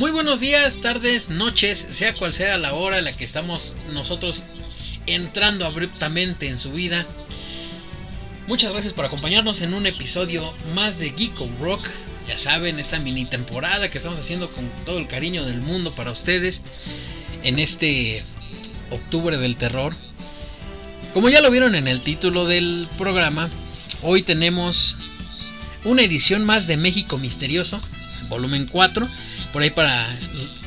Muy buenos días, tardes, noches, sea cual sea la hora en la que estamos nosotros entrando abruptamente en su vida. Muchas gracias por acompañarnos en un episodio más de Geeko Rock. Ya saben, esta mini temporada que estamos haciendo con todo el cariño del mundo para ustedes en este octubre del terror. Como ya lo vieron en el título del programa, hoy tenemos una edición más de México Misterioso, volumen 4. Por ahí para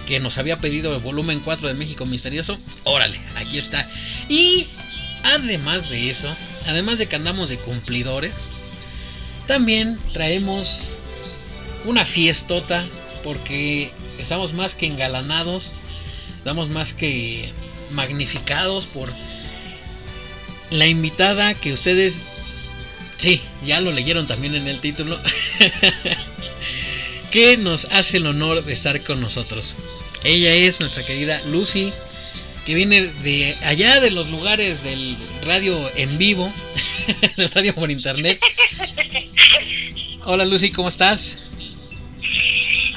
que nos había pedido el volumen 4 de México Misterioso. Órale, aquí está. Y además de eso, además de que andamos de cumplidores, también traemos una fiestota porque estamos más que engalanados, estamos más que magnificados por la invitada que ustedes, sí, ya lo leyeron también en el título, que nos hace el honor de estar con nosotros. Ella es nuestra querida Lucy, que viene de allá de los lugares del radio en vivo, del radio por internet. Hola Lucy, ¿cómo estás?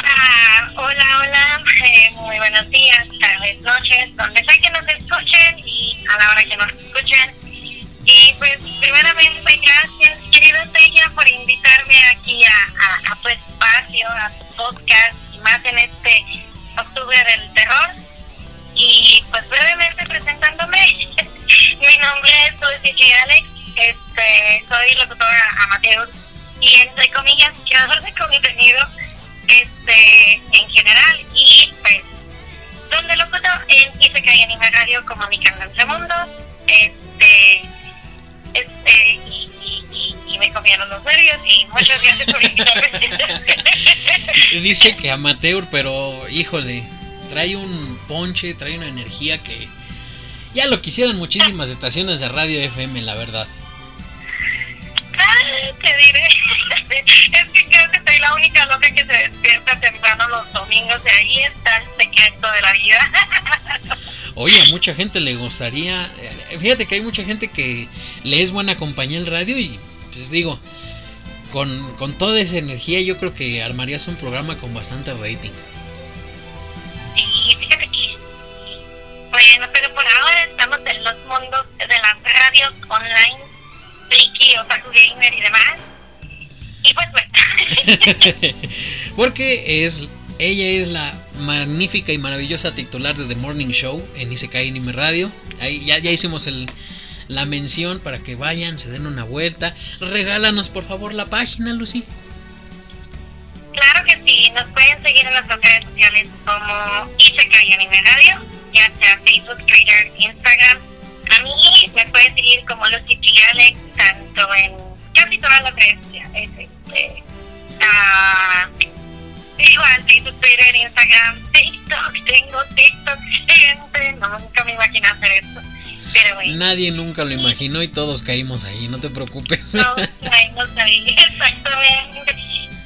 Ah, hola, hola, eh, muy buenos días, tardes, noches, donde sea que nos escuchen y a la hora que nos escuchen. Y pues, primeramente, gracias, querida Tella, por invitarme aquí a, a, tu espacio, a tu podcast, y más en este octubre del terror. Y pues, brevemente presentándome, mi nombre es Lucy Alex, este, soy locutora amateur y, entre comillas, creador de contenido este, en general. Y pues donde lo puedo en Isekai Anime Radio comunicando entre mundos este este y, y, me comieron los y gracias por dice que amateur pero híjole trae un ponche trae una energía que ya lo quisieran muchísimas estaciones de radio FM la verdad te diré es que creo que soy la única loca que se despierta temprano los domingos y ahí está el secreto de la vida. Oye, a mucha gente le gustaría, eh, fíjate que hay mucha gente que le es buena compañía el radio y pues digo, con, con toda esa energía yo creo que armarías un programa con bastante rating. Sí, fíjate que, bueno, pero por ahora estamos en los mundos de las radios online, Freaky, Otaku Gamer y demás y pues bueno. Porque es ella es la magnífica y maravillosa titular de The Morning Show en Isekai Anime Radio. Ahí ya, ya hicimos el, la mención para que vayan, se den una vuelta. Regálanos por favor la página, Lucy. Claro que sí, nos pueden seguir en nuestras redes sociales como Isekai Anime Radio, ya sea Facebook, Twitter, Instagram. A mí me pueden seguir como Lucy Alex, tanto en casi todas las redes sociales. Este, uh, igual Facebook, Twitter, Instagram, TikTok, tengo TikTok, gente, no, nunca me imaginé hacer esto. Pero bueno. Nadie nunca lo imaginó y todos caímos ahí, no te preocupes. Todos caímos ahí, exactamente.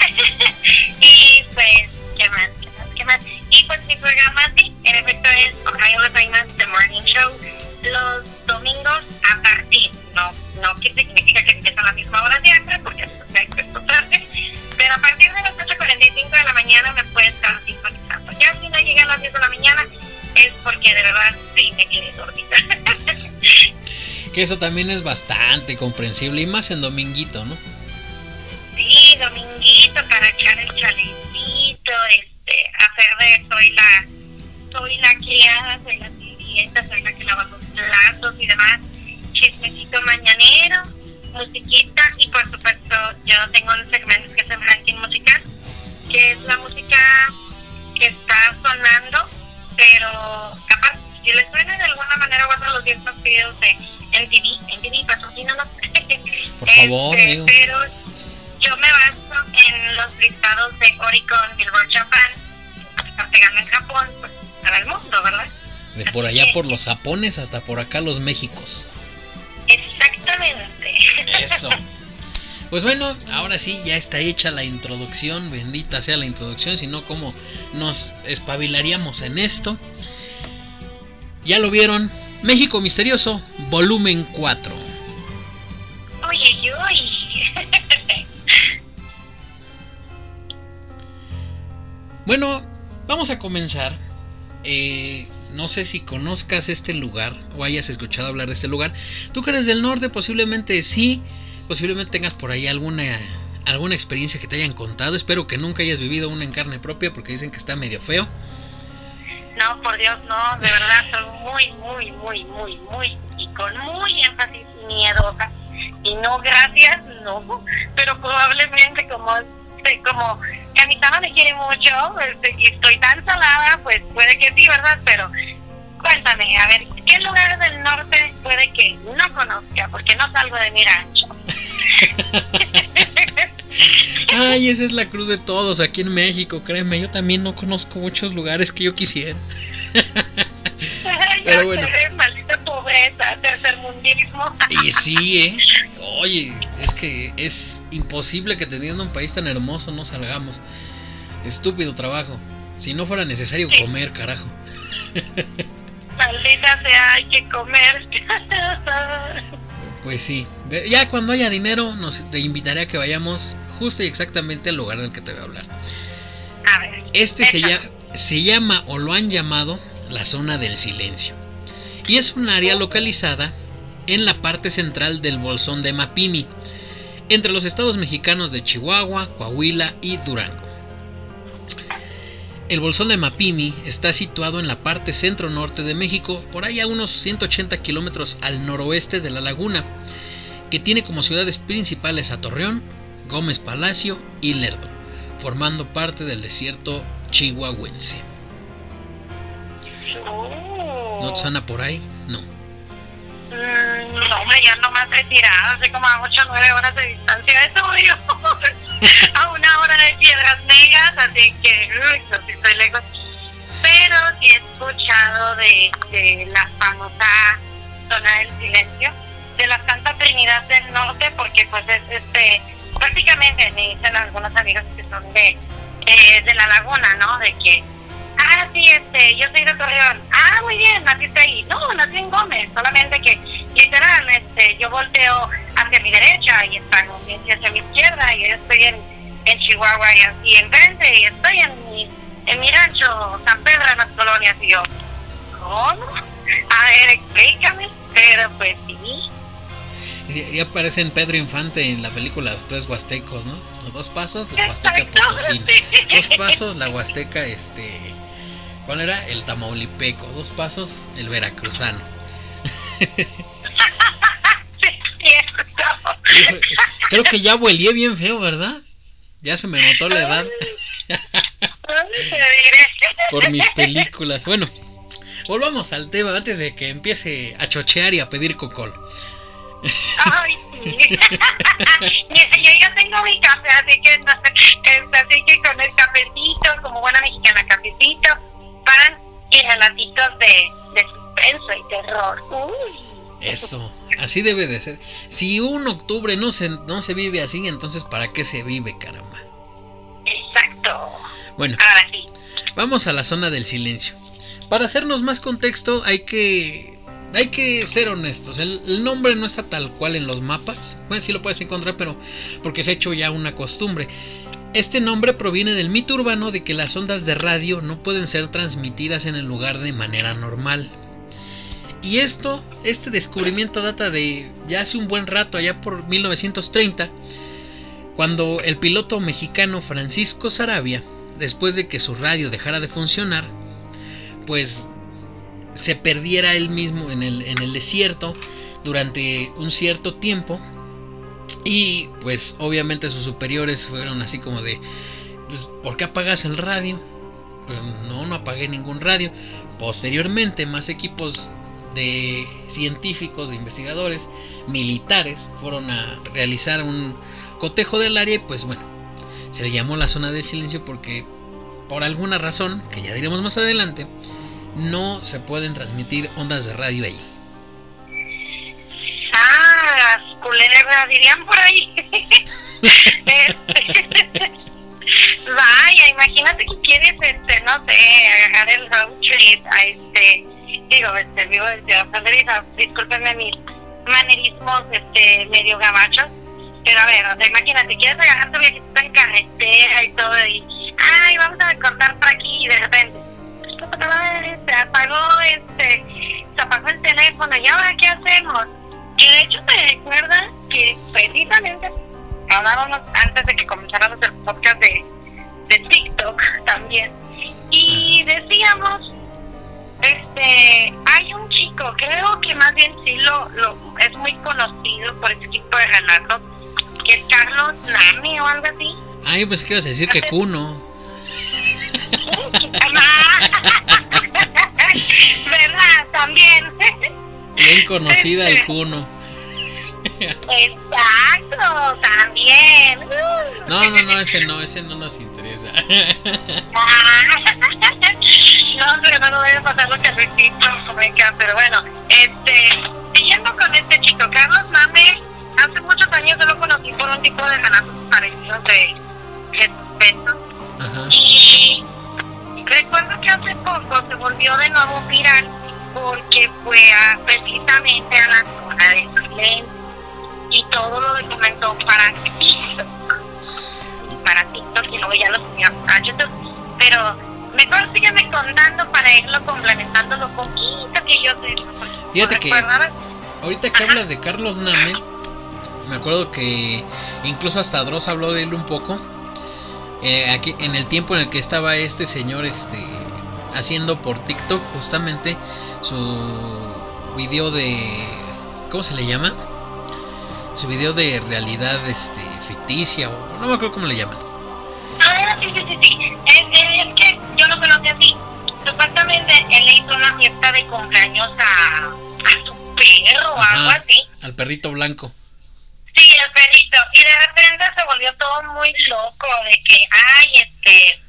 y pues, ¿qué más? ¿Qué más? ¿Qué más? Y pues mi programa, sí, en efecto es Ohio Famous The Morning Show, los domingos a partir, no, no que significa que empieza a la misma hora siempre, porque hay que tarde, pero a partir de las 8.45 de la mañana me puedes estar sintonizando. Ya si no llega a las 10 de la mañana es porque de verdad sí me quedé dormida. que eso también es bastante comprensible y más en dominguito, ¿no? Los japones hasta por acá los Méxicos. Exactamente. Eso. Pues bueno, ahora sí, ya está hecha la introducción, bendita sea la introducción, si no, ¿cómo nos espabilaríamos en esto? Ya lo vieron, México Misterioso, volumen 4. Uy, uy, uy. Bueno, vamos a comenzar. Eh, no sé si conozcas este lugar o hayas escuchado hablar de este lugar. Tú que eres del norte, posiblemente sí. Posiblemente tengas por ahí alguna, alguna experiencia que te hayan contado. Espero que nunca hayas vivido una en carne propia porque dicen que está medio feo. No, por Dios, no. De verdad, son muy, muy, muy, muy, muy y con muy énfasis miedosa. Y no, gracias, no. Pero probablemente como como que a mi sama me quiere mucho este, y estoy tan salada, pues puede que sí, ¿verdad? Pero cuéntame, a ver, ¿qué lugares del norte puede que no conozca? Porque no salgo de mi rancho. Ay, esa es la cruz de todos aquí en México, créeme, yo también no conozco muchos lugares que yo quisiera. Pero bueno. Pobreza, tercermundismo. Y sí, ¿eh? Oye, es que es imposible que teniendo un país tan hermoso no salgamos. Estúpido trabajo. Si no fuera necesario comer, carajo. Maldita sea, hay que comer. Pues sí. Ya cuando haya dinero, nos te invitaré a que vayamos justo y exactamente al lugar del que te voy a hablar. A ver. Este se, se llama o lo han llamado la zona del silencio. Y es un área localizada en la parte central del bolsón de Mapimi, entre los estados mexicanos de Chihuahua, Coahuila y Durango. El bolsón de Mapimi está situado en la parte centro-norte de México, por ahí a unos 180 kilómetros al noroeste de la laguna, que tiene como ciudades principales a Torreón, Gómez Palacio y Lerdo, formando parte del desierto chihuahuense. ¿No te suena por ahí? No. Mm, no, hombre, ya no más retirado, así como a 8 o 9 horas de distancia de tuyo. a una hora de piedras negras, así que, uy, no sé, estoy lejos. Pero sí he escuchado de, de la famosa zona del silencio, de la Santa Trinidad del Norte, porque pues es este, prácticamente me dicen algunos amigos que son de, eh, de la laguna, ¿no? De que ah, sí, este, yo soy de Torreón. Ah, muy bien, naciste ahí. No, nací en Gómez, solamente que literal, este, yo volteo hacia mi derecha y está Gómez hacia mi izquierda y yo estoy en, en Chihuahua y así enfrente y estoy en mi, en mi rancho San Pedro en las colonias y yo, ¿cómo? A ver, explícame, pero pues sí. Y aparecen Pedro Infante en la película Los Tres Huastecos, ¿no? Los dos pasos, la Huasteca Potosina. Dos pasos, la Huasteca, este, ¿Cuál era? El tamaulipeco. Dos pasos, el veracruzano. Creo que ya huelé bien feo, ¿verdad? Ya se me notó la edad. Por mis películas. Bueno, volvamos al tema antes de que empiece a chochear y a pedir cocol. Ay, sí. yo tengo mi café, así que, así que con el cafecito, como buena mexicana, cafecito y relatitos de, de suspenso y terror. Eso, así debe de ser. Si un octubre no se, no se vive así, entonces ¿para qué se vive, caramba? Exacto. Bueno, vamos a la zona del silencio. Para hacernos más contexto, hay que hay que ser honestos. El, el, nombre no está tal cual en los mapas. Bueno, sí lo puedes encontrar, pero porque se ha hecho ya una costumbre. Este nombre proviene del mito urbano de que las ondas de radio no pueden ser transmitidas en el lugar de manera normal. Y esto, este descubrimiento data de ya hace un buen rato, allá por 1930, cuando el piloto mexicano Francisco Sarabia, después de que su radio dejara de funcionar, pues se perdiera él mismo en el, en el desierto durante un cierto tiempo y pues obviamente sus superiores fueron así como de, pues, ¿por qué apagas el radio? Pero no, no apagué ningún radio. Posteriormente, más equipos de científicos, de investigadores, militares, fueron a realizar un cotejo del área y pues bueno, se le llamó la zona del silencio porque por alguna razón, que ya diremos más adelante, no se pueden transmitir ondas de radio allí culebras, dirían por ahí. Este, vaya, imagínate que quieres, este, no sé, agarrar el road trip a este, digo, este, vivo de Ciudad Fronteriza, discúlpenme mis manerismos, este, medio gabachos, pero a ver, o sea, imagínate, quieres agarrar tu viejito en carretera y todo, y, ay, vamos a cortar por aquí y de repente se apagó este se apagó el teléfono y ahora qué hacemos y de hecho me recuerda que precisamente hablábamos antes de que comenzáramos el podcast de, de TikTok también y decíamos este hay un chico creo que más bien sí lo, lo es muy conocido por este tipo de relatos que es Carlos Nami o algo así Ah, yo pensé que ibas a decir que Kuno. ¿Verdad? También. Bien conocida el Kuno. Exacto, también. No, no, no, ese no, ese no nos interesa. no, pero no voy a pasar lo que repito, venga, pero bueno, este, siguiendo con este chico, Carlos Mame, hace muchos años yo lo conocí por un tipo de relatos parecidos de Ajá. Y recuerdo que hace poco se volvió de nuevo viral porque fue a, precisamente a la zona de silencio y todo lo documentó para TikTok. Para TikTok y luego ya lo subió a YouTube. Pero mejor sígueme contando para irlo complementando lo poquito que yo sé. Fíjate que ahorita que hablas de Carlos Name, me acuerdo que incluso hasta Dross habló de él un poco. Eh, aquí en el tiempo en el que estaba este señor este haciendo por TikTok justamente su video de ¿cómo se le llama? Su video de realidad este ficticia o no me acuerdo cómo le llaman. Ah, sí, sí, sí, sí. Es, que yo lo conocí así. Supuestamente él le hizo una fiesta de cumpleaños a, a su perro o algo así. Al perrito blanco. Sí, el perrito. Y de repente se volvió todo muy loco de que, ay, este,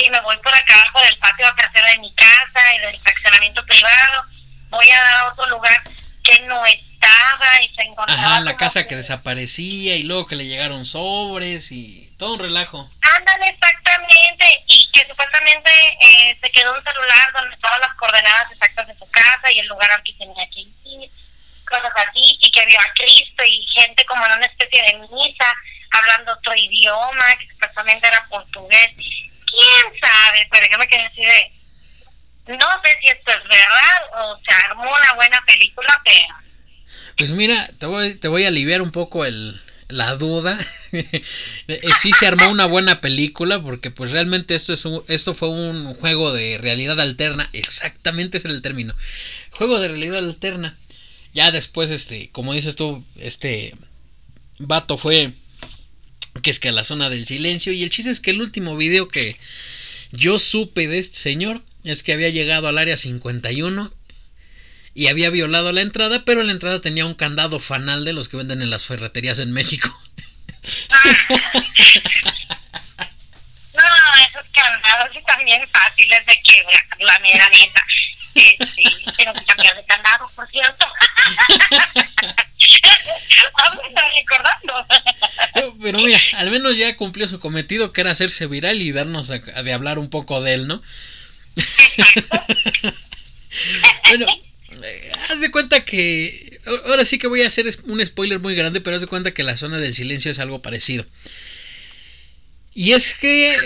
sí, me voy por acá, por el patio trasero de mi casa y del fraccionamiento privado. Voy a dar a otro lugar que no estaba y se encontraba. Ajá, la casa que desaparecía y luego que le llegaron sobres y todo un relajo. Ándale, exactamente. Y que supuestamente eh, se quedó un celular donde estaban las coordenadas exactas de su casa y el lugar al que tenía que ir, cosas así, y que vio a Cristo y gente como en una especie de misa, hablando otro idioma, que supuestamente era portugués. ¿Quién sabe? Pero yo me quedé así de... No sé si esto es verdad o se armó una buena película, pero... Pues mira, te voy, te voy a aliviar un poco el, la duda. sí se armó una buena película porque pues realmente esto es un, esto fue un juego de realidad alterna, exactamente ese es el término. Juego de realidad alterna. Ya después este, como dices tú, este vato fue que es que a la zona del silencio y el chiste es que el último video que yo supe de este señor es que había llegado al área 51 y había violado la entrada, pero la entrada tenía un candado fanal de los que venden en las ferreterías en México. no, esos candados sí también fáciles de quebrar, la mera neta. Eh, sí, tengo que cambiar de candado, por cierto. Pero, mira, al menos ya cumplió su cometido que era hacerse viral y darnos de hablar un poco de él, ¿no? bueno, haz de cuenta que. Ahora sí que voy a hacer un spoiler muy grande, pero haz de cuenta que la zona del silencio es algo parecido. Y es que,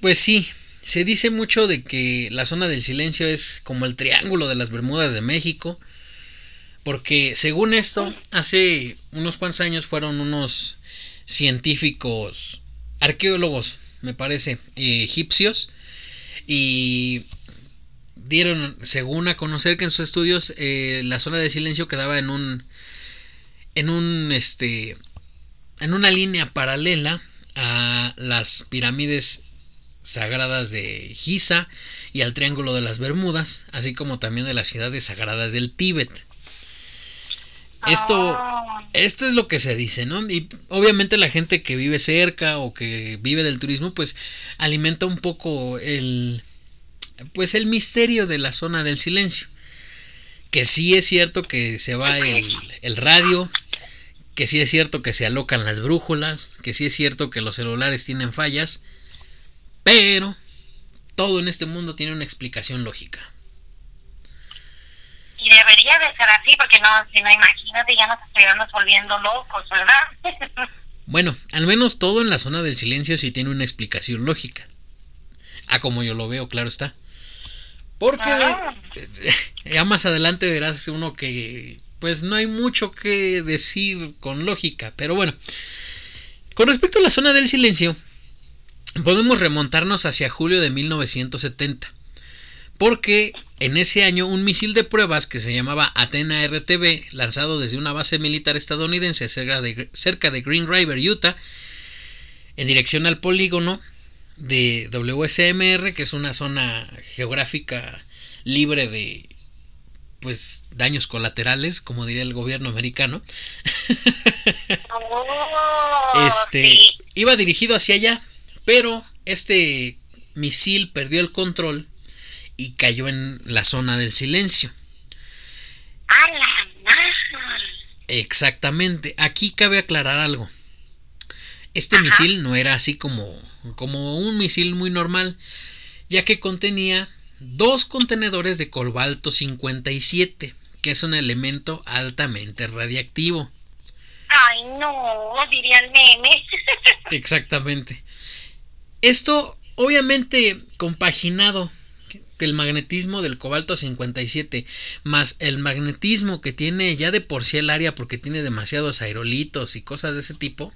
pues sí, se dice mucho de que la zona del silencio es como el triángulo de las Bermudas de México. Porque según esto, hace unos cuantos años fueron unos científicos, arqueólogos, me parece, eh, egipcios, y dieron, según a conocer que en sus estudios eh, la zona de silencio quedaba en un, en un, este, en una línea paralela a las pirámides sagradas de Giza y al Triángulo de las Bermudas, así como también de las ciudades sagradas del Tíbet. Esto, esto es lo que se dice, ¿no? Y obviamente la gente que vive cerca o que vive del turismo, pues alimenta un poco el, pues el misterio de la zona del silencio. Que sí es cierto que se va el, el radio, que sí es cierto que se alocan las brújulas, que sí es cierto que los celulares tienen fallas, pero todo en este mundo tiene una explicación lógica. Y debería de ser así, porque no, si no, imagínate, ya nos estuviéramos volviendo locos, ¿verdad? bueno, al menos todo en la zona del silencio sí tiene una explicación lógica. A como yo lo veo, claro está. Porque Ah. ya más adelante verás uno que pues no hay mucho que decir con lógica, pero bueno. Con respecto a la zona del silencio, podemos remontarnos hacia julio de 1970. Porque en ese año un misil de pruebas que se llamaba Athena RTV, lanzado desde una base militar estadounidense cerca de, cerca de Green River, Utah, en dirección al polígono de WSMR, que es una zona geográfica libre de pues daños colaterales, como diría el gobierno americano. Oh, este iba dirigido hacia allá, pero este misil perdió el control y cayó en la zona del silencio. ¡A la maja! Exactamente. Aquí cabe aclarar algo. Este Ajá. misil no era así como, como un misil muy normal, ya que contenía dos contenedores de cobalto 57, que es un elemento altamente radiactivo. Ay, no, diría el meme. Exactamente. Esto, obviamente, compaginado que el magnetismo del cobalto 57 más el magnetismo que tiene ya de por sí el área porque tiene demasiados aerolitos y cosas de ese tipo.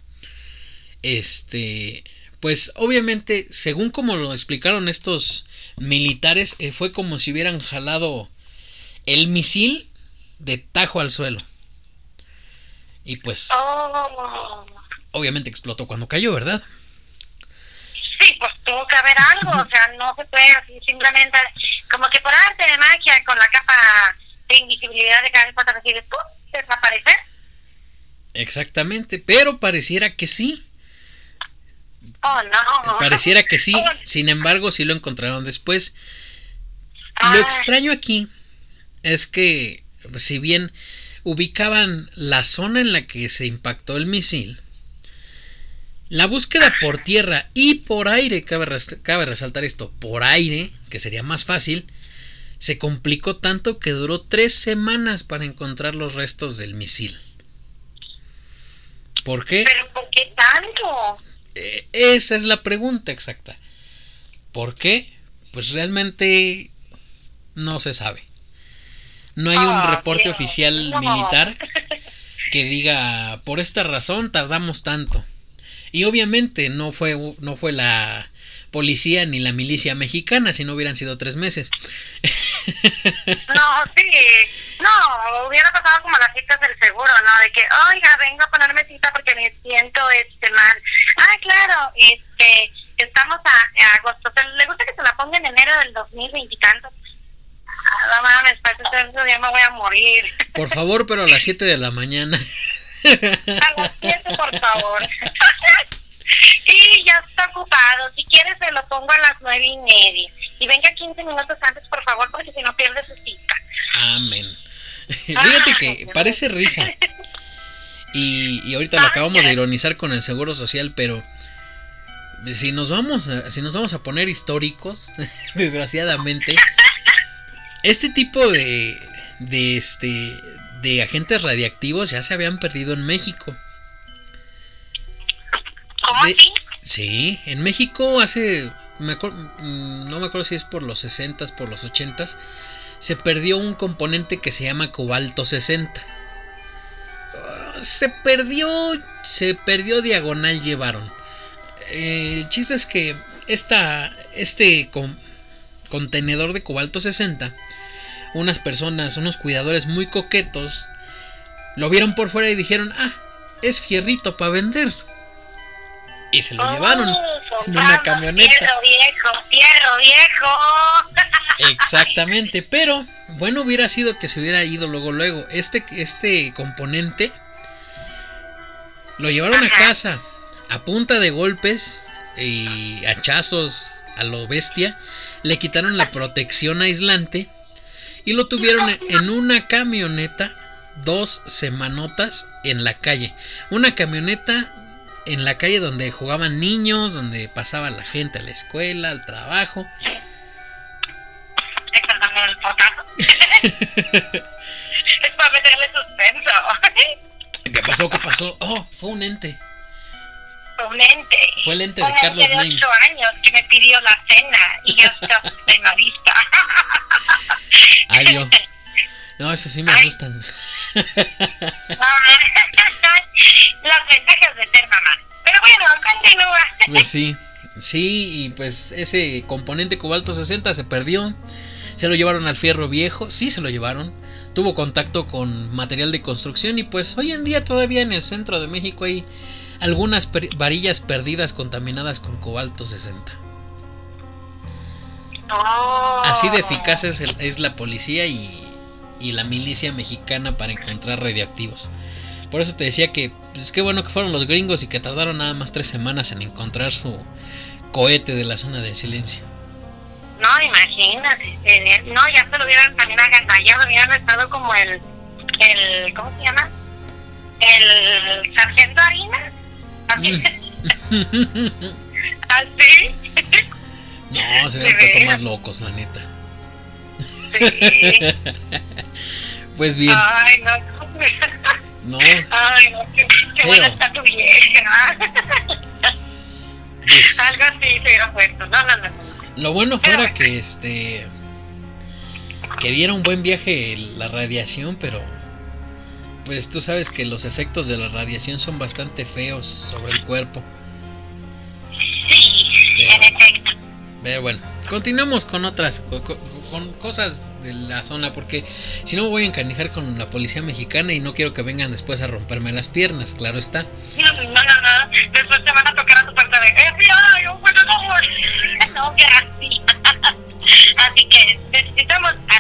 Este, pues obviamente, según como lo explicaron estos militares, eh, fue como si hubieran jalado el misil de tajo al suelo. Y pues Oh. obviamente explotó cuando cayó, ¿verdad? Sí, pues tuvo que haber algo, o sea, no se puede así simplemente, como que por arte de magia, con la capa de invisibilidad de cada cuatro así de ¡pum! desaparecer. Exactamente, pero pareciera que sí. Oh, no. Pareciera que sí. Oh, Sin embargo, sí lo encontraron después. ah, Lo extraño aquí es que, si bien ubicaban la zona en la que se impactó el misil, la búsqueda por tierra y por aire, cabe, res- cabe resaltar esto, por aire, que sería más fácil, se complicó tanto que duró tres semanas para encontrar los restos del misil. ¿Por qué? Pero ¿por qué tanto? Eh, esa es la pregunta exacta. ¿Por qué? Pues realmente no se sabe. No hay un Ah, reporte Dios, oficial no. militar que diga por esta razón tardamos tanto. Y obviamente no fue, no fue la policía ni la milicia mexicana si no hubieran sido tres meses. No, sí, no, hubiera pasado como las citas del seguro, ¿no? De que, oiga, vengo a ponerme cita porque me siento este mal. Ah, claro, este, estamos a, a agosto. ¿Te- ¿Le gusta que se la ponga en enero del 2020 y tantos? Ah, no mames, para ese día me voy a morir. Por favor, pero a las 7 de la mañana. A las 7, por favor. y ya está ocupado. Si quieres, se lo pongo a las nueve y media. Y venga 15 minutos antes, por favor, porque si no pierde su cita. Amén. Fíjate que parece risa. Y, y ahorita lo acabamos de ironizar con el seguro social, pero si nos vamos a, si nos vamos a poner históricos, desgraciadamente, este tipo de de este de agentes radiactivos ya se habían perdido en México. ¿Cómo De-? Sí, en México hace me acuer- mm, no me acuerdo si es por los 60s, por los 80s, se perdió un componente que se llama cobalto 60. Ah, Se perdió, se perdió diagonal llevaron. Eh, el chiste es que esta, este con- contenedor de cobalto 60, unas personas, unos cuidadores muy coquetos, lo vieron por fuera y dijeron, ah, es fierrito para vender. Y se lo llevaron Oh, en una camioneta. Fierro viejo, fierro viejo. Exactamente, pero bueno hubiera sido que se hubiera ido luego luego. Este, este componente lo llevaron a casa a punta de golpes y hachazos a lo bestia. Le quitaron la protección aislante y lo tuvieron en- una camioneta dos semanotas en la calle. Una camioneta en la calle donde jugaban niños, donde pasaba la gente a la escuela, al trabajo. Eso también el potazo. es para meterle suspenso. ¿Qué pasó? ¿Qué pasó? Oh, fue un ente. Un lente. Fue el lente Un de Carlos de Slim. 8 años que me pidió la cena y yo estoy en lista. Ay, Dios. No, eso sí me Ay. asustan. Las ventajas de ser mamá. Pero bueno, continúa. Pues sí, sí, y pues ese componente cobalto 60 se perdió. Se lo llevaron al fierro viejo, sí se lo llevaron. Tuvo contacto con material de construcción y pues hoy en día todavía en el centro de México hay algunas per- varillas perdidas contaminadas con cobalto 60. Oh. Así de eficaz es, el- es la policía y, y la milicia mexicana para encontrar radioactivos. Por eso te decía que pues qué bueno que fueron los gringos y que tardaron nada más tres semanas en encontrar su cohete de la zona del silencio. No, imagínate. eh, No, ya se lo hubieran también agandallado, hubieran estado como el, el, ¿cómo se llama? El sargento harina. Así. No, se hubieran ¿De puesto más locos, la neta. Sí. Pues bien, Ay, no. no, Ay, no, qué, qué buena está tu vieja. pues, Algo así se hubiera puesto. No, no, no. no. lo bueno fuera que este que diera un buen viaje la radiación, pero pues tú sabes que los efectos de la radiación son bastante feos sobre el cuerpo. Sí, en efecto. Pero bueno, continuamos con otras co- co- con cosas de la zona porque si no me voy a encanijar con la policía mexicana y no quiero que vengan después a romperme las piernas, claro está. No, no, no. Después te van a tocar a tu puerta de FBI, un buen amor. No, gracias. Así que necesitamos a.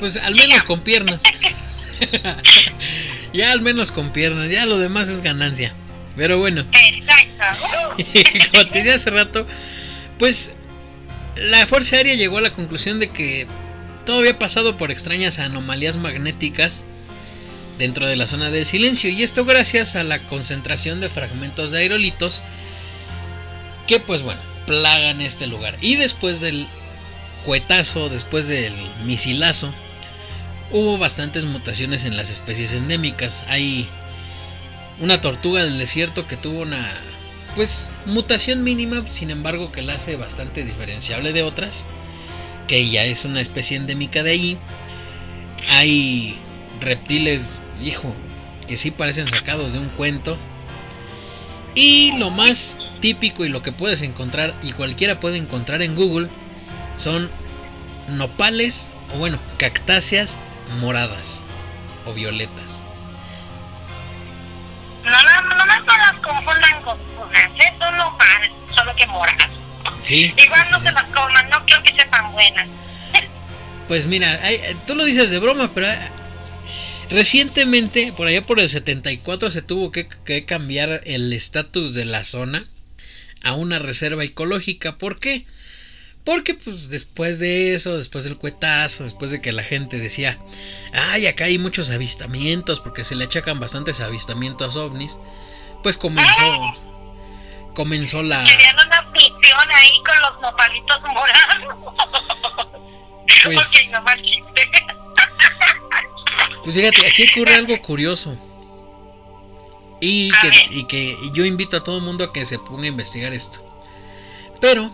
Pues al menos con piernas. ya al menos con piernas, ya lo demás es ganancia. Pero bueno, Exacto. Como te decía hace rato, pues la Fuerza Aérea llegó a la conclusión de que todo había pasado por extrañas anomalías magnéticas dentro de la zona del silencio y esto gracias a la concentración de fragmentos de aerolitos que pues bueno, plagan este lugar. Y después del cuetazo, después del misilazo, hubo bastantes mutaciones en las especies endémicas. Hay una tortuga del desierto que tuvo una pues mutación mínima, sin embargo que la hace bastante diferenciable de otras, que ya es una especie endémica de ahí. Hay reptiles, hijo, que sí parecen sacados de un cuento. Y lo más típico y lo que puedes encontrar y cualquiera puede encontrar en Google son nopales o bueno, cactáceas moradas o violetas. No, no, no, no, las confundan con unas, ¿eh? Son solo que moradas. Sí. Igual sí, no sí, se sí. las coman, no creo que sepan buenas. Pues mira, hay- tú lo dices de broma, pero eh, recientemente, por allá por el 74, se tuvo que, que cambiar el estatus de la zona a una reserva ecológica. ¿Por qué? Porque pues después de eso, después del cuetazo, después de que la gente decía, ay, acá hay muchos avistamientos, porque se le achacan bastantes avistamientos ovnis, pues comenzó, comenzó la... Querían una fusión ahí con los nopalitos morados. Pues- ok, no. Pues fíjate, aquí ocurre algo curioso. Y que, y que yo invito a todo el mundo a que se ponga a investigar esto. Pero,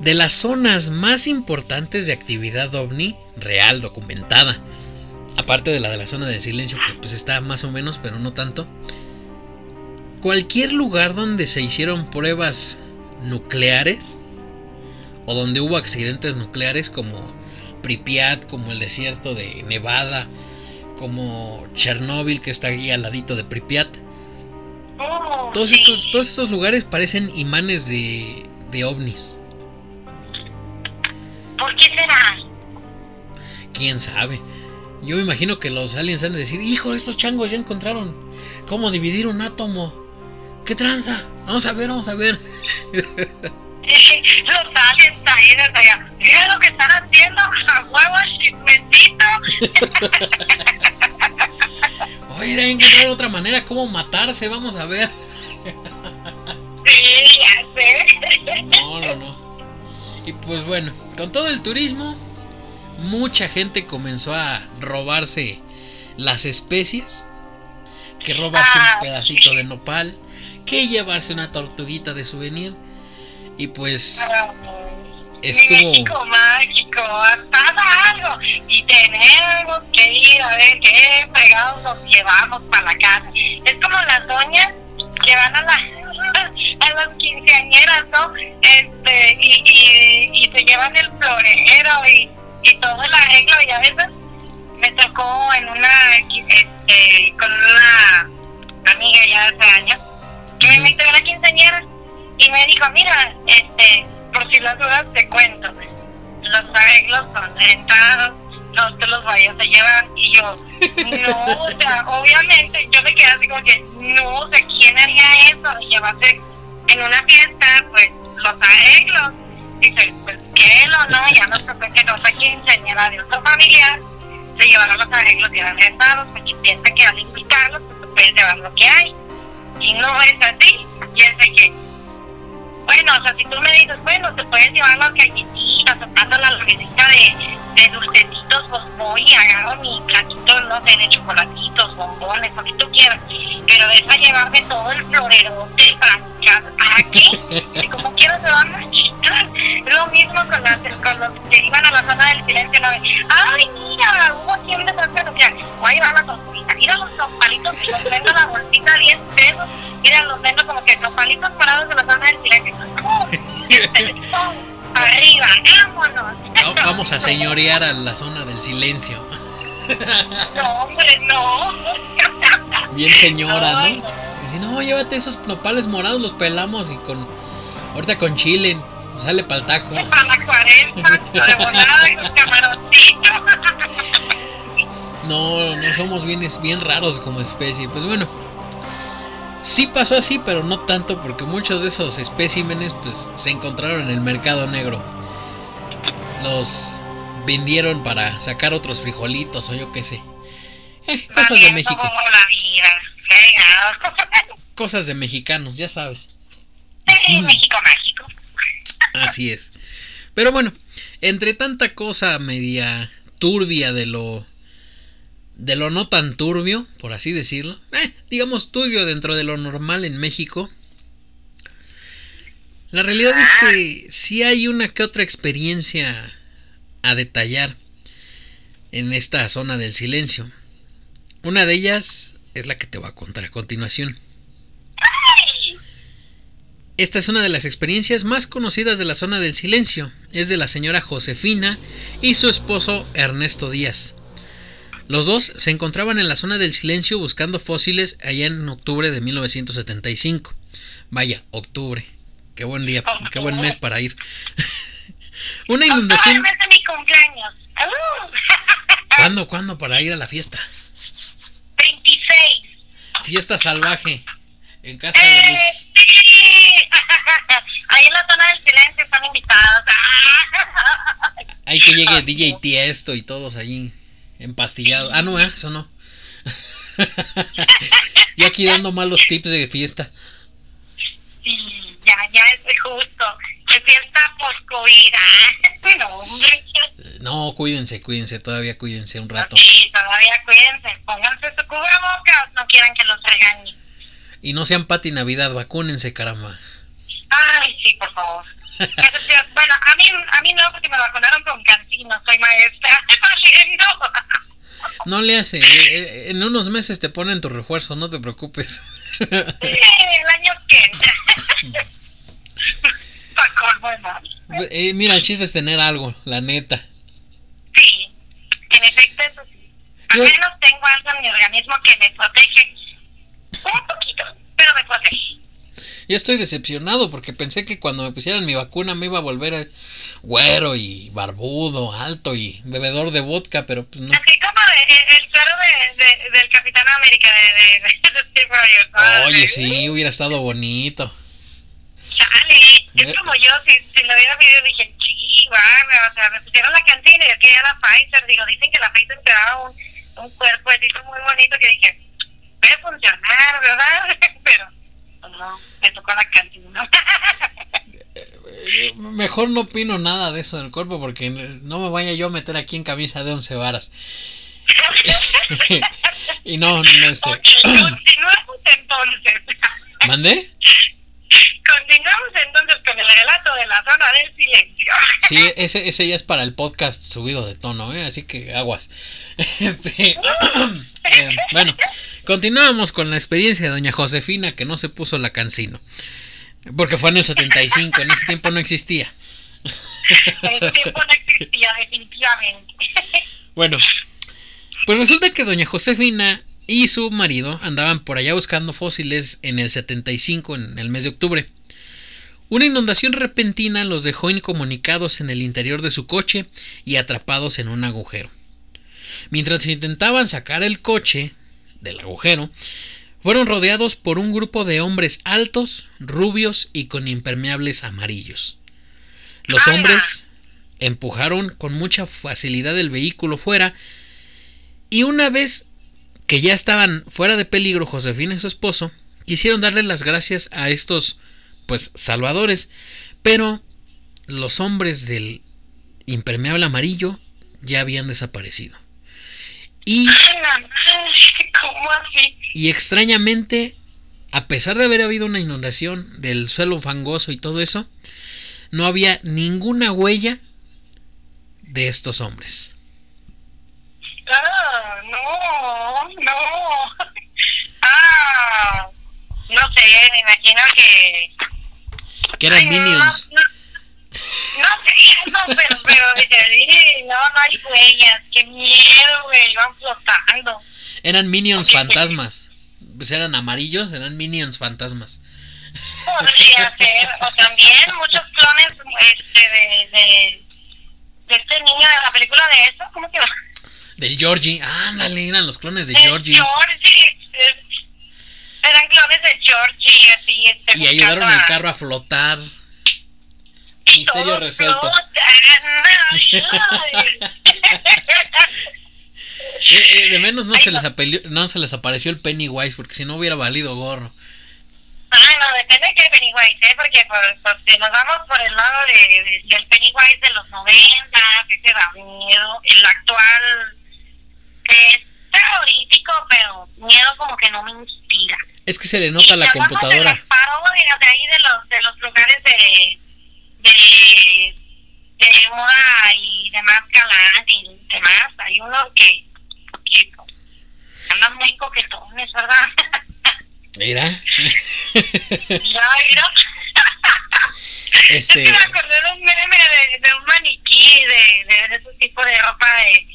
de las zonas más importantes de actividad ovni, real, documentada, aparte de la de la zona del silencio, que pues está más o menos, pero no tanto, cualquier lugar donde se hicieron pruebas nucleares, o donde hubo accidentes nucleares como Pripyat, como el desierto de Nevada, como Chernóbil que está ahí al ladito de Pripyat. Todos estos, todos estos lugares parecen imanes de, de ovnis. ¿Por qué será? ¿Quién sabe? Yo me imagino que los aliens han de decir, hijo, estos changos ya encontraron cómo dividir un átomo. ¿Qué tranza? Vamos a ver, vamos a ver. los aliens ahí desde allá. Mira lo que están haciendo, a huevo chismecito. Oye, hay que encontrar otra manera cómo matarse, vamos a ver. Sí, ya sé. No, no, no. Y pues bueno, con todo el turismo, mucha gente comenzó a robarse las especies. que robarse Ah, un pedacito de nopal, que llevarse una tortuguita de souvenir. Y pues Ah, estuvo... México mágico, pasa algo y tenemos que ir a ver qué fregados nos llevamos para la casa. Es como las doñas que van a, la, a las quinceañeras, ¿no? Este, y, y, y se llevan el florero y, y todo el arreglo y a veces me tocó en una, este, con una amiga ya hace años que me invitó a la quinceañera y me dijo, mira, este, por si las dudas te cuento, los arreglos son rentados, no te los vayas a llevar. Y yo, no, o sea, obviamente, yo me quedé así como que, no, o sea, ¿quién haría eso? Llevarse en una fiesta, pues, los arreglos. Dice, pues, ¿qué lo no? Ya nos tocó que otra quinceañera de otro familiar se llevaron los arreglos y eran rentados, porque piensa que al invitarlos, pues, te puedes llevar lo que hay. Y no es así, de que, bueno, o sea, si tú me dices, bueno, te puedes llevar las galletitas, sacando la lonecita de, de dulcecitos, pues voy y agarro mi platito, no sé, de chocolatitos, bombones, lo que tú quieras. Pero de eso a llevarme todo el florerote para mi casa, ¿para qué? Si como van a quitar. Es lo mismo con, las, con los que iban a la zona del silencio, ¿no? Ay, mira, hubo quien de tanto que voy a llevar la tortita, mira los nopalitos y los vendo la bolsita 10 pesos, mira los vendo como que nopalitos parados de la zona del silencio. Arriba, vámonos. Va- Vamos a señorear a la zona del silencio. No, hombre, no. Bien señora, ¿no? Dice, no, llévate esos nopales morados, los pelamos y con... Ahorita con chile, sale pa'l taco. Para la 40, de volada y los camaroncitos. No, no somos bien, bien raros como especie. Pues bueno, sí pasó así, pero no tanto porque muchos de esos especímenes pues se encontraron en el mercado negro. Los vendieron para sacar otros frijolitos o yo qué sé. Eh, cosas de México, como la vida. Fregado. cosas de mexicanos, ya sabes. Sí, México mágico. Así es. Pero bueno, entre tanta cosa media turbia de lo de lo no tan turbio, por así decirlo, eh, digamos turbio dentro de lo normal en México. La realidad es que sí hay una que otra experiencia a detallar en esta zona del silencio. Una de ellas es la que te voy a contar a continuación. Esta es una de las experiencias más conocidas de la zona del silencio. Es de la señora Josefina y su esposo Ernesto Díaz. Los dos se encontraban en la zona del silencio buscando fósiles allá en octubre de 1975. Vaya, octubre. Qué buen día, qué buen mes para ir. Una inundación. el mes de mi cumpleaños. ¿Cuándo, cuándo para ir a la fiesta? 26. Fiesta salvaje. En casa de ¡Eh, Luz. sí! Ahí en la zona del silencio están invitados. Hay que llegue DJ Tiesto y todos allí empastillados. Ah, no, ¿eh? eso no. Yo aquí dando malos tips de fiesta. Sí, ya, ya es justo. Es fiesta post-COVID. ah. No, hombre. No, cuídense, cuídense, todavía cuídense un rato. Sí, todavía cuídense. Pónganse su cubrebocas. No quieran que los regañen. Y no sean Pati Navidad, vacúnense, caramba. Ay, sí, por favor. Bueno, a mí, a mí no, porque me vacunaron con cancino. Soy maestra. No le hace, eh, eh, en unos meses te ponen tu refuerzo, no te preocupes. Sí, el año que entra. Eh, mira, el chiste es tener algo, la neta. Sí, en efecto, eso sí. Al menos tengo algo en mi organismo que me protege. Un poquito, pero me protege. Yo estoy decepcionado porque pensé que cuando me pusieran mi vacuna me iba a volver a- güero y barbudo, alto y bebedor de vodka, pero pues no. Así como de, el, el suero de, de- del Capitán América de, Steve Rogers. Oye, sí, hubiera estado bonito. Chale, es como yo, si, si lo hubiera visto dije, chihuahua, o sea, me pusieron la cantina y aquí era Pfizer, digo, dicen que la Pfizer te daba un, un cuerpecito muy bonito que dije, puede funcionar, ¿verdad? Pero, no, me tocó la cantina. Eh, Mejor no opino nada de eso del cuerpo porque no me vaya yo a meter aquí en camisa de once varas. y no, no este. Ok, continuamos entonces. ¿Mandé? Continuamos entonces con el relato de la zona del silencio. Sí, ese, ese ya es para el podcast subido de tono, ¿eh? así que aguas. Este, eh, bueno, continuamos con la experiencia de doña Josefina que no se puso la cancino. Porque fue en el 75, en ese tiempo no existía. En ese tiempo no existía, definitivamente. Bueno, pues resulta que doña Josefina y su marido andaban por allá buscando fósiles en el 75, en el mes de octubre. Una inundación repentina los dejó incomunicados en el interior de su coche y atrapados en un agujero. Mientras intentaban sacar el coche del agujero, fueron rodeados por un grupo de hombres altos, rubios y con impermeables amarillos. Los hombres empujaron con mucha facilidad el vehículo fuera y una vez que ya estaban fuera de peligro Josefina y su esposo, quisieron darle las gracias a estos pues salvadores, pero los hombres del impermeable amarillo ya habían desaparecido. Y. ¿Cómo así? y extrañamente, a pesar de haber habido una inundación del suelo fangoso y todo eso, no había ninguna huella de estos hombres. Ah, no, no. Ah, no sé, me imagino que... Que eran Ay, no, minions. No, no sé pero, pero sí, no, no hay huellas. Qué miedo, güey, van flotando. Eran minions Ok. fantasmas. Pues eran amarillos, eran minions fantasmas. Podría ser, o también muchos clones este, de, de, de este niño de la película de eso, ¿cómo se llama? Del Georgie. Ándale, eran los clones de De Georgie. Georgie. Eran clones de Georgie, así, este, Y ayudaron al carro a flotar. Misterio resuelto. Eh, eh, de menos no Ay, se, no. les apelió- no se les apareció el Pennywise, porque si no hubiera valido gorro. Ah, no, depende de qué Pennywise, ¿eh? Porque pues, pues, si nos vamos por el lado de, de- del Pennywise de los 90, ese da miedo, el actual es terrorífico, pero miedo como que no me inspira. Es que se le nota Y la hablamos computadora. De de ahí de los, de los lugares de, de, de moda y demás galán y demás, hay uno que, que andan muy coquetones, ¿verdad? Mira. ya, mira. Es este. que me acordé de un meme de, de un maniquí de, de, de ese tipo de ropa de,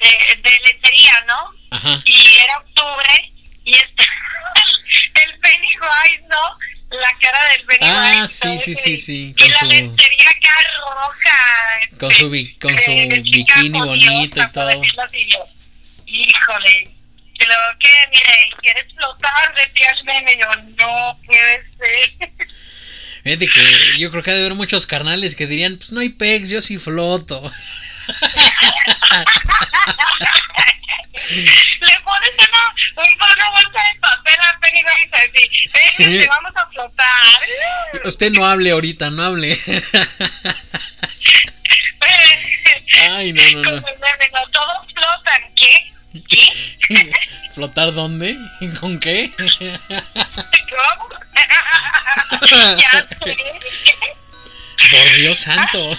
de, de lencería, ¿no? Ajá. Y era octubre y está el, el Pennywise, ¿no? La cara del Pennywise. Ah, sí, sí, sí, sí, Y con la su- lencería acá roja. Con su, bi- con su bikini bonito y todo. Híjole. Y luego que, mire, ¿quieres flotar? Decía el meme. Yo, no puede ser. Fíjate que yo creo que ha de haber muchos carnales que dirían, pues no hay pegs, yo sí floto. Le pones una, un- una bolsa de papel a Pennywise así. Véngase, vamos a flotar. Usted no hable ahorita, no hable. Ay, no, no, no, todos flotan. ¿Qué? ¿Qué? ¿Flotar dónde? ¿Con qué? ¿Cómo? ya. Por Dios santo.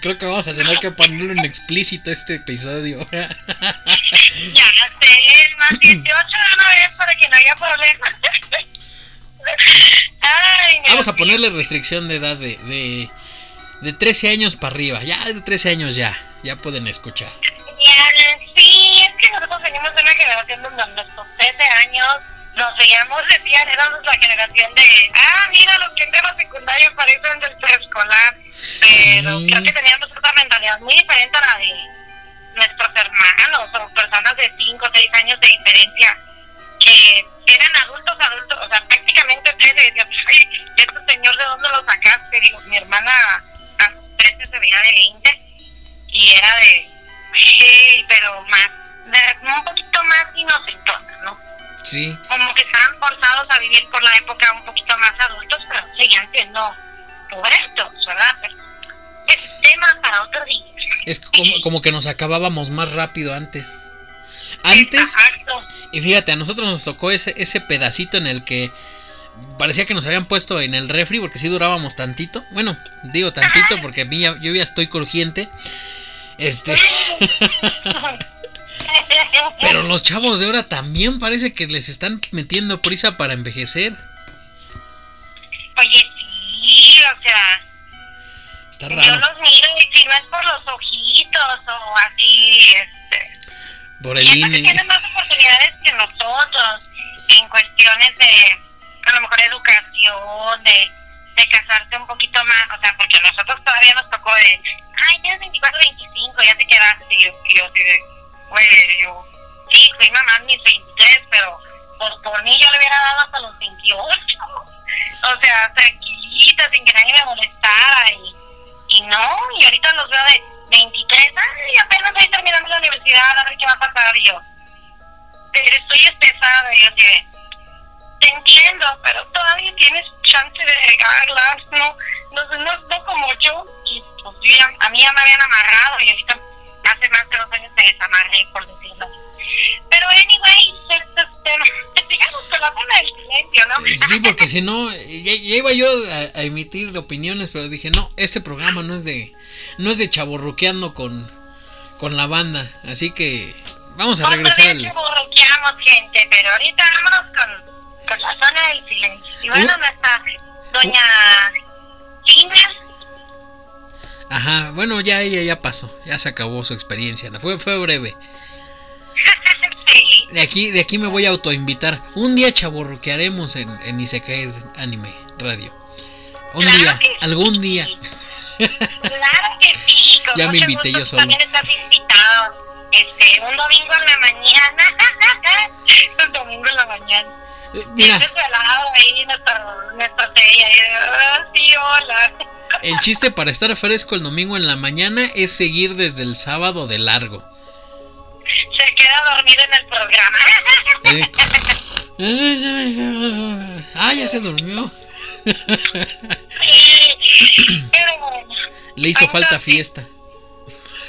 Creo que vamos a tener que ponerlo en explícito este episodio. Ya sé, el más 18 de una vez para que no haya problemas. Ay, Vamos a ponerle restricción de edad de, de, de 13 años para arriba. Ya de 13 años ya. Ya pueden escuchar. Ya, sí, es que nosotros venimos de una generación donde nuestros 13 años nos veíamos, decían, éramos la generación de, ah, mira, los que entran a secundaria parecen del preescolar. Pero Sí. creo que teníamos otra mentalidad muy diferente a la de nuestros hermanos o personas de 5 o 6 años de diferencia que eran adultos, adultos, o sea, prácticamente 13. Decían, ay, este señor, ¿de dónde lo sacaste? Digo, mi hermana a sus 13 se veía de 20 y era de, sí, pero más, un poquito más inocentona, ¿no? Sí. Como que estaban forzados a vivir por la época un poquito más adultos, pero seguían siendo pubertos, ¿verdad? Pero es tema para otro día. Es como, como que nos acabábamos más rápido antes. antes. Y fíjate, a nosotros nos tocó ese, ese pedacito en el que parecía que nos habían puesto en el refri porque sí durábamos tantito. Bueno, digo tantito porque a mí ya, yo ya estoy crujiente. Este. Pero los chavos de ahora también parece que les están metiendo prisa para envejecer. Oye, sí, o sea. Está Yo raro. los miro y si no es por los ojitos o así, este. Por el INE. tienen más oportunidades que nosotros en cuestiones de, a lo mejor, educación, de, de casarse un poquito más, o sea, porque a nosotros todavía nos tocó de, ay, tienes 24, 25, ya te quedaste, y yo, y yo así de, güey, yo, sí, fui mamá mis 23, pero pues por mí yo le hubiera dado hasta los 28, o sea, tranquilita, sin que nadie me molestara, y, y no, y ahorita los veo de 23, ay, apenas estoy terminando la universidad, a ver qué va a pasar, y yo, pero estoy estresada, y yo así te entiendo, pero todavía tienes chance de regarlas, no, no, no, no como yo, y pues yo ya- a mí ya me habían amarrado, y ahorita hace más de dos años me desamarré, por decirlo así. Pero anyway, estos temas, sigamos con la zona del silencio, ¿no? Sí, porque si no, ya, ya iba yo a, a emitir opiniones, pero dije, no, este programa no es de, no es de chaborruqueando con, con la banda, así que vamos a regresar al... gente, pero ahorita vámonos con, con la zona del silencio. Y bueno, Uh. nuestra doña China, Ajá, bueno, ya ella ya pasó, ya se acabó su experiencia, ¿no? fue, fue breve. sí, De aquí, de aquí me voy a autoinvitar. Un día chaborruquearemos en, en Isekai Anime Radio. Un Claro día, que sí. algún día. claro que sí. Con Ya me invité yo solo. También estás invitado. Este, un domingo en la mañana. un domingo en la mañana. Mira, helado ahí, nuestra, nuestra sella. y, sí, hola. el chiste para estar fresco el domingo en la mañana es seguir desde el sábado de largo. Se queda dormido en el programa. Eh, Ah, ya se durmió. Sí, pero bueno. Le hizo falta fiesta.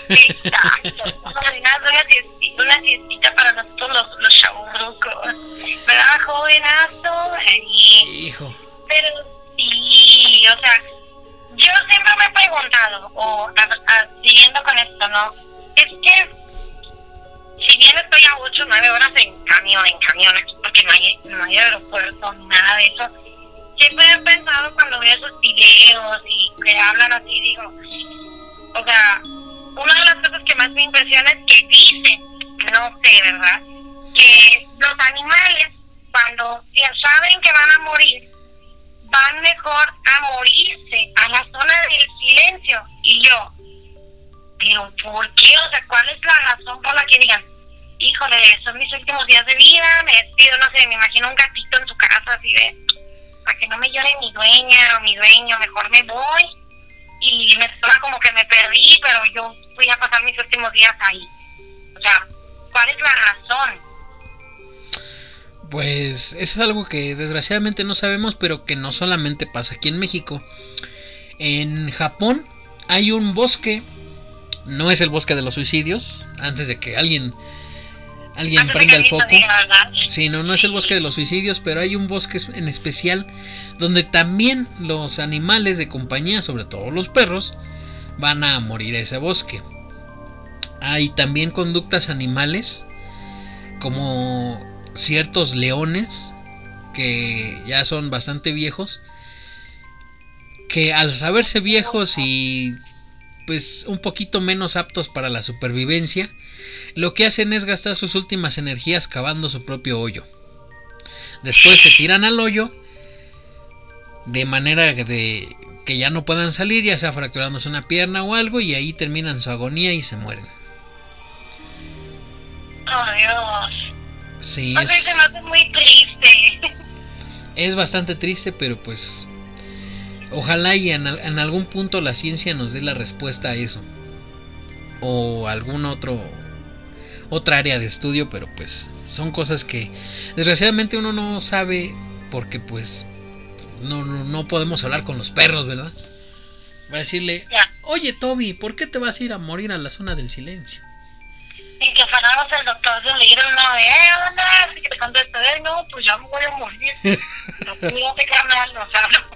Exacto. Una, una, siestita, para nosotros los, los chaburrucos. ¿Verdad, jovenazo? Ahí. Hijo. Pero sí, o sea, yo siempre me he preguntado, o a- siguiendo con esto, ¿no? Es que, si bien estoy a 8 o 9 horas en camión, en camiones, porque no hay, no hay aeropuerto ni nada de eso, siempre he pensado cuando veo esos videos y que hablan así, digo, o sea, una de las cosas que más me impresiona es que dicen, no sé, ¿verdad? Que los animales, cuando ya saben que van a morir, van mejor a morirse a la zona del silencio. Y yo, pero ¿por qué? O sea, ¿cuál es la razón por la que digan, híjole, son mis últimos días de vida, me despido, no sé, me imagino un gatito en su casa así de, para que no me llore mi dueña o mi dueño, mejor me voy y me suena como que me perdí, pero yo voy a pasar mis últimos días ahí. O sea, ¿cuál es la razón? Pues eso es algo que desgraciadamente no sabemos, pero que no solamente pasa aquí en México. En Japón hay un bosque, no es el bosque de los suicidios, antes de que alguien alguien Antes prenda el foco. Sí, no, no es el bosque de los suicidios, pero hay un bosque en especial donde también los animales de compañía, sobre todo los perros, van a morir ese bosque. Hay también conductas animales como ciertos leones que ya son bastante viejos que al saberse viejos y pues un poquito menos aptos para la supervivencia lo que hacen es gastar sus últimas energías cavando su propio hoyo después se tiran al hoyo de manera de que ya no puedan salir ya sea fracturándose una pierna o algo y ahí terminan su agonía y se mueren Oh, Dios. sí O sea, es... se me hace muy triste. Es bastante triste, pero pues ojalá y en, en algún punto la ciencia nos dé la respuesta a eso. O algún otro otra área de estudio, pero pues son cosas que desgraciadamente uno no sabe porque pues no, no, no podemos hablar con los perros, ¿verdad? Va a decirle, oye Toby, ¿por qué te vas a ir a morir a la zona del silencio? que fuéramos el doctor de leer una vez, onda, que te contesté, eh, no, pues ya me voy a morir. no, cuídate, carnal, o sea, no.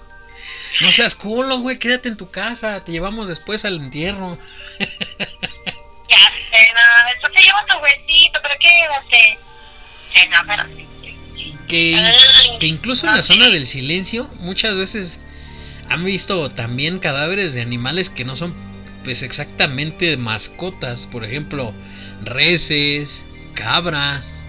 No seas culo, güey, quédate en tu casa, te llevamos después al entierro. ya sé, no, después te llevo tu huesito, pero quédate. Sí, no, pero sí. Que, que incluso en la zona del silencio muchas veces han visto también cadáveres de animales que no son pues exactamente mascotas, por ejemplo, reses, cabras.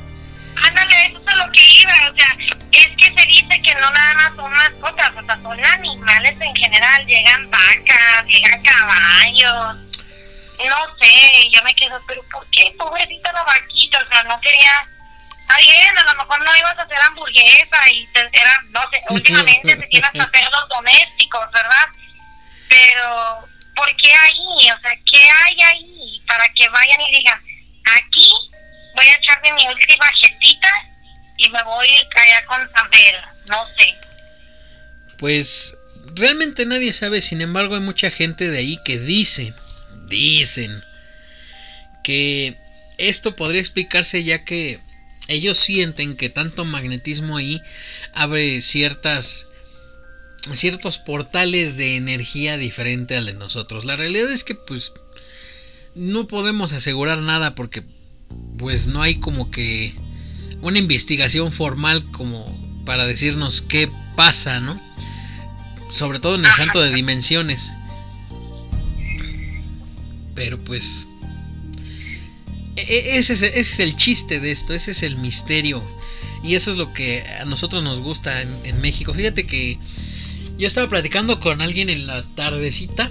Ándale, eso es lo que iba, o sea, es que se dice que no nada más son mascotas, o sea, son animales en general, llegan vacas, llegan caballos, no sé, yo me quedo, pero ¿por qué pobrecita la vaquita? O sea, no quería, está bien, a lo mejor no ibas a hacer hamburguesa y te, era, no sé, últimamente se tienen hasta cerdos domésticos, ¿verdad? Pero, ¿por qué ahí? O sea, ¿qué hay ahí para que vayan y digan, aquí voy a echarme mi última jetita y me voy allá con San Pedro? No sé. Pues realmente nadie sabe, sin embargo hay mucha gente de ahí que dice, dicen, que esto podría explicarse ya que ellos sienten que tanto magnetismo ahí abre ciertas ciertos portales de energía diferente al de nosotros. La realidad es que pues no podemos asegurar nada porque pues no hay como que una investigación formal como para decirnos qué pasa, ¿no? Sobre todo en el santo de dimensiones. Pero pues ese es, ese es el chiste de esto, ese es el misterio. Y eso es lo que a nosotros nos gusta en, en México. Fíjate que yo estaba platicando con alguien en la tardecita.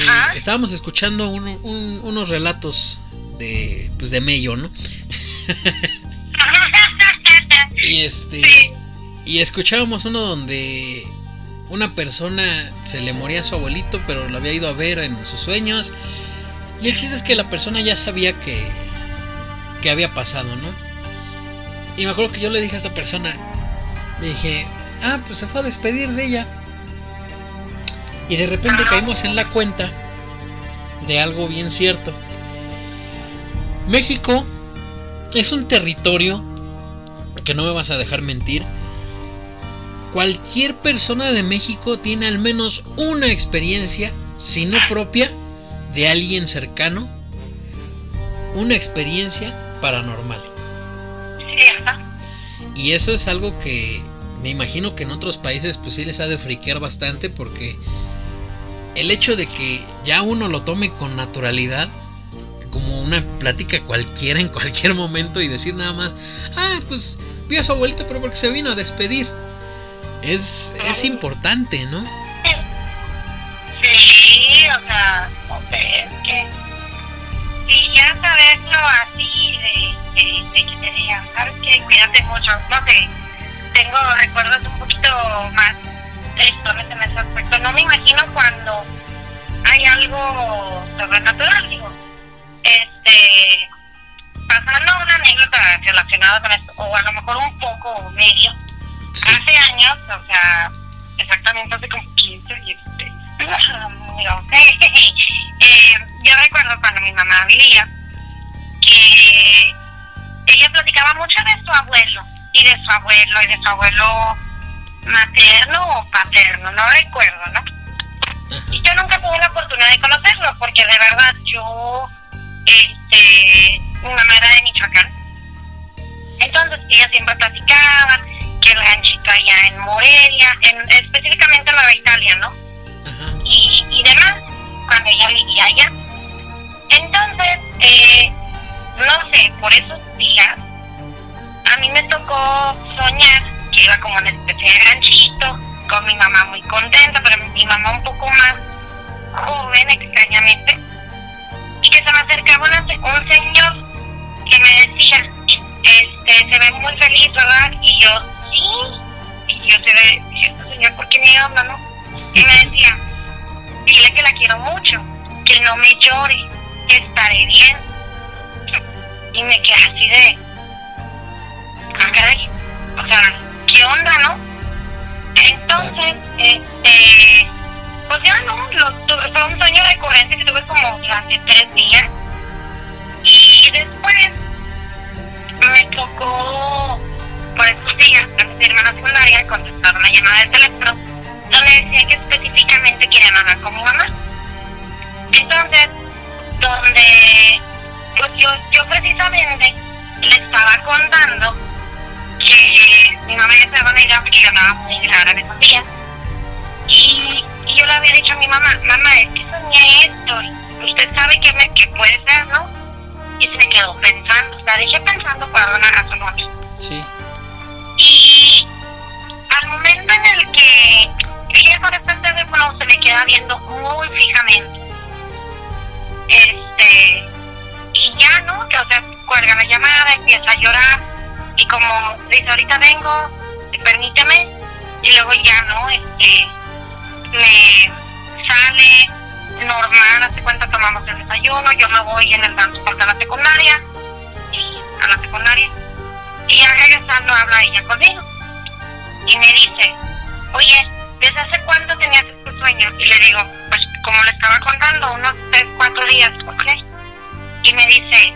Eh, estábamos escuchando unos relatos de, pues de Mello, ¿no? y este y escuchábamos uno donde una persona se le moría a su abuelito, pero lo había ido a ver en sus sueños. Y el chiste es que la persona ya sabía que que había pasado, ¿no? Y me acuerdo que yo le dije a esta persona, le dije, ah, pues se fue a despedir de ella. Y de repente caímos en la cuenta de algo bien cierto. México es un territorio que no me vas a dejar mentir. Cualquier persona de México tiene al menos una experiencia, si no propia, de alguien cercano, una experiencia paranormal. Y eso es algo que me imagino que en otros países pues sí les ha de friquear bastante porque el hecho de que ya uno lo tome con naturalidad, como una plática cualquiera en cualquier momento y decir nada más, ah, pues vi a su abuelito pero porque se vino a despedir, es, es importante, ¿no? Sí, o sea, no sé, es que si ya saberlo así de, de, de que te digan, ¿sabes qué? Cuídate mucho, no sé tengo recuerdos un poquito más tristes en ese aspecto. No me imagino cuando hay algo sobrenatural, digo. Este, pasando una anécdota relacionada con esto, o a lo mejor un poco medio. Hace años, o sea, exactamente hace como 15, 16. eh, yo recuerdo cuando mi mamá vivía que ella platicaba mucho de su abuelo y de su abuelo y de su abuelo materno o paterno, no recuerdo, ¿no? Y yo nunca tuve la oportunidad de conocerlo porque de verdad yo, este, mi mamá era de Michoacán. Entonces ella siempre platicaba que el ranchito allá en Morelia, en, específicamente en Nueva Italia, ¿no? Y demás, cuando ella vivía allá. Entonces, eh, no sé, por esos días a mí me tocó soñar que iba como en especie de ranchito, con mi mamá muy contenta, pero mi mamá un poco más joven extrañamente, y que se me acercaba un señor que me decía, este, se ve muy feliz, ¿verdad? Y yo, sí, y yo se ve, este señor, ¿por qué me habla, no? Y me decía, dile que la quiero mucho, que no me llore, que estaré bien. Y me quedé así de, ah, caray, o sea, ¿qué onda, no? Entonces, este, pues ya no, lo, fue un sueño recurrente que tuve como durante tres días. Y después me tocó, por esos días, antes de irme secundaria, contestar una llamada de teléfono donde decía que específicamente querían hablar con mi mamá. Entonces, donde pues yo, yo precisamente le estaba contando que mi mamá ya se van a ir porque yo andaba muy rara en esos días. Y, y, yo le había dicho a mi mamá, mamá, es que soñé esto, usted sabe que, me, que puede ser, ¿no? Y se quedó pensando, la dejé pensando para una razón otra. Sí. Y al momento en el que ella con este teléfono se me queda viendo muy fijamente, este, y ya, ¿no? Que, o sea, cuelga la llamada, empieza a llorar, y como dice, ahorita vengo, permíteme, y luego ya, ¿no? Este, me sale normal, hace cuenta tomamos el desayuno, yo me voy en el transporte a la secundaria, a la secundaria, y ya regresando habla ella conmigo, y me dice, oye, ¿desde hace cuánto tenías este sueño? Y le digo, pues como le estaba contando, unos tres, cuatro días, ¿ok? Y me dice,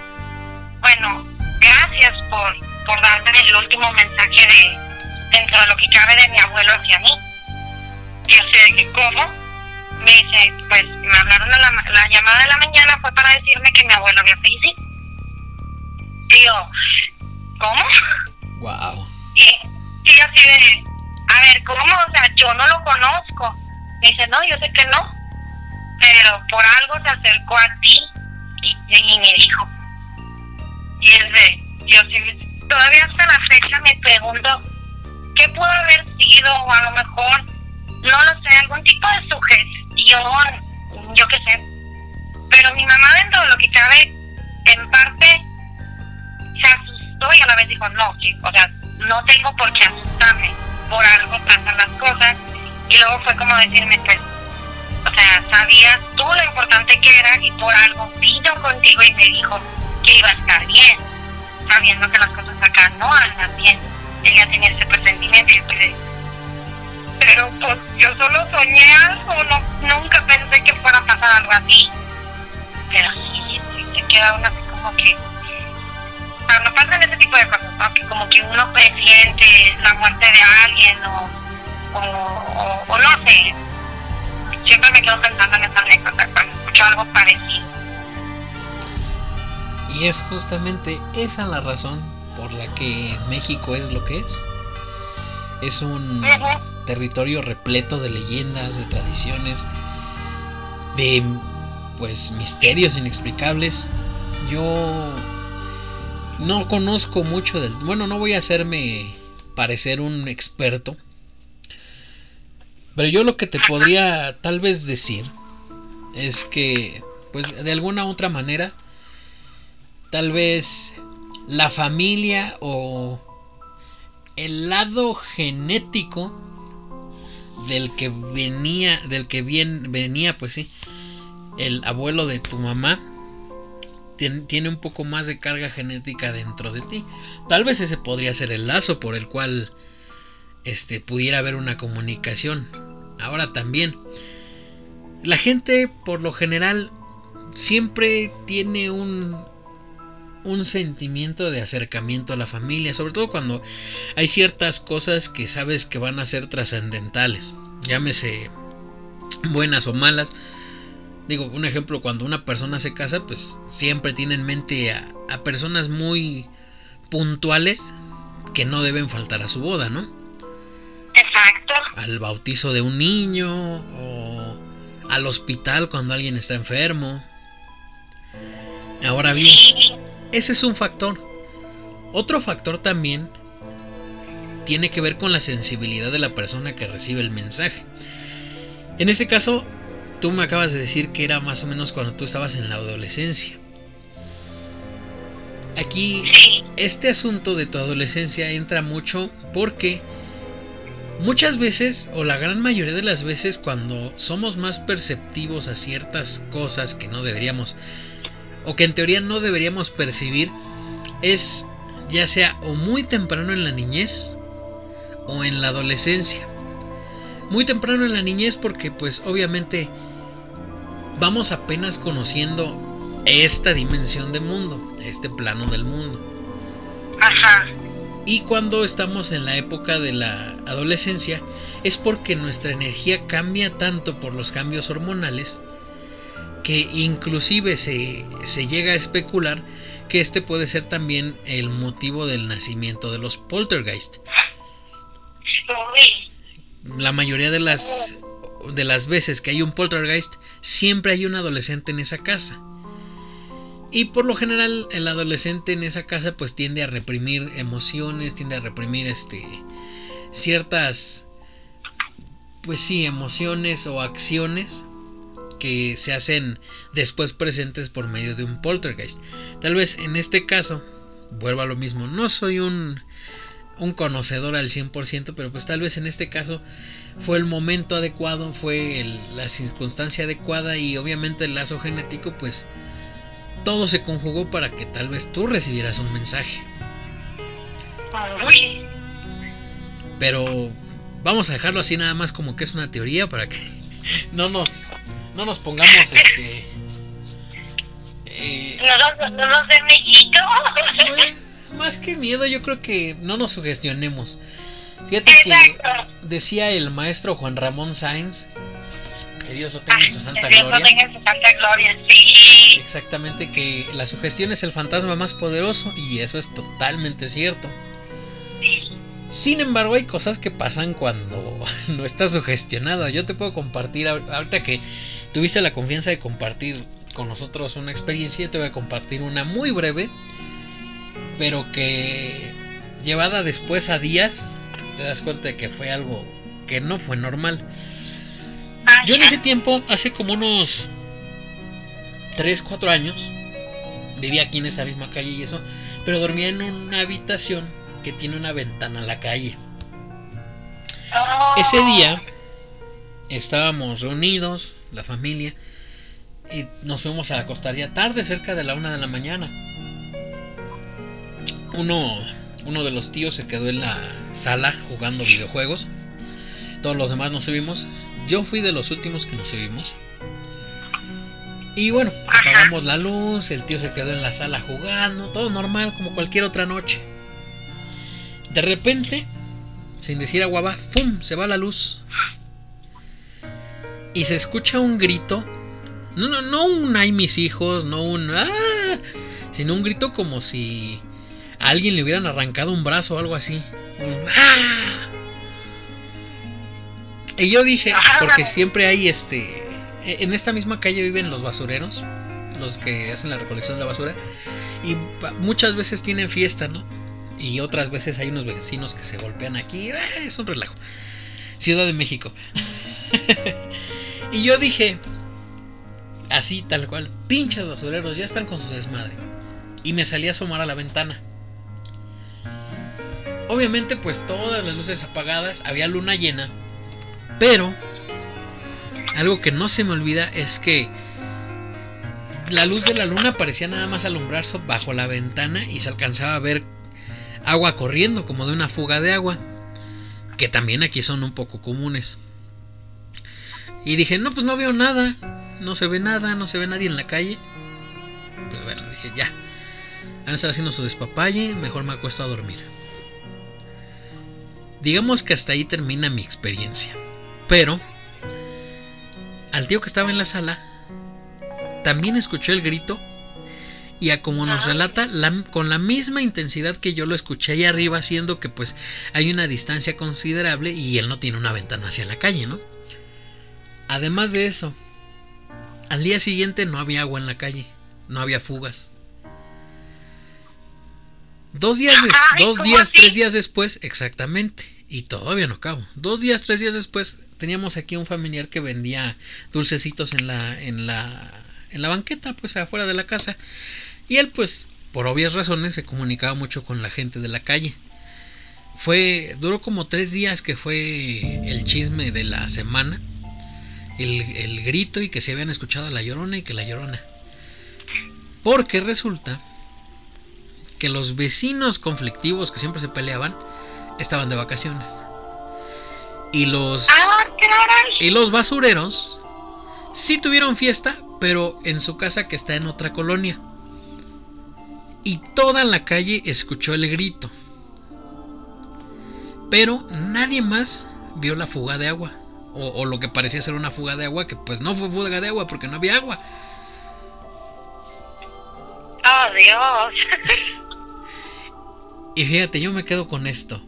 bueno, gracias por, por darme el último mensaje de dentro de lo que cabe de mi abuelo hacia mí. Yo sé que cómo. Me dice, pues me hablaron la, la llamada de la mañana fue para decirme que mi abuelo había fallecido. Y yo, ¿cómo? Wow. Y, y así de, a ver, ¿cómo? O sea, yo no lo conozco. Me dice, no, yo sé que no. Pero por algo se acercó a ti y, y me dijo. Y es de, yo sí, todavía hasta la fecha me pregunto, ¿qué pudo haber sido? O a lo mejor, no lo sé, algún tipo de sugestión, yo qué sé. Pero mi mamá dentro de lo que cabe, en parte, se asustó y a la vez dijo, no, o sea, no tengo por qué asustarme, por algo pasan las cosas. Y luego fue como decirme, pues, o sea, sabías tú lo importante que era y por algo vino contigo y me dijo que iba a estar bien, sabiendo que las cosas acá no andan bien. Ella tenía ese presentimiento y le pero pues yo solo soñé algo, no, nunca pensé que fuera a pasar algo así. Pero sí, te queda uno así como que... Pero no pasan ese tipo de cosas, ¿no? Que como que uno presiente la muerte de alguien o, o, o, o no sé. Siempre me quedo pensando en esa anécdota cuando escucho algo parecido. Y es justamente esa la razón por la que México es lo que es. Es un territorio repleto de leyendas, de tradiciones, de pues misterios inexplicables. Yo no conozco mucho del, bueno, no voy a hacerme parecer un experto, pero yo lo que te podría tal vez decir es que pues de alguna u otra manera tal vez la familia o el lado genético del que venía, del que bien venía, pues sí, el abuelo de tu mamá tiene un poco más de carga genética dentro de ti. Tal vez ese podría ser el lazo por el cual este pudiera haber una comunicación. Ahora también la gente por lo general siempre tiene un un sentimiento de acercamiento a la familia, sobre todo cuando hay ciertas cosas que sabes que van a ser trascendentales, llámese buenas o malas. Digo, un ejemplo, cuando una persona se casa, pues siempre tiene en mente a, a personas muy puntuales que no deben faltar a su boda, ¿no? Exacto. Al bautizo de un niño o al hospital cuando alguien está enfermo. Ahora bien, ese es un factor. Otro factor también tiene que ver con la sensibilidad de la persona que recibe el mensaje. En este caso, tú me acabas de decir que era más o menos cuando tú estabas en la adolescencia. Aquí, este asunto de tu adolescencia entra mucho porque muchas veces, o la gran mayoría de las veces, cuando somos más perceptivos a ciertas cosas que no deberíamos, o que en teoría no deberíamos percibir, es ya sea o muy temprano en la niñez o en la adolescencia. Muy temprano en la niñez porque pues obviamente vamos apenas conociendo esta dimensión de mundo, este plano del mundo. Ajá. Y cuando estamos en la época de la adolescencia es porque nuestra energía cambia tanto por los cambios hormonales que inclusive se, se llega a especular que este puede ser también el motivo del nacimiento de los poltergeist. La mayoría de las de las veces que hay un poltergeist, siempre hay un adolescente en esa casa. Y por lo general el adolescente en esa casa pues tiende a reprimir emociones, tiende a reprimir este ciertas pues sí, emociones o acciones que se hacen después presentes por medio de un poltergeist. Tal vez en este caso, vuelvo a lo mismo, no soy un, un conocedor al 100%, pero pues tal vez en este caso fue el momento adecuado, fue la circunstancia adecuada y obviamente el lazo genético, pues todo se conjugó para que tal vez tú recibieras un mensaje. Pero vamos a dejarlo así nada más como que es una teoría para que no nos no nos pongamos este eh, no, nos, de México más que miedo yo creo que no nos sugestionemos fíjate que decía el maestro Juan Ramón Sáenz que Dios lo tenga en su santa gloria. Exactamente, que la sugestión es el fantasma más poderoso y eso es totalmente cierto. Sin embargo, hay cosas que pasan cuando no estás sugestionado. Yo te puedo compartir, ahorita que tuviste la confianza de compartir con nosotros una experiencia, te voy a compartir una muy breve, pero que llevada después a días, te das cuenta de que fue algo que no fue normal. Yo en ese tiempo, hace como unos 3, 4 años, vivía aquí en esta misma calle y eso, pero dormía en una habitación que tiene una ventana a la calle. Ese día estábamos reunidos, la familia, y nos fuimos a acostar ya tarde, cerca de la una de la mañana. Uno, uno de los tíos se quedó en la sala jugando videojuegos. Todos los demás nos subimos. Yo fui de los últimos que nos subimos. Y bueno, apagamos la luz, el tío se quedó en la sala jugando, todo normal como cualquier otra noche. De repente, sin decir aguaba, ¡fum! se va la luz. Y se escucha un grito. No, no, no un ay mis hijos, no un ¡ah! Sino un grito como si a alguien le hubieran arrancado un brazo o algo así. ¡Ah! Y yo dije, porque siempre hay este. En esta misma calle viven los basureros, los que hacen la recolección de la basura, y muchas veces tienen fiesta, ¿no? Y otras veces hay unos vecinos que se golpean aquí. Eh, es un relajo. Ciudad de México. y yo dije, así tal cual, pinches basureros, ya están con su desmadre. Y me salí a asomar a la ventana. Obviamente pues todas las luces apagadas, había luna llena. Pero, algo que no se me olvida es que la luz de la luna parecía nada más alumbrarse bajo la ventana y se alcanzaba a ver agua corriendo, como de una fuga de agua, que también aquí son un poco comunes. Y dije, no, pues no veo nada, no se ve nada, no se ve nadie en la calle. Pues bueno, dije, ya, van a estar haciendo su despapalle, mejor me acuesto a dormir. Digamos que hasta ahí termina mi experiencia. Pero, al tío que estaba en la sala, también escuchó el grito y a como nos relata con la misma intensidad que yo lo escuché ahí arriba, siendo que pues hay una distancia considerable y él no tiene una ventana hacia la calle, ¿no? Además de eso, al día siguiente no había agua en la calle, no había fugas. Dos días, dos días, tres días después, exactamente, y todavía no acabo. Dos días, tres días después, teníamos aquí un familiar que vendía dulcecitos en la, en la, en la banqueta, pues afuera de la casa. Y él, pues, por obvias razones, se comunicaba mucho con la gente de la calle. Fue, duró como tres días que fue el chisme de la semana. El, grito y que se habían escuchado a la llorona y que la llorona. Porque resulta que los vecinos conflictivos que siempre se peleaban estaban de vacaciones. Y los, ah, y los basureros sí tuvieron fiesta, pero en su casa que está en otra colonia. y toda la calle escuchó el grito. Pero nadie más vio la fuga de agua. O, lo que parecía ser una fuga de agua, que pues no fue fuga de agua porque no había agua. ¡Oh, Dios! y fíjate, yo me quedo con esto.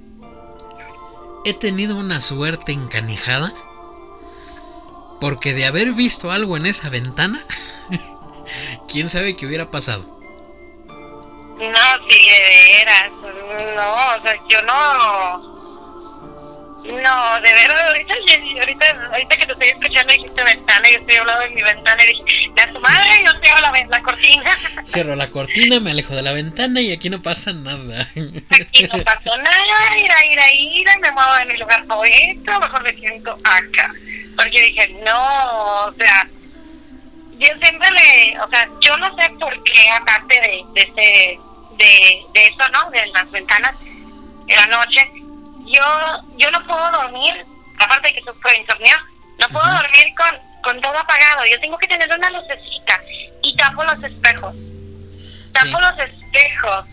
He tenido una suerte encanijada. Porque de haber visto algo en esa ventana, quién sabe qué hubiera pasado. No, sí, de veras. No, o sea, yo no no, de verdad, ahorita, ahorita, ahorita que te estoy escuchando dijiste ventana, yo estoy hablando de mi ventana y dije, de a tu madre yo cierro la, la cortina. Cierro la cortina, me alejo de la ventana y aquí no pasa nada. Aquí no pasó nada, ira, ira, ira, me muevo de mi lugar favorito, mejor me siento acá. Porque dije, no, o sea, yo siempre le, o sea, yo no sé por qué, aparte de, de, ese, de, de eso, ¿no? De las ventanas en la noche, yo yo no puedo dormir, aparte de que sufro insomnio, no puedo dormir con, con todo apagado. Yo tengo que tener una lucecita y tapo los espejos. Tapo los espejos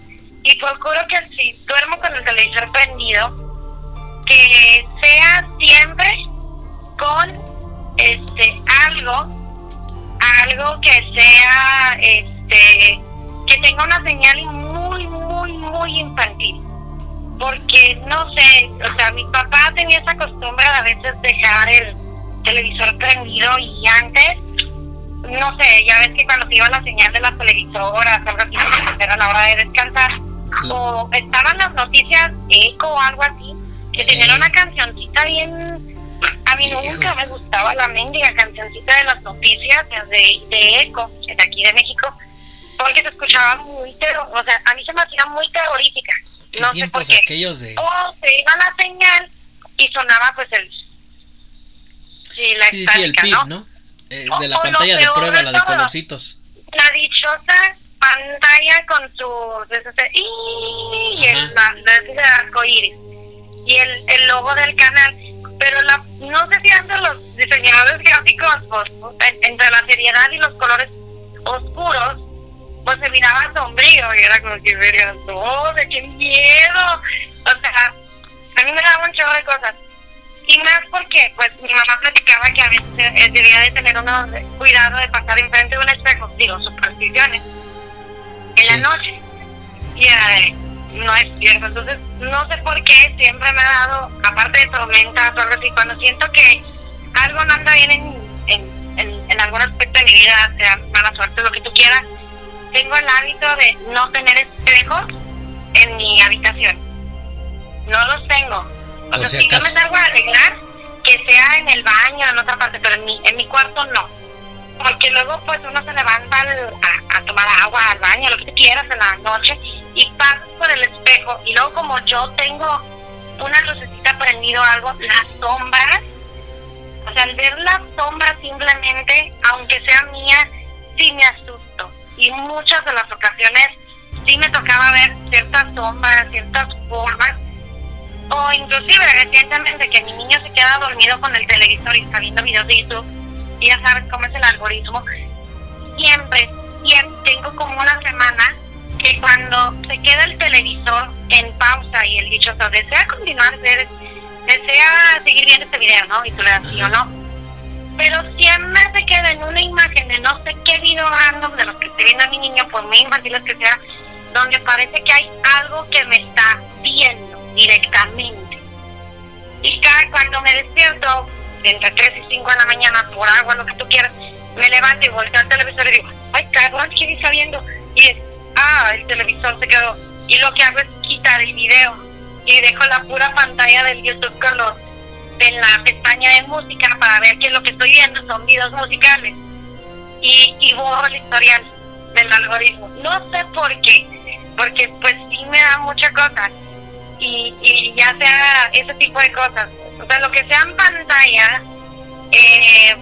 y procuro que si duermo con el televisor prendido, que sea siempre con este algo, algo que sea este que tenga una señal muy muy muy infantil porque no sé, o sea, mi papá tenía esa costumbre de a veces dejar el televisor prendido y antes, no sé, ya ves que cuando se iba la señal de las televisoras, algo así, era la hora de descansar, o estaban las noticias eco o algo así, que tenían una cancioncita bien... A mí nunca me gustaba la mendiga cancioncita de las noticias de, de eco, de aquí de México, porque se escuchaba muy, o sea, a mí se me hacía muy terrorífica no sé por qué. aquellos de... O se iba la señal y sonaba pues el... Sí, la sí, sí, el pip, ¿no? Eh, de la pantalla de prueba, la de colorcitos. La dichosa pantalla con su... Y, el arco iris. Y el, el logo del canal. Pero la, no sé si antes los diseñadores gráficos, pues, entre la seriedad y los colores oscuros, pues se miraba sombrío y era como que vería, no, de qué miedo. O sea, a mí me daba un chorro de cosas. Y más porque, pues, mi mamá platicaba que a veces eh, debía de tener uno cuidado de pasar enfrente de un espejo, digo, supersticiones, en la noche. Y era no es cierto. Entonces, no sé por qué siempre me ha dado, aparte de tormentas o algo así, cuando siento que algo no anda bien en, en, en, en algún aspecto de mi vida, sea mala suerte, lo que tú quieras, tengo el hábito de no tener espejos en mi habitación. No los tengo. O, sea, si yo me salgo a arreglar, que sea en el baño, en otra parte, pero en mi, en mi cuarto no. Porque luego pues uno se levanta a, tomar agua al baño, lo que quieras en la noche, y pasas por el espejo. Y luego como yo tengo una lucecita prendido algo, las sombras, o sea, al ver las sombras simplemente, aunque sea mía, sí me asusto y muchas de las ocasiones sí me tocaba ver ciertas sombras, ciertas formas, o inclusive recientemente que mi niño se queda dormido con el televisor y está viendo videos de YouTube, y ya sabes cómo es el algoritmo, siempre, siempre tengo como una semana que cuando se queda el televisor en pausa y el dichoso desea continuar, desea seguir viendo este video, ¿no? Y tú le das sí o no pero siempre se queda en una imagen de no sé qué video random de los que estoy viendo a mi niño, por muy infantiles que sea, donde parece que hay algo que me está viendo directamente. Y cada cuando me despierto, entre 3 y 5 de la mañana, por agua, lo que tú quieras, me levanto y volteo al televisor y digo, ay cabrón, ¿quién está viendo? Y es, ah, el televisor se quedó. Y lo que hago es quitar el video y dejo la pura pantalla del YouTube con los en la pestaña de música para ver qué es lo que estoy viendo, son videos musicales. Y, y borro el historial del algoritmo. No sé por qué, porque pues sí me da muchas cosas. Y, y ya sea ese tipo de cosas. O sea, lo que sean pantallas, eh,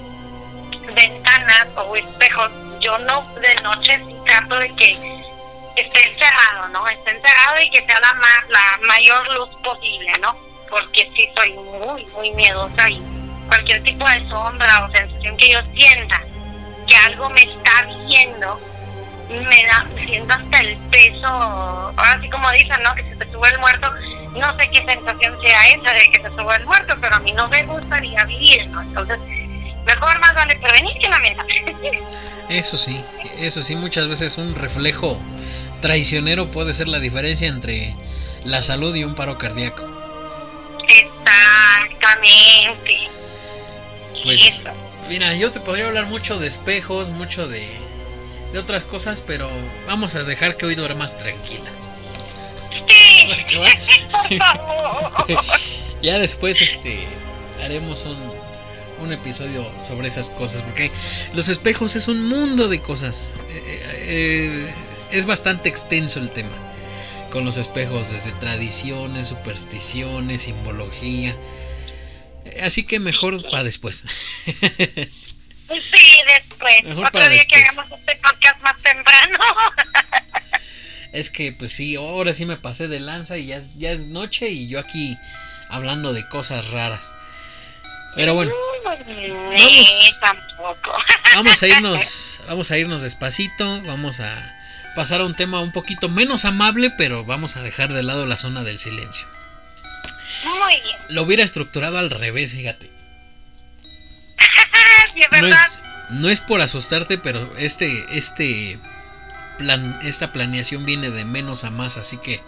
ventanas o espejos, yo no de noche trato de que esté encerrado, ¿no? Esté encerrado y que sea la, la mayor luz posible, ¿no? Porque sí soy muy, muy miedosa y cualquier tipo de sombra o sensación que yo sienta que algo me está viendo, me da, siento hasta el pelo eso, así como dicen, ¿no? Que se te sube el muerto, no sé qué sensación sea esa de que se sube el muerto, pero a mí no me gustaría vivir, ¿no? Entonces, mejor más vale prevenir que lamentar. Eso sí, eso sí, muchas veces un reflejo traicionero puede ser la diferencia entre la salud y un paro cardíaco. Exactamente. Pues, mira, yo te podría hablar mucho de espejos, mucho de, de otras cosas, pero vamos a dejar que hoy duermas tranquila. Sí. Este, ya después este haremos un, un episodio sobre esas cosas, porque los espejos es un mundo de cosas. Eh, eh, es bastante extenso el tema con los espejos, desde tradiciones, supersticiones, simbología. Así que mejor para después. Sí, después. Mejor Otro para día que después. hagamos este podcast más temprano. Es que pues sí, ahora sí me pasé de lanza y ya es, ya es noche y yo aquí hablando de cosas raras. Pero bueno, tampoco. vamos a irnos, vamos a irnos despacito, vamos a pasar a un tema un poquito menos amable, pero vamos a dejar de lado la zona del silencio. Muy bien. Lo hubiera estructurado al revés, fíjate. Sí, es No es, no es por asustarte, pero este, este plan, esta planeación viene de menos a más, así que,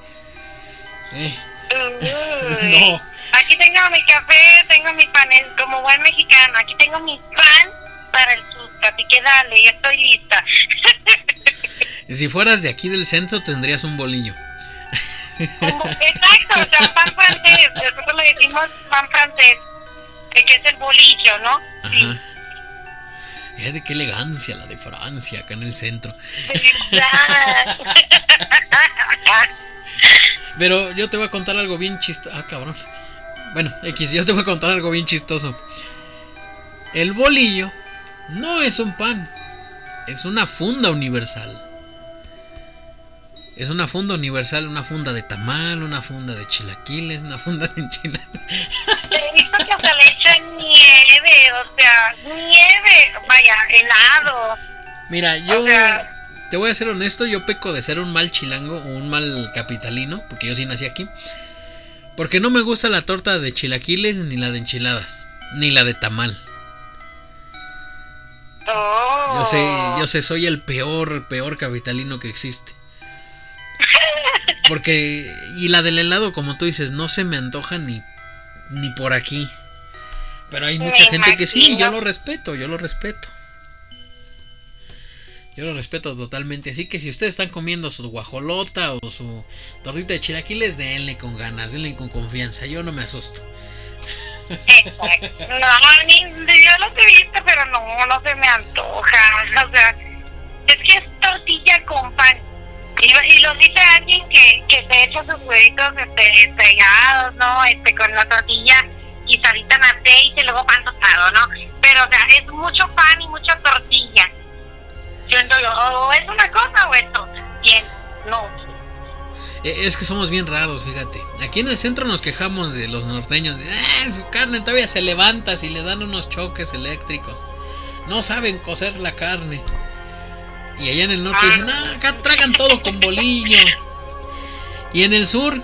eh, no, Aquí tengo mi café, tengo mi pan, como buen mexicano. Aquí tengo mi pan para el susto, así que dale, ya estoy lista. si fueras de aquí del centro tendrías un bolillo. Exacto, o sea, pan francés. Nosotros le decimos pan francés, que es el bolillo, ¿no? Sí. Ajá. Fíjate qué elegancia la de Francia acá en el centro. Pero yo te voy a contar algo bien chistoso. Ah, cabrón. Bueno, X, yo te voy a contar algo bien chistoso. El bolillo no es un pan, es una funda universal. Es una funda universal, una funda de tamal, una funda de chilaquiles, una funda de enchiladas. He visto que se le echa nieve, o sea, nieve, vaya, helado. Mira, yo O sea- te voy a ser honesto, yo peco de ser un mal chilango o un mal capitalino, porque yo sí nací aquí. Porque no me gusta la torta de chilaquiles ni la de enchiladas, ni la de tamal. Oh. Yo sé, yo sé, soy el peor, peor capitalino que existe. Porque, y la del helado, como tú dices, no se me antoja ni, ni por aquí. Pero hay Me mucha gente que sí, yo lo respeto, yo lo respeto. Yo lo respeto totalmente. Así que si ustedes están comiendo su guajolota o su tortita de chilaquiles, denle con ganas, denle con confianza. Yo no me asusto. Exacto. No, ni, yo los he visto, pero no, no se me antoja. O sea, es que es tortilla con pan. Y, y lo dice alguien que, que se echa sus huevitos este, pegados, ¿no? Este, con la tortilla guisadita en aceite y luego pan tostado, ¿no? Pero, o sea, es mucho pan y mucha tortilla. Siento yo, o es una cosa o esto. Bien, no. Eh, Es que somos bien raros, fíjate. Aquí en el centro nos quejamos de los norteños. De, "Ah, su carne todavía se levanta si le dan unos choques eléctricos. No saben cocer la carne. Y allá en el norte dicen, ah, acá tragan todo con bolillo. Y en el sur,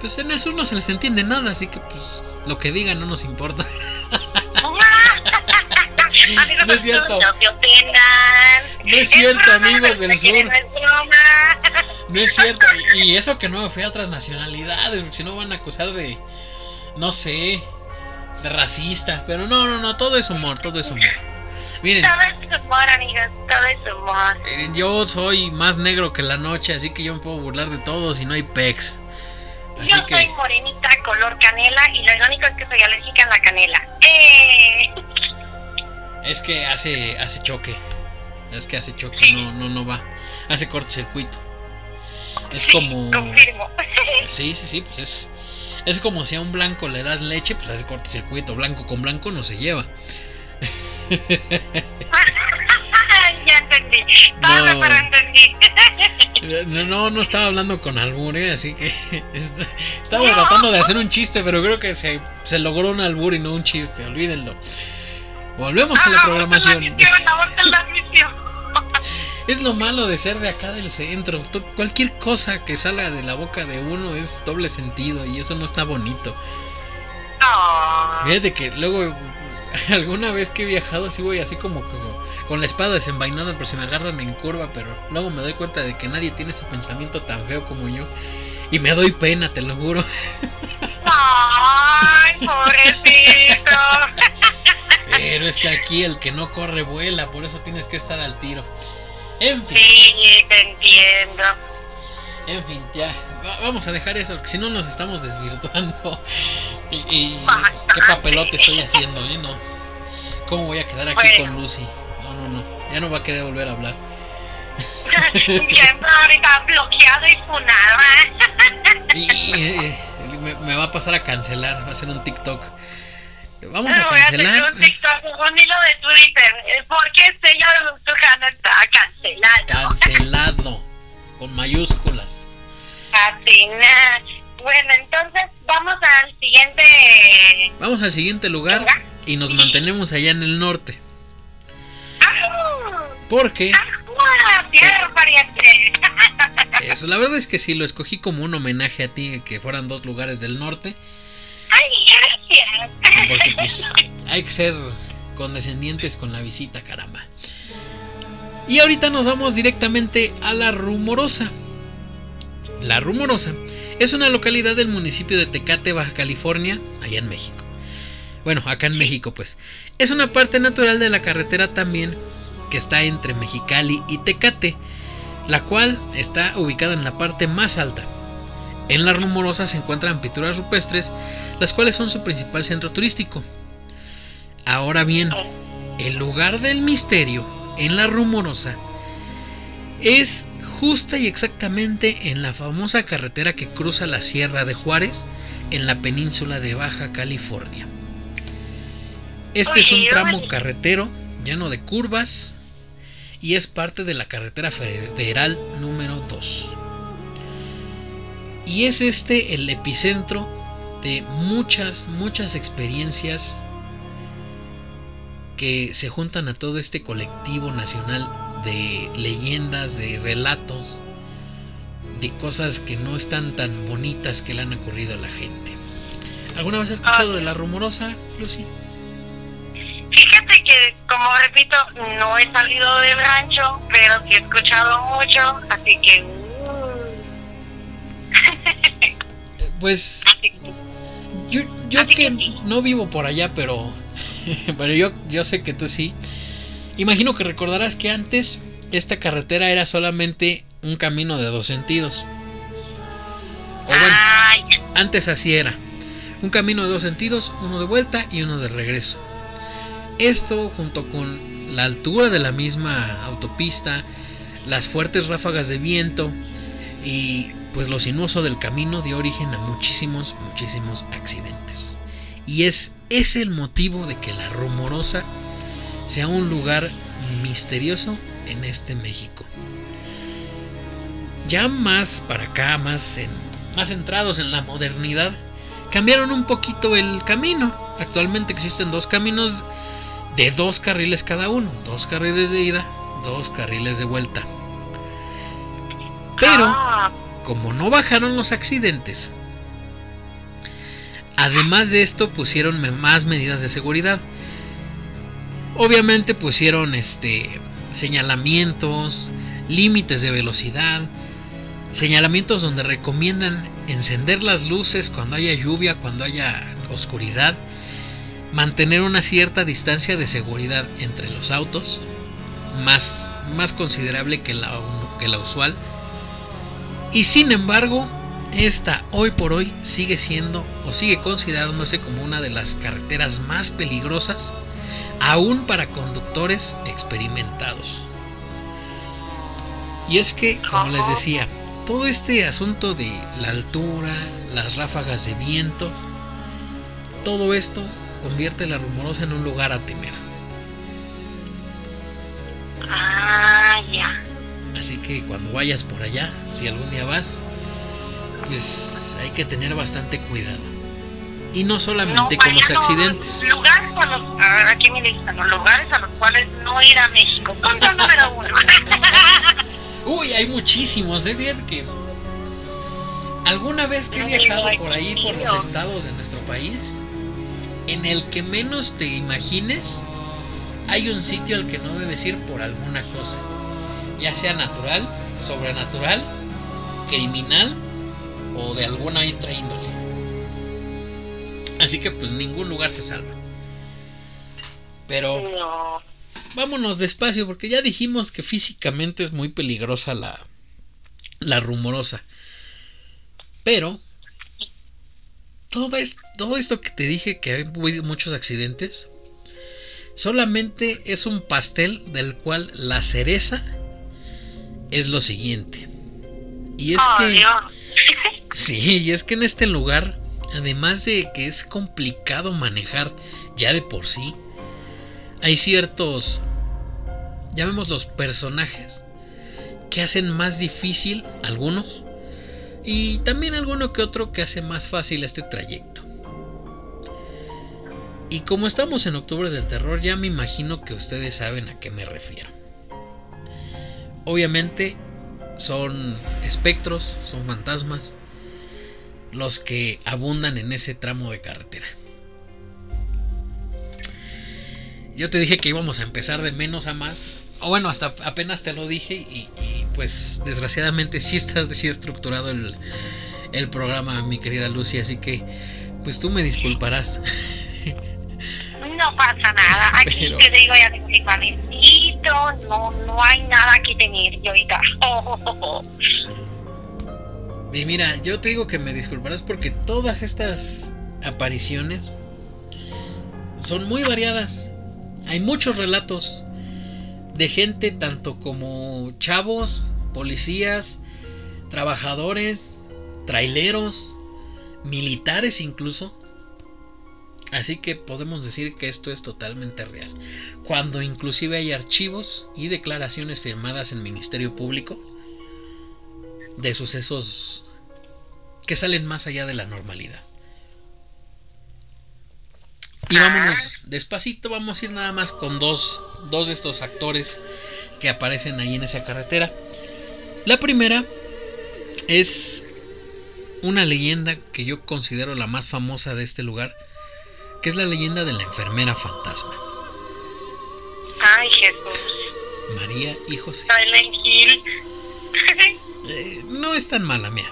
pues en el sur no se les entiende nada, así que pues lo que digan no nos importa. No es cierto. No se ofendan. No es cierto, amigos del sur. No es cierto. Y, y eso que no me fui a otras nacionalidades, porque si no van a acusar de, no sé, de racista. Pero no, no, no, todo es humor, todo es humor. Miren, Todo es humor, amigos, todo es humor. miren, yo soy más negro que la noche, así que yo me puedo burlar de todos y no hay pex. Así Yo soy que, morenita, color canela, y lo irónico es que soy alérgica a la canela. ¡Eh! es que hace, hace choque. Es que hace choque, Sí. no, no, no va. Hace cortocircuito. Es Sí, como. Confirmo. Sí, sí, sí, pues es. Es como si a un blanco le das leche, pues hace cortocircuito. Blanco con blanco no se lleva. ya entendí. No. pero entendí. No, no, no estaba hablando con albur, ¿eh? así que est- estaba No. tratando de hacer un chiste, pero creo que se, se logró un albur y no un chiste, olvídenlo. Volvemos a la Ah, programación. la es lo malo de ser de acá del centro. Cualquier cosa que salga de la boca de uno es doble sentido y eso no está bonito. Fíjate que luego, alguna vez que he viajado, sí voy así como, con la espada desenvainada, pero se me agarran en curva. Pero luego me doy cuenta de que nadie tiene ese pensamiento tan feo como yo. Y me doy pena, te lo juro. ¡Ay, pobrecito! Pero es que aquí el que no corre vuela, por eso tienes que estar al tiro. En fin. Sí, te entiendo. En fin, ya. Vamos a dejar eso, porque si no nos estamos desvirtuando. Y, qué papelote estoy haciendo, ¿eh? No. ¿Cómo voy a quedar aquí con Lucy? No, no, no. Ya no va a querer volver a hablar. Siempre ahorita bloqueado y funada. y, me, me, va a pasar a cancelar, va a hacer un TikTok. Vamos a cancelar. Voy a un TikTok, un hilo de Twitter. ¿Por qué de tu canal está cancelado? Cancelado. con mayúsculas. Así, Bueno, entonces vamos al siguiente. Vamos al siguiente lugar y nos mantenemos allá en el norte. Porque. Eso, la verdad es que sí, lo escogí como un homenaje a ti, que fueran dos lugares del norte. Ay, gracias. Porque pues hay que ser condescendientes con la visita, caramba. Y ahorita nos vamos directamente a La Rumorosa. La Rumorosa es una localidad del municipio de Tecate, Baja California, allá en México. Bueno, acá en México pues. Es una parte natural de la carretera también que está entre Mexicali y Tecate, la cual está ubicada en la parte más alta. En La Rumorosa se encuentran pinturas rupestres, las cuales son su principal centro turístico. Ahora bien, el lugar del misterio en La Rumorosa es justa y exactamente en la famosa carretera que cruza la Sierra de Juárez en la península de Baja California. Este es un tramo carretero lleno de curvas y es parte de la carretera federal número 2. Y es este el epicentro de muchas, muchas experiencias que se juntan a todo este colectivo nacional de leyendas, de relatos, de cosas que no están tan bonitas que le han ocurrido a la gente. ¿Alguna vez has escuchado ah. de la rumorosa, Lucy? Fíjate que, como repito, no he salido del rancho, pero sí he escuchado mucho, así que... Uh. pues... Yo, yo que, no vivo por allá, pero... pero yo, yo sé que tú sí. Imagino que recordarás que antes esta carretera era solamente un camino de dos sentidos. O bueno, antes así era. Un camino de dos sentidos, uno de vuelta y uno de regreso. Esto junto con la altura de la misma autopista, las fuertes ráfagas de viento y pues lo sinuoso del camino dio origen a muchísimos, muchísimos accidentes. Y es ese el motivo de que la rumorosa sea un lugar misterioso en este México. Ya más para acá, más, en, más centrados en la modernidad, cambiaron un poquito el camino. Actualmente existen dos caminos de dos carriles cada uno, dos carriles de ida, dos carriles de vuelta. Pero, ah. como no bajaron los accidentes, además de esto pusieron más medidas de seguridad. Obviamente pusieron este señalamientos, límites de velocidad, señalamientos donde recomiendan encender las luces cuando haya lluvia, cuando haya oscuridad mantener una cierta distancia de seguridad entre los autos, más, más considerable que la, que la usual. Y sin embargo, esta hoy por hoy sigue siendo o sigue considerándose como una de las carreteras más peligrosas, aún para conductores experimentados. Y es que, como les decía, todo este asunto de la altura, las ráfagas de viento, todo esto convierte la rumorosa en un lugar a temer. Ah, ya. Así que cuando vayas por allá, si algún día vas, pues hay que tener bastante cuidado. Y no solamente con los accidentes. Lugares a los, aquí me listan, los lugares a los cuales no ir a México. Punto número uno. Uy, hay muchísimos, ¿eh? Que alguna vez que he viajado por ahí, por los estados de nuestro país, en el que menos te imagines, hay un sitio al que no debes ir por alguna cosa, ya sea natural, sobrenatural, criminal o de alguna otra índole. Así que pues ningún lugar se salva. Pero vámonos despacio porque ya dijimos que físicamente es muy peligrosa la la rumorosa. Pero todo, es, todo esto que te dije que hay muchos accidentes solamente es un pastel del cual la cereza es lo siguiente. Y es que Sí, y es que en este lugar además de que es complicado manejar ya de por sí, hay ciertos, llamémoslos personajes, que hacen más difícil algunos y también alguno que otro que hace más fácil este trayecto. Y como estamos en octubre del terror, ya me imagino que ustedes saben a qué me refiero. Obviamente son espectros, son fantasmas, los que abundan en ese tramo de carretera. Yo te dije que íbamos a empezar de menos a más. O bueno, hasta apenas te lo dije y, pues desgraciadamente sí está así estructurado el, el, programa, mi querida Lucy. Así que pues tú me disculparás. No pasa nada. Aquí te digo ya tengo mi No, no hay nada que tener yo ahorita. Y mira, yo te digo que me disculparás porque todas estas apariciones son muy variadas. Hay muchos relatos de gente tanto como chavos, policías, trabajadores, traileros, militares incluso. Así que podemos decir que esto es totalmente real. Cuando inclusive hay archivos y declaraciones firmadas en Ministerio Público de sucesos que salen más allá de la normalidad. Y vámonos despacito, vamos a ir nada más con dos, dos de estos actores que aparecen ahí en esa carretera. La primera es una leyenda que yo considero la más famosa de este lugar, que es la leyenda de la enfermera fantasma. Ay, Jesús. María y José. Eh, no es tan mala, mira.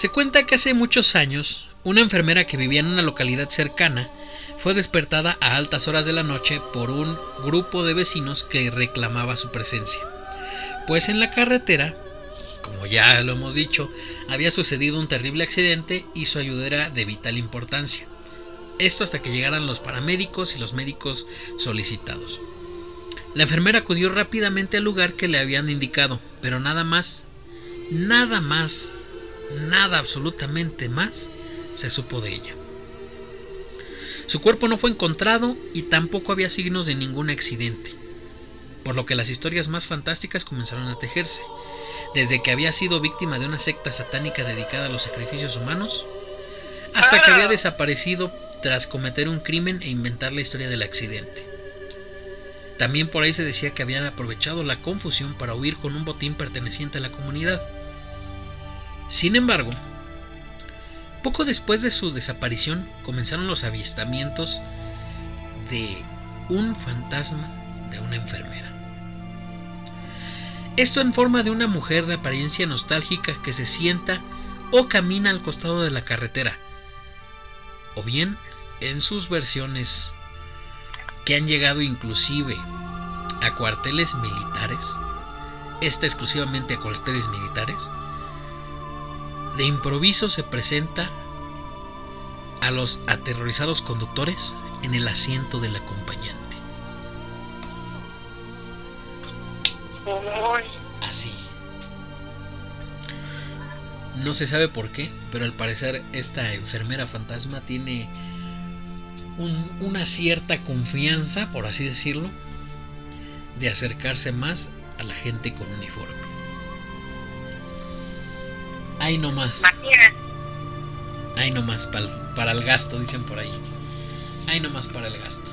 Se cuenta que hace muchos años, una enfermera que vivía en una localidad cercana fue despertada a altas horas de la noche por un grupo de vecinos que reclamaba su presencia. Pues en la carretera, como ya lo hemos dicho, había sucedido un terrible accidente y su ayuda era de vital importancia. Esto hasta que llegaran los paramédicos y los médicos solicitados. La enfermera acudió rápidamente al lugar que le habían indicado, pero nada más, nada más nada absolutamente más se supo de ella. Su cuerpo no fue encontrado y tampoco había signos de ningún accidente, por lo que las historias más fantásticas comenzaron a tejerse, desde que había sido víctima de una secta satánica dedicada a los sacrificios humanos, hasta que había ah. desaparecido tras cometer un crimen e inventar la historia del accidente. También por ahí se decía que habían aprovechado la confusión para huir con un botín perteneciente a la comunidad. Sin embargo, poco después de su desaparición comenzaron los avistamientos de un fantasma de una enfermera. Esto en forma de una mujer de apariencia nostálgica que se sienta o camina al costado de la carretera, o bien en sus versiones que han llegado inclusive a cuarteles militares, esta exclusivamente a cuarteles militares, de improviso se presenta a los aterrorizados conductores en el asiento del acompañante. Así. No se sabe por qué, pero al parecer esta enfermera fantasma tiene una cierta confianza, por así decirlo, de acercarse más a la gente con uniforme. Ahí nomás. Ahí nomás para para el gasto, dicen por ahí. Ahí nomás para el gasto.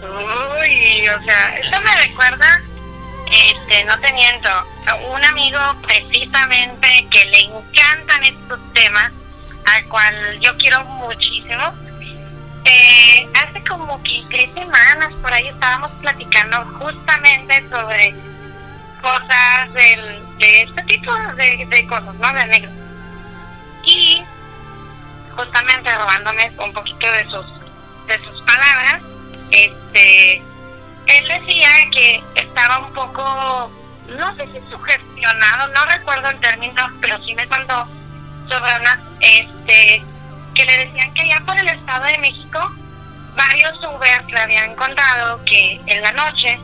Uy, o sea, esto me recuerda, este, no te miento, un amigo precisamente que le encantan estos temas, al cual yo quiero muchísimo. Eh, hace como que tres semanas por ahí estábamos platicando justamente sobre cosas del, de este tipo de, de cosas, ¿no? De negro. Y justamente robándome un poquito de sus, de sus palabras, este, él decía que estaba un poco, no sé si sugestionado, no recuerdo el término, pero sí me contó sobre unas, este, que le decían que allá por el Estado de México, varios Ubers le habían contado que en la noche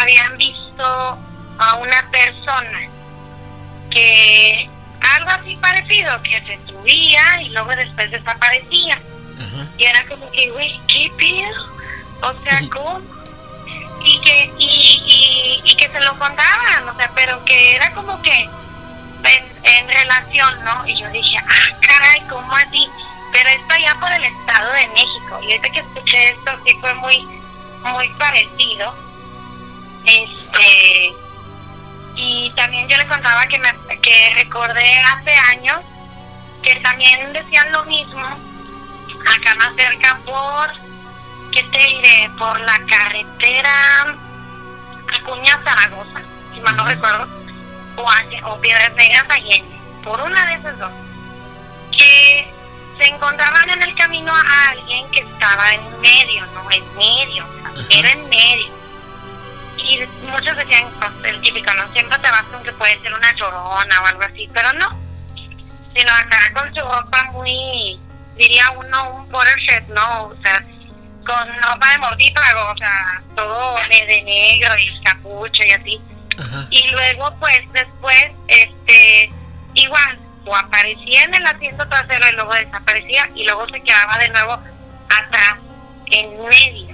habían visto a una persona que algo así parecido, que se subía y luego después desaparecía. Y era como que, güey, ¿qué pido? O sea, ¿cómo? Y que, y, y, que se lo contaban, o sea, pero que era como que en, en relación, ¿no? Y yo dije, ah, caray, ¿cómo así? Pero esto ya por el Estado de México. Y ahorita que escuché esto, sí fue muy, muy parecido. Este y también yo le contaba que me que recordé hace años que también decían lo mismo acá más cerca por ¿qué te diré? por la carretera Acuña Zaragoza si mal no recuerdo o, o Piedras Negras Allende por una de esas dos que se encontraban en el camino a alguien que estaba en medio no en medio era en medio y muchos decían, pues, el típico, ¿no? Siempre te vas con que puede ser una llorona o algo así, pero no. Sino acá con su ropa muy, diría uno, un border shirt, ¿no? O sea, con ropa de mordípago, o sea, todo de negro y capucha y así. Y luego, pues, después, este, igual, o aparecía en el asiento trasero y luego desaparecía y luego se quedaba de nuevo atrás, en medio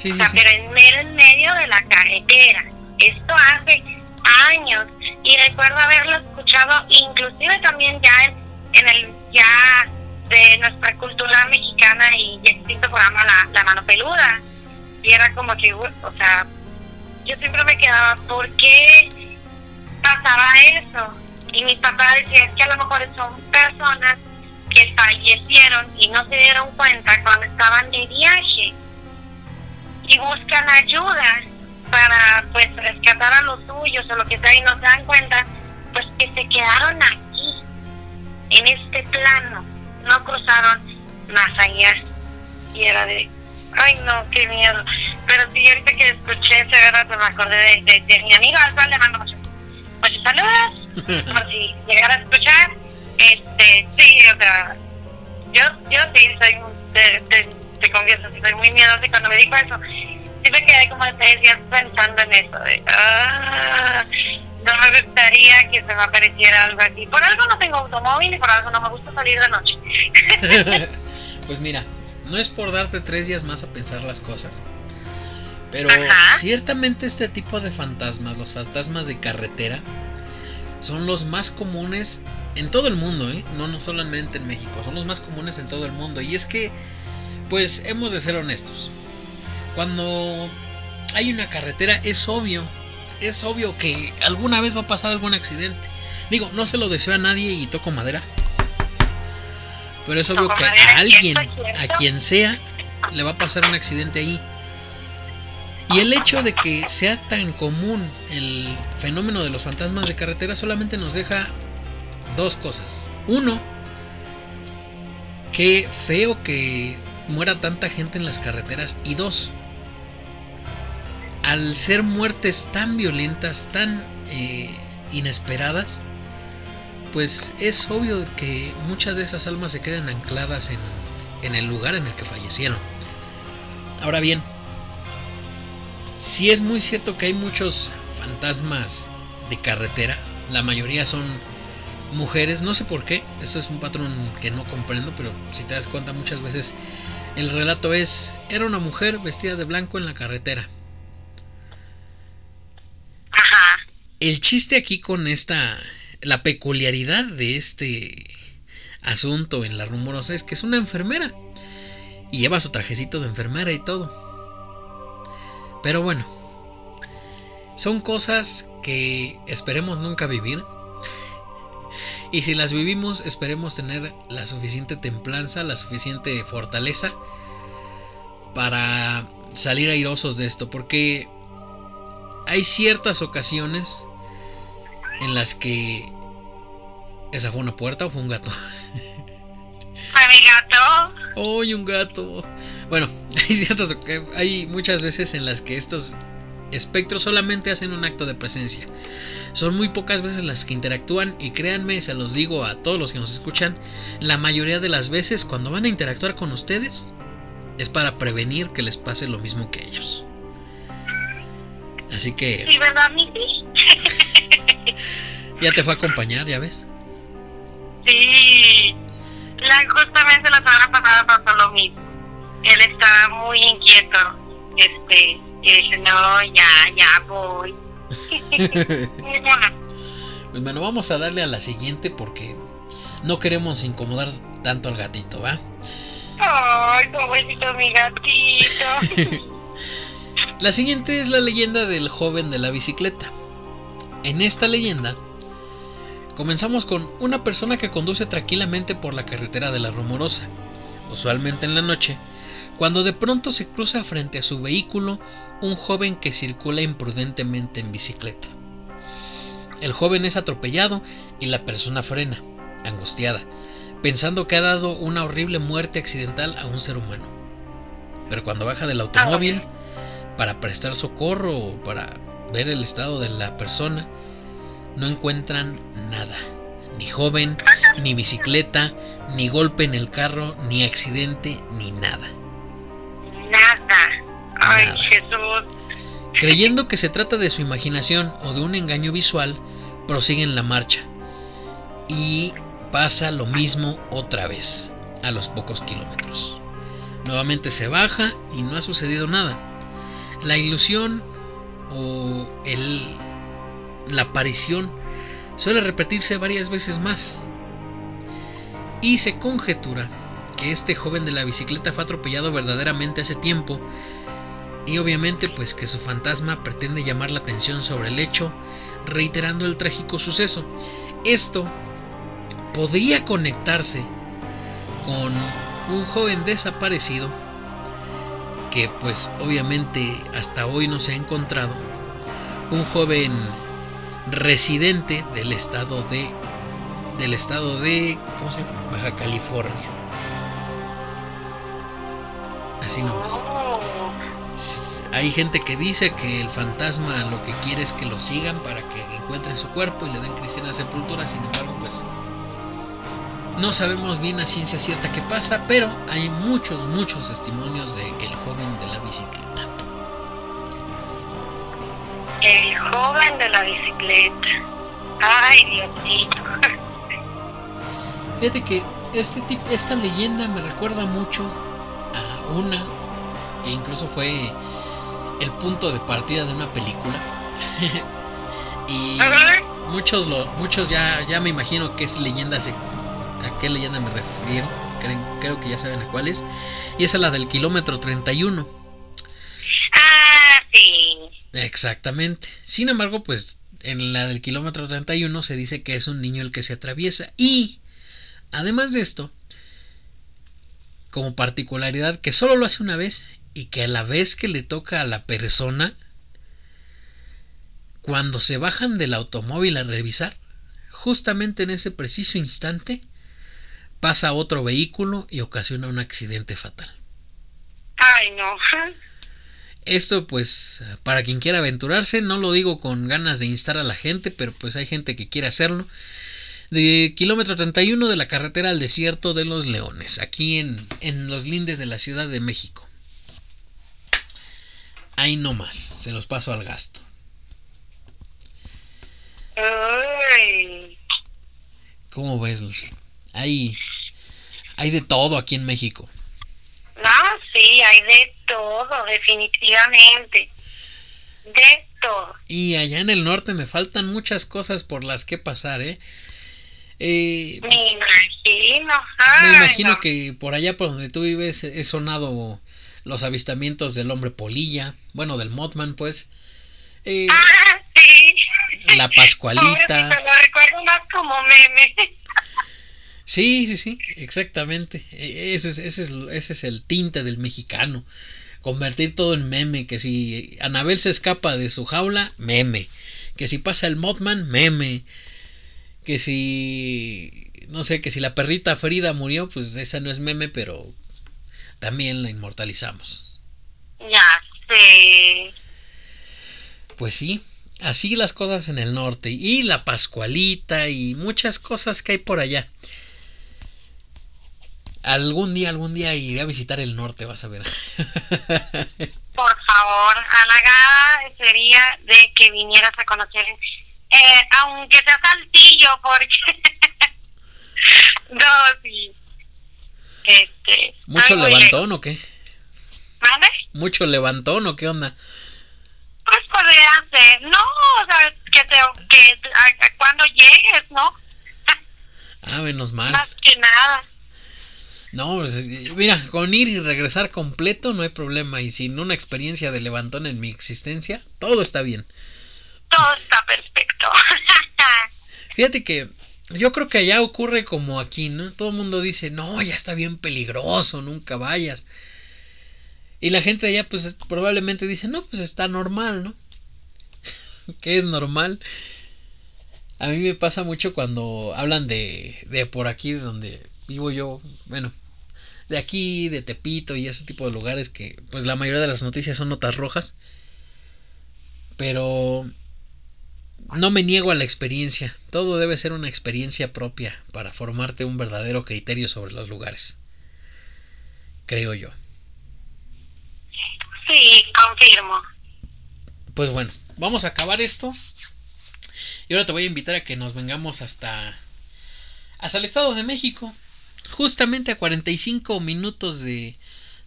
Sí, o sea, pero en medio, en medio de la carretera. Esto hace años y recuerdo haberlo escuchado inclusive también ya en, en el ya de nuestra cultura mexicana y extinto programa la, la mano peluda y era como que o sea yo siempre me quedaba ¿por qué pasaba eso? y mi papá decía es que a lo mejor son personas que fallecieron y no se dieron cuenta cuando estaban de viaje y buscan ayuda para pues rescatar a los suyos o lo que sea y no se dan cuenta pues que se quedaron aquí en este plano. No cruzaron más allá. Y era de ay no qué miedo pero sí ahorita que escuché ese verdad pues me acordé de, de, mi amigo Alfa le mando muchos, muchos saludos por si llegara a escuchar. Este sí o sea yo yo sí soy de, de te confieso, soy muy miedosa y cuando me dijo eso, sí me quedé como tres días pensando en eso, de, ah, no me gustaría que se me apareciera algo así. Por algo no tengo automóvil y por algo no me gusta salir de noche. pues mira, no es por darte tres días más a pensar las cosas. Pero ciertamente este tipo de fantasmas, los fantasmas de carretera, son los más comunes en todo el mundo, ¿eh? no, no solamente en México, son los más comunes en todo el mundo. Y es que pues hemos de ser honestos. Cuando hay una carretera es obvio, es obvio que alguna vez va a pasar algún accidente. Digo, no se lo deseo a nadie y toco madera. Pero es obvio que a alguien, a quien sea, le va a pasar un accidente ahí. Y el hecho de que sea tan común el fenómeno de los fantasmas de carretera solamente nos deja dos cosas. Uno, qué feo que muera tanta gente en las carreteras. Y dos, al ser muertes tan violentas, tan eh, inesperadas, pues es obvio que muchas de esas almas se quedan ancladas en, en el lugar en el que fallecieron. Ahora bien, si es muy cierto que hay muchos fantasmas de carretera, la mayoría son mujeres, no sé por qué, eso es un patrón que no comprendo, pero si te das cuenta muchas veces el relato es, era una mujer vestida de blanco en la carretera. Ajá. El chiste aquí con esta La peculiaridad de este asunto en la rumorosa es que es una enfermera. Y lleva su trajecito de enfermera y todo. Pero bueno, son cosas que esperemos nunca vivir. Y si las vivimos, esperemos tener la suficiente templanza, la suficiente fortaleza para salir airosos de esto. Porque hay ciertas ocasiones en las que... ¿Esa fue una puerta o fue un gato? ¿Fue mi gato? ¡Uy, un gato! Bueno, hay ciertas... Hay muchas veces en las que estos espectros solamente hacen un acto de presencia. Son muy pocas veces las que interactúan y créanme, se los digo a todos los que nos escuchan, la mayoría de las veces cuando van a interactuar con ustedes es para prevenir que les pase lo mismo que ellos. Así que... Sí, ¿verdad, ya te fue a acompañar, ¿ya ves? Sí. La, justamente la semana pasada pasó lo mismo. Él estaba muy inquieto. Este, y dije, no, ya, ya voy. Pues bueno, vamos a darle a la siguiente porque no queremos incomodar tanto al gatito, ¿va? Ay, pobrecito mi gatito. La siguiente es la leyenda del joven de la bicicleta. En esta leyenda, comenzamos con una persona que conduce tranquilamente por la carretera de la Rumorosa, usualmente en la noche, cuando de pronto se cruza frente a su vehículo un joven que circula imprudentemente en bicicleta. El joven es atropellado y la persona frena, angustiada, pensando que ha dado una horrible muerte accidental a un ser humano. Pero cuando baja del automóvil para prestar socorro o para ver el estado de la persona, no encuentran nada. Ni joven, ni bicicleta, ni golpe en el carro, ni accidente, ni nada. Nada. Ay, Nada. Jesús. Creyendo que se trata de su imaginación o de un engaño visual, prosiguen la marcha. Y pasa lo mismo otra vez, a los pocos kilómetros. Nuevamente se baja y no ha sucedido nada. La ilusión o el, la aparición suele repetirse varias veces más. Y se conjetura que este joven de la bicicleta fue atropellado verdaderamente hace tiempo y obviamente pues que su fantasma pretende llamar la atención sobre el hecho, reiterando el trágico suceso. Esto podría conectarse con un joven desaparecido que pues obviamente hasta hoy no se ha encontrado. Un joven residente del estado de del estado de ¿cómo se llama? Baja California. Así nomás. Hay gente que dice que el fantasma lo que quiere es que lo sigan para que encuentren su cuerpo y le den cristiana sepultura. Sin embargo, pues no sabemos bien a ciencia cierta qué pasa, pero hay muchos, muchos testimonios de el joven de la bicicleta. el joven de la bicicleta. Ay, Diosito. Fíjate que este tip, esta leyenda me recuerda mucho una que incluso fue el punto de partida de una película. y muchos lo, muchos ya, ya me imagino que es leyenda se- a qué leyenda me refiero. Creen- creo que ya saben a cuál es. Y esa es la del kilómetro 31. Ah, sí. Exactamente. Sin embargo, pues en la del kilómetro 31 se dice que es un niño el que se atraviesa. Y además de esto, como particularidad, que solo lo hace una vez y que a la vez que le toca a la persona, cuando se bajan del automóvil a revisar, justamente en ese preciso instante, pasa otro vehículo y ocasiona un accidente fatal. Ay, no. Esto pues para quien quiera aventurarse, no lo digo con ganas de instar a la gente, pero pues hay gente que quiere hacerlo. De kilómetro 31 de la carretera al desierto de los leones, aquí en, en los lindes de la Ciudad de México. Ahí no más, se los paso al gasto. ¿Cómo ves, Lucy? Hay, hay de todo aquí en México. No, sí, hay de todo, definitivamente. De todo. Y allá en el norte me faltan muchas cosas por las que pasar, ¿eh? Eh me imagino. me imagino que por allá por donde tú vives he sonado los avistamientos del hombre polilla, bueno, del Mothman, pues. Eh, ah, sí. La Pascualita. lo recuerdo más como meme. Sí, sí, sí, exactamente. E, ese es, ese, es, ese es el tinte del mexicano. Convertir todo en meme. Que si Anabel se escapa de su jaula, meme. Que si pasa el Mothman, meme. Que si. No sé, que si la perrita Frida murió, pues esa no es meme, pero también la inmortalizamos. Ya sé. Pues sí, así las cosas en el norte. Y la Pascualita y muchas cosas que hay por allá. Algún día, algún día iré a visitar el norte, vas a ver. Por favor, halagada sería de que vinieras a conocer, eh, aunque sea Saltillo, porque... no, sí. Este, ¿Mucho levantón o qué? ¿Vale? ¿Mucho levantón o qué onda? Pues podría ser, no, o sea, que, te, que cuando llegues, ¿no? ah, menos mal. Más que nada. No, pues, mira, con ir y regresar completo no hay problema. Y sin una experiencia de levantón en mi existencia, todo está bien. Todo está perfecto. Fíjate que yo creo que allá ocurre como aquí, ¿no? Todo el mundo dice, no, ya está bien peligroso, nunca vayas. Y la gente allá, pues probablemente dice, no, pues está normal, ¿no? ¿Qué es normal? A mí me pasa mucho cuando hablan de, de por aquí, donde vivo yo, bueno, de aquí, de Tepito y ese tipo de lugares que, pues la mayoría de las noticias son notas rojas. Pero no me niego a la experiencia. Todo debe ser una experiencia propia para formarte un verdadero criterio sobre los lugares. Creo yo. Sí, confirmo. Pues bueno, vamos a acabar esto. Y ahora te voy a invitar a que nos vengamos hasta hasta el Estado de México, justamente a 45 minutos de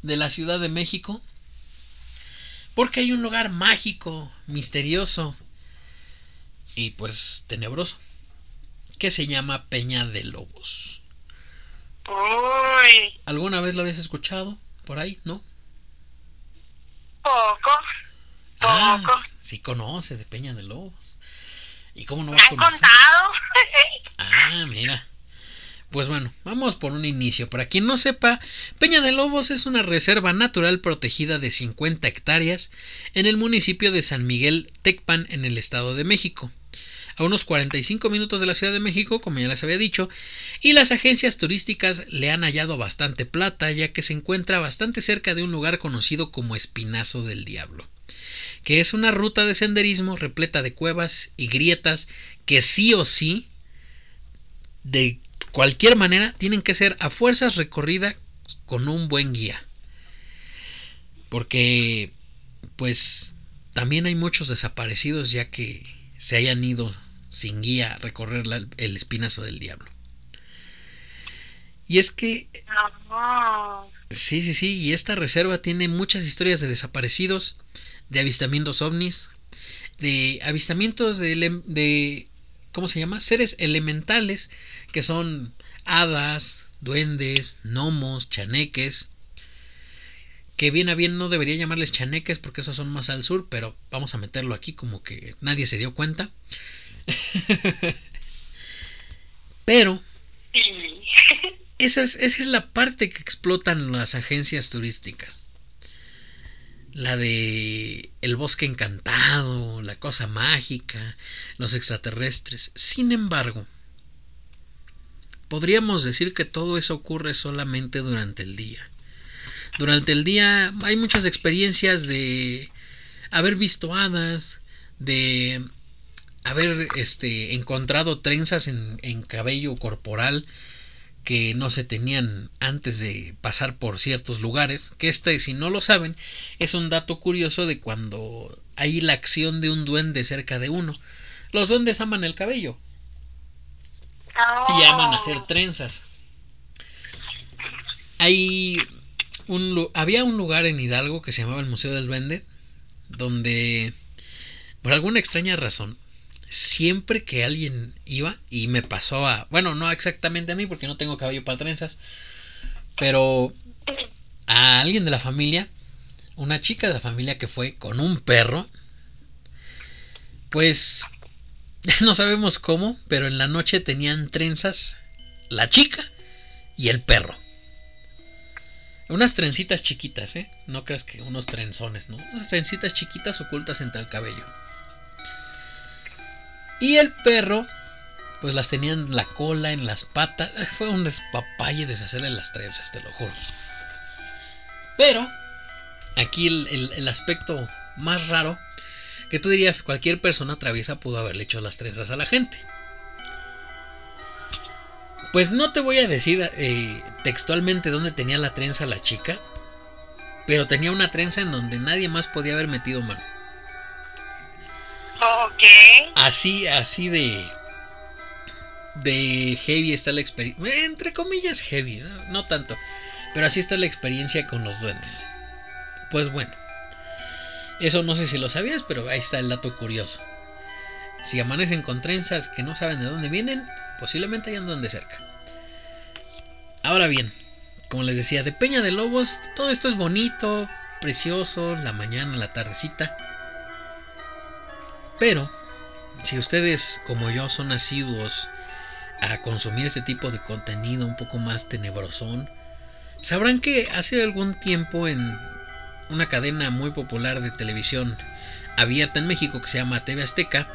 de la Ciudad de México. Porque hay un lugar mágico, misterioso, y pues tenebroso, que se llama Peña de Lobos. Uy. ¿Alguna vez lo habías escuchado por ahí, no? Poco. Ah, poco. sí conoce de Peña de Lobos. ¿Y cómo no va a conocer? contado. ah, mira. Pues bueno, vamos por un inicio. Para quien no sepa, Peña de Lobos es una reserva natural protegida de 50 hectáreas en el municipio de San Miguel Tecpan en el Estado de México a unos 45 minutos de la Ciudad de México, como ya les había dicho, y las agencias turísticas le han hallado bastante plata, ya que se encuentra bastante cerca de un lugar conocido como Espinazo del Diablo, que es una ruta de senderismo repleta de cuevas y grietas que sí o sí, de cualquier manera, tienen que ser a fuerzas recorrida con un buen guía. Porque, pues, también hay muchos desaparecidos ya que se hayan ido sin guía recorrer el espinazo del diablo. Y es que... Sí, sí, sí, y esta reserva tiene muchas historias de desaparecidos, de avistamientos ovnis, de avistamientos de, de ¿cómo se llama? Seres elementales que son hadas, duendes, gnomos, chaneques, que bien a bien no debería llamarles chaneques porque esos son más al sur, pero vamos a meterlo aquí como que nadie se dio cuenta. pero esa es, esa es la parte que explotan las agencias turísticas. La de el bosque encantado, la cosa mágica, los extraterrestres. Sin embargo, podríamos decir que todo eso ocurre solamente durante el día durante el día hay muchas experiencias de haber visto hadas, de haber este, encontrado trenzas en, en cabello corporal que no se tenían antes de pasar por ciertos lugares, que este, si no lo saben, es un dato curioso de cuando hay la acción de un duende cerca de uno. Los duendes aman el cabello y aman hacer trenzas. Hay había un lugar en Hidalgo que se llamaba el Museo del Duende, donde Por alguna extraña razón, siempre que alguien iba, y me pasó a, bueno, no exactamente a mí porque no tengo cabello para trenzas, pero a alguien de la familia, una chica de la familia que fue con un perro, pues no sabemos cómo, pero en la noche tenían trenzas la chica y el perro. Unas trencitas chiquitas, ¿eh? No creas que unos trenzones, ¿no? Unas trencitas chiquitas ocultas entre el cabello. Y el perro, pues las tenía en la cola, en las patas. Fue un despapalle deshacerle las trenzas, te lo juro. Pero, aquí el, aspecto más raro, que tú dirías, cualquier persona traviesa pudo haberle hecho las trenzas a la gente. Pues no te voy a decir eh, textualmente dónde tenía la trenza la chica, pero tenía una trenza en donde nadie más podía haber metido mano. Así, así de. De heavy está la experiencia. Entre comillas, heavy, ¿no? no tanto. Pero así está la experiencia con los duendes. Pues bueno. Eso no sé si lo sabías, pero ahí está el dato curioso. Si amanecen con trenzas que no saben de dónde vienen, posiblemente hayan duende cerca. Ahora bien, como les decía, de Peña de Lobos, todo esto es bonito, precioso, la mañana, la tardecita. Pero, si ustedes como yo son asiduos a consumir este tipo de contenido un poco más tenebrosón, sabrán que hace algún tiempo en una cadena muy popular de televisión abierta en México que se llama TV Azteca,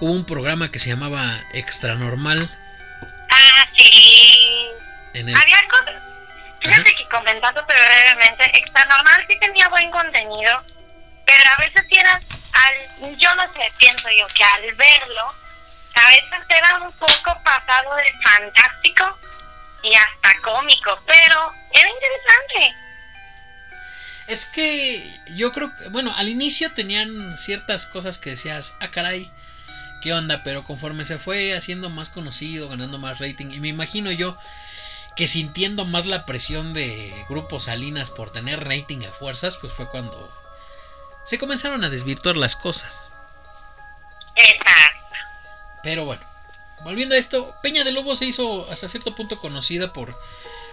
hubo un programa que se llamaba Extra Normal. Ah, sí. Había cosas. Fíjate que comentándote brevemente, Extra Normal sí tenía buen contenido, pero a veces era al, yo no sé, pienso yo que al verlo, a veces era un poco pasado de fantástico y hasta cómico, pero era interesante. Es que yo creo que, bueno, al inicio tenían ciertas cosas que decías, ah, caray, qué onda, pero conforme se fue haciendo más conocido, ganando más rating, y me imagino yo que sintiendo más la presión de Grupo Salinas por tener rating a fuerzas, pues fue cuando se comenzaron a desvirtuar las cosas. Exacto. Pero bueno, volviendo a esto, Peña de Lobo se hizo hasta cierto punto conocida por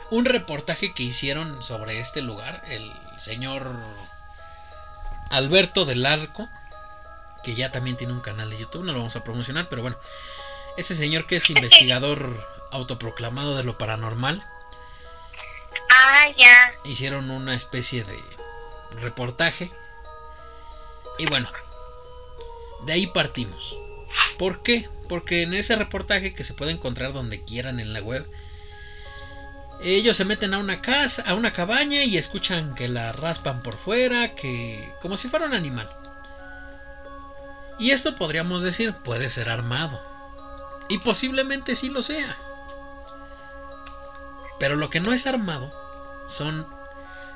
un reportaje que hicieron sobre este lugar, el señor Alberto del Arco, que ya también tiene un canal de YouTube, no lo vamos a promocionar, pero bueno, ese señor que es investigador autoproclamado de lo paranormal. Ah, ya. Hicieron una especie de reportaje y bueno, de ahí partimos. ¿Por qué? Porque en ese reportaje que se puede encontrar donde quieran en la web, ellos se meten a una casa, a una cabaña y escuchan que la raspan por fuera, que como si fuera un animal. Y esto podríamos decir puede ser armado. Y posiblemente sí lo sea. Pero lo que no es armado son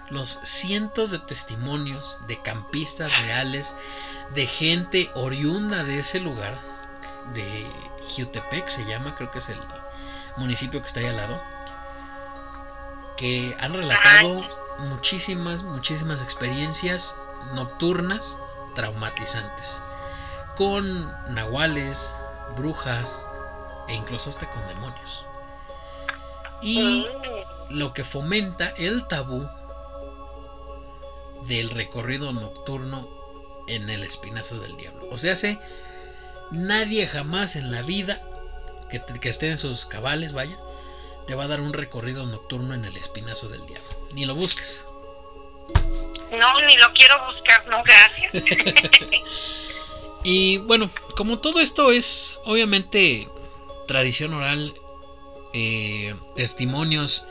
los cientos de testimonios de campistas reales, de gente oriunda de ese lugar, de Jutepec se llama, creo que es el municipio que está ahí al lado, que han relatado muchísimas, muchísimas experiencias nocturnas traumatizantes, con nahuales, brujas e incluso hasta con demonios. Y mm. lo que fomenta el tabú del recorrido nocturno en el espinazo del diablo. O sea, sé, nadie jamás en la vida que, que esté en sus cabales, vaya, te va a dar un recorrido nocturno en el espinazo del diablo. Ni lo busques. No, ni lo quiero buscar, no, gracias. y bueno, como todo esto es obviamente tradición oral, eh, testimonios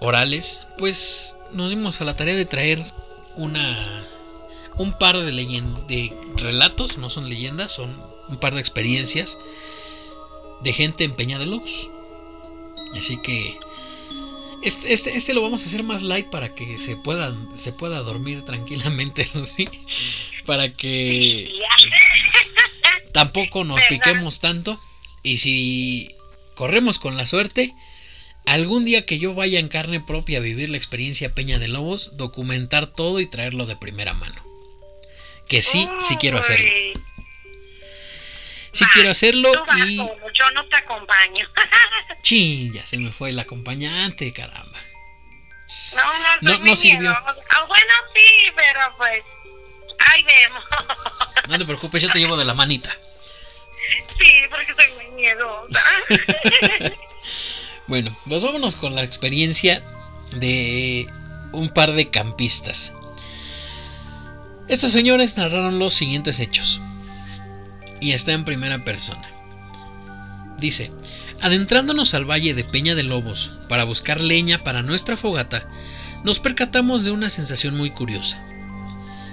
orales, pues nos dimos a la tarea de traer una un par de, de relatos, no son leyendas, son un par de experiencias de gente en Peña de Lobos. Así que este, este, este, lo vamos a hacer más light para que se pueda, se pueda dormir tranquilamente, Lucy. Para que tampoco nos piquemos tanto. Y si corremos con la suerte, Algún día que yo vaya en carne propia a vivir la experiencia Peña de Lobos, documentar todo y traerlo de primera mano. que sí, sí quiero hacerlo. Sí quiero hacerlo y... Yo no te acompaño. Chin, ya se me fue el acompañante, caramba. No, no, no, sirvió. Ah, bueno, sí, pero pues ahí vemos. No te preocupes, yo te llevo de la manita. Sí, porque soy muy miedosa. bueno, pues vámonos con la experiencia de un par de campistas. Estos señores narraron los siguientes hechos. Y está en primera persona. Dice, adentrándonos al valle de Peña de Lobos para buscar leña para nuestra fogata, nos percatamos de una sensación muy curiosa.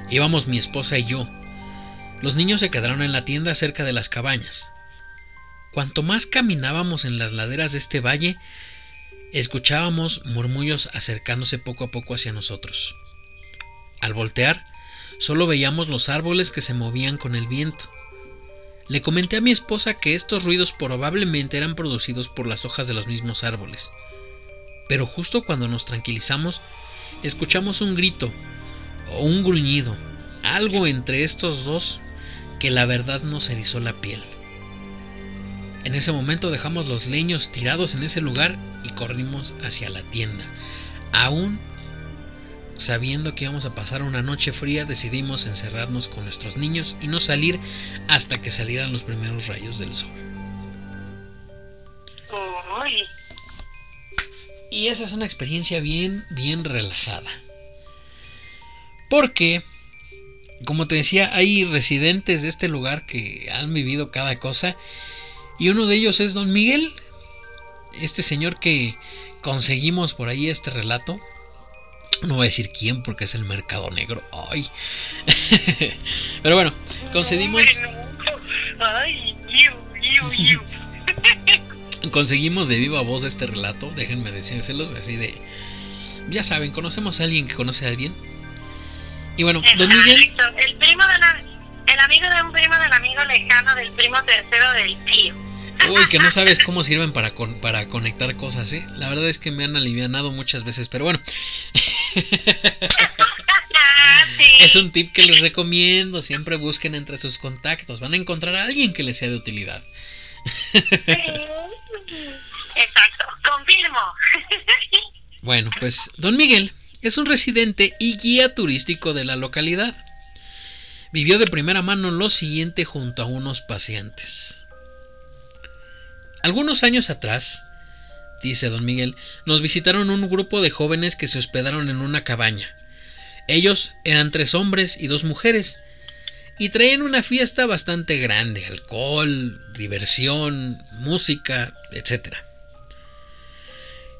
Íbamos mi esposa y yo. Los niños se quedaron en la tienda cerca de las cabañas. Cuanto más caminábamos en las laderas de este valle, escuchábamos murmullos acercándose poco a poco hacia nosotros. Al voltear, solo veíamos los árboles que se movían con el viento. Le comenté a mi esposa que estos ruidos probablemente eran producidos por las hojas de los mismos árboles. Pero justo cuando nos tranquilizamos, escuchamos un grito o un gruñido, algo entre estos dos que la verdad nos erizó la piel. En ese momento dejamos los leños tirados en ese lugar y corrimos hacia la tienda. Aún sabiendo que íbamos a pasar una noche fría, decidimos encerrarnos con nuestros niños y no salir hasta que salieran los primeros rayos del sol. Y esa es una experiencia bien, bien relajada. Porque, como te decía, hay residentes de este lugar que han vivido cada cosa. Y uno de ellos es Don Miguel, este señor que conseguimos por ahí este relato. No voy a decir quién porque es el mercado negro. Ay. Pero bueno, concedimos. Conseguimos de viva voz este relato. Déjenme decírselos así de. Ya saben, conocemos a alguien que conoce a alguien. Y bueno, don Miguel. El primo de el amigo de un primo del amigo lejano del primo tercero del tío. Uy, que no sabes cómo sirven para, para conectar cosas, ¿eh? La verdad es que me han alivianado muchas veces, pero bueno. Es un tip que les recomiendo. Siempre busquen entre sus contactos. Van a encontrar a alguien que les sea de utilidad. Exacto, confirmo. Bueno, pues don Miguel es un residente y guía turístico de la localidad. Vivió de primera mano lo siguiente junto a unos pacientes. Algunos años atrás, dice don Miguel, nos visitaron un grupo de jóvenes que se hospedaron en una cabaña. Ellos eran tres hombres y dos mujeres, y traían una fiesta bastante grande, alcohol, diversión, música, etc.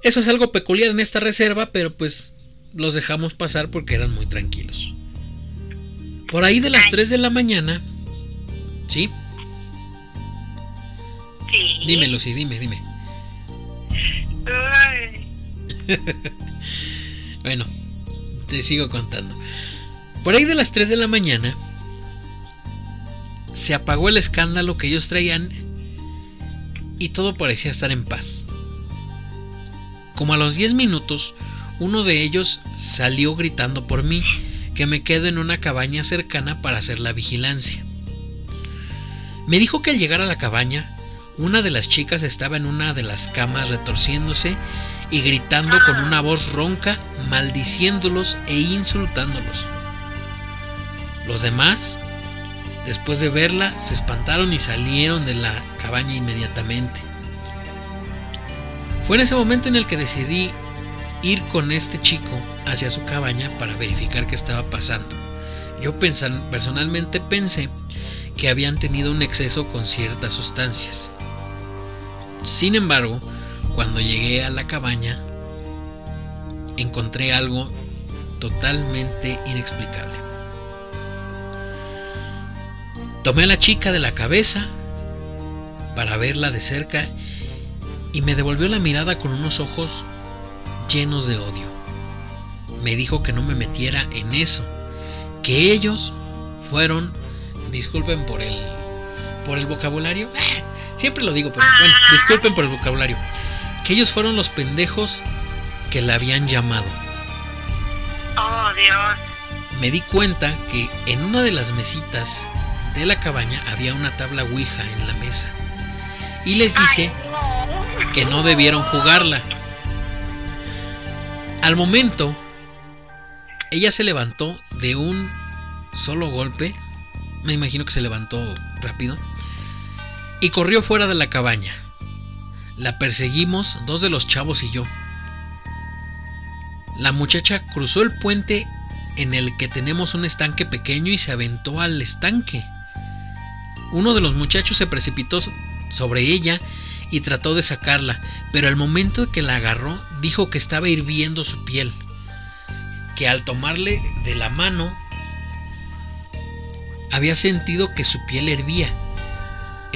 Eso es algo peculiar en esta reserva, pero pues los dejamos pasar porque eran muy tranquilos. Por ahí de las 3 de la mañana, ¿sí? Sí. Dime, Lucy, dime, dime. bueno, te sigo contando. Por ahí de las 3 de la mañana se apagó el escándalo que ellos traían y todo parecía estar en paz. Como a los 10 minutos, uno de ellos salió gritando por mí que me quedo en una cabaña cercana para hacer la vigilancia. Me dijo que al llegar a la cabaña una de las chicas estaba en una de las camas retorciéndose y gritando con una voz ronca, maldiciéndolos e insultándolos. Los demás, después de verla, se espantaron y salieron de la cabaña inmediatamente. Fue en ese momento en el que decidí ir con este chico hacia su cabaña para verificar qué estaba pasando. Yo personalmente pensé que habían tenido un exceso con ciertas sustancias. Sin embargo, cuando llegué a la cabaña, encontré algo totalmente inexplicable. Tomé a la chica de la cabeza para verla de cerca y me devolvió la mirada con unos ojos llenos de odio. Me dijo que no me metiera en eso, que ellos fueron, disculpen por el por el vocabulario, Siempre lo digo, pero bueno, disculpen por el vocabulario. Que ellos fueron los pendejos que la habían llamado. Oh, Dios. me di cuenta que en una de las mesitas de la cabaña había una tabla Ouija en la mesa. Y les dije que no debieron jugarla. Al momento, ella se levantó de un solo golpe. Me imagino que se levantó rápido. Y corrió fuera de la cabaña. La perseguimos dos de los chavos y yo. La muchacha cruzó el puente en el que tenemos un estanque pequeño y se aventó al estanque. Uno de los muchachos se precipitó sobre ella y trató de sacarla, pero al momento que la agarró dijo que estaba hirviendo su piel, que al tomarle de la mano había sentido que su piel hervía.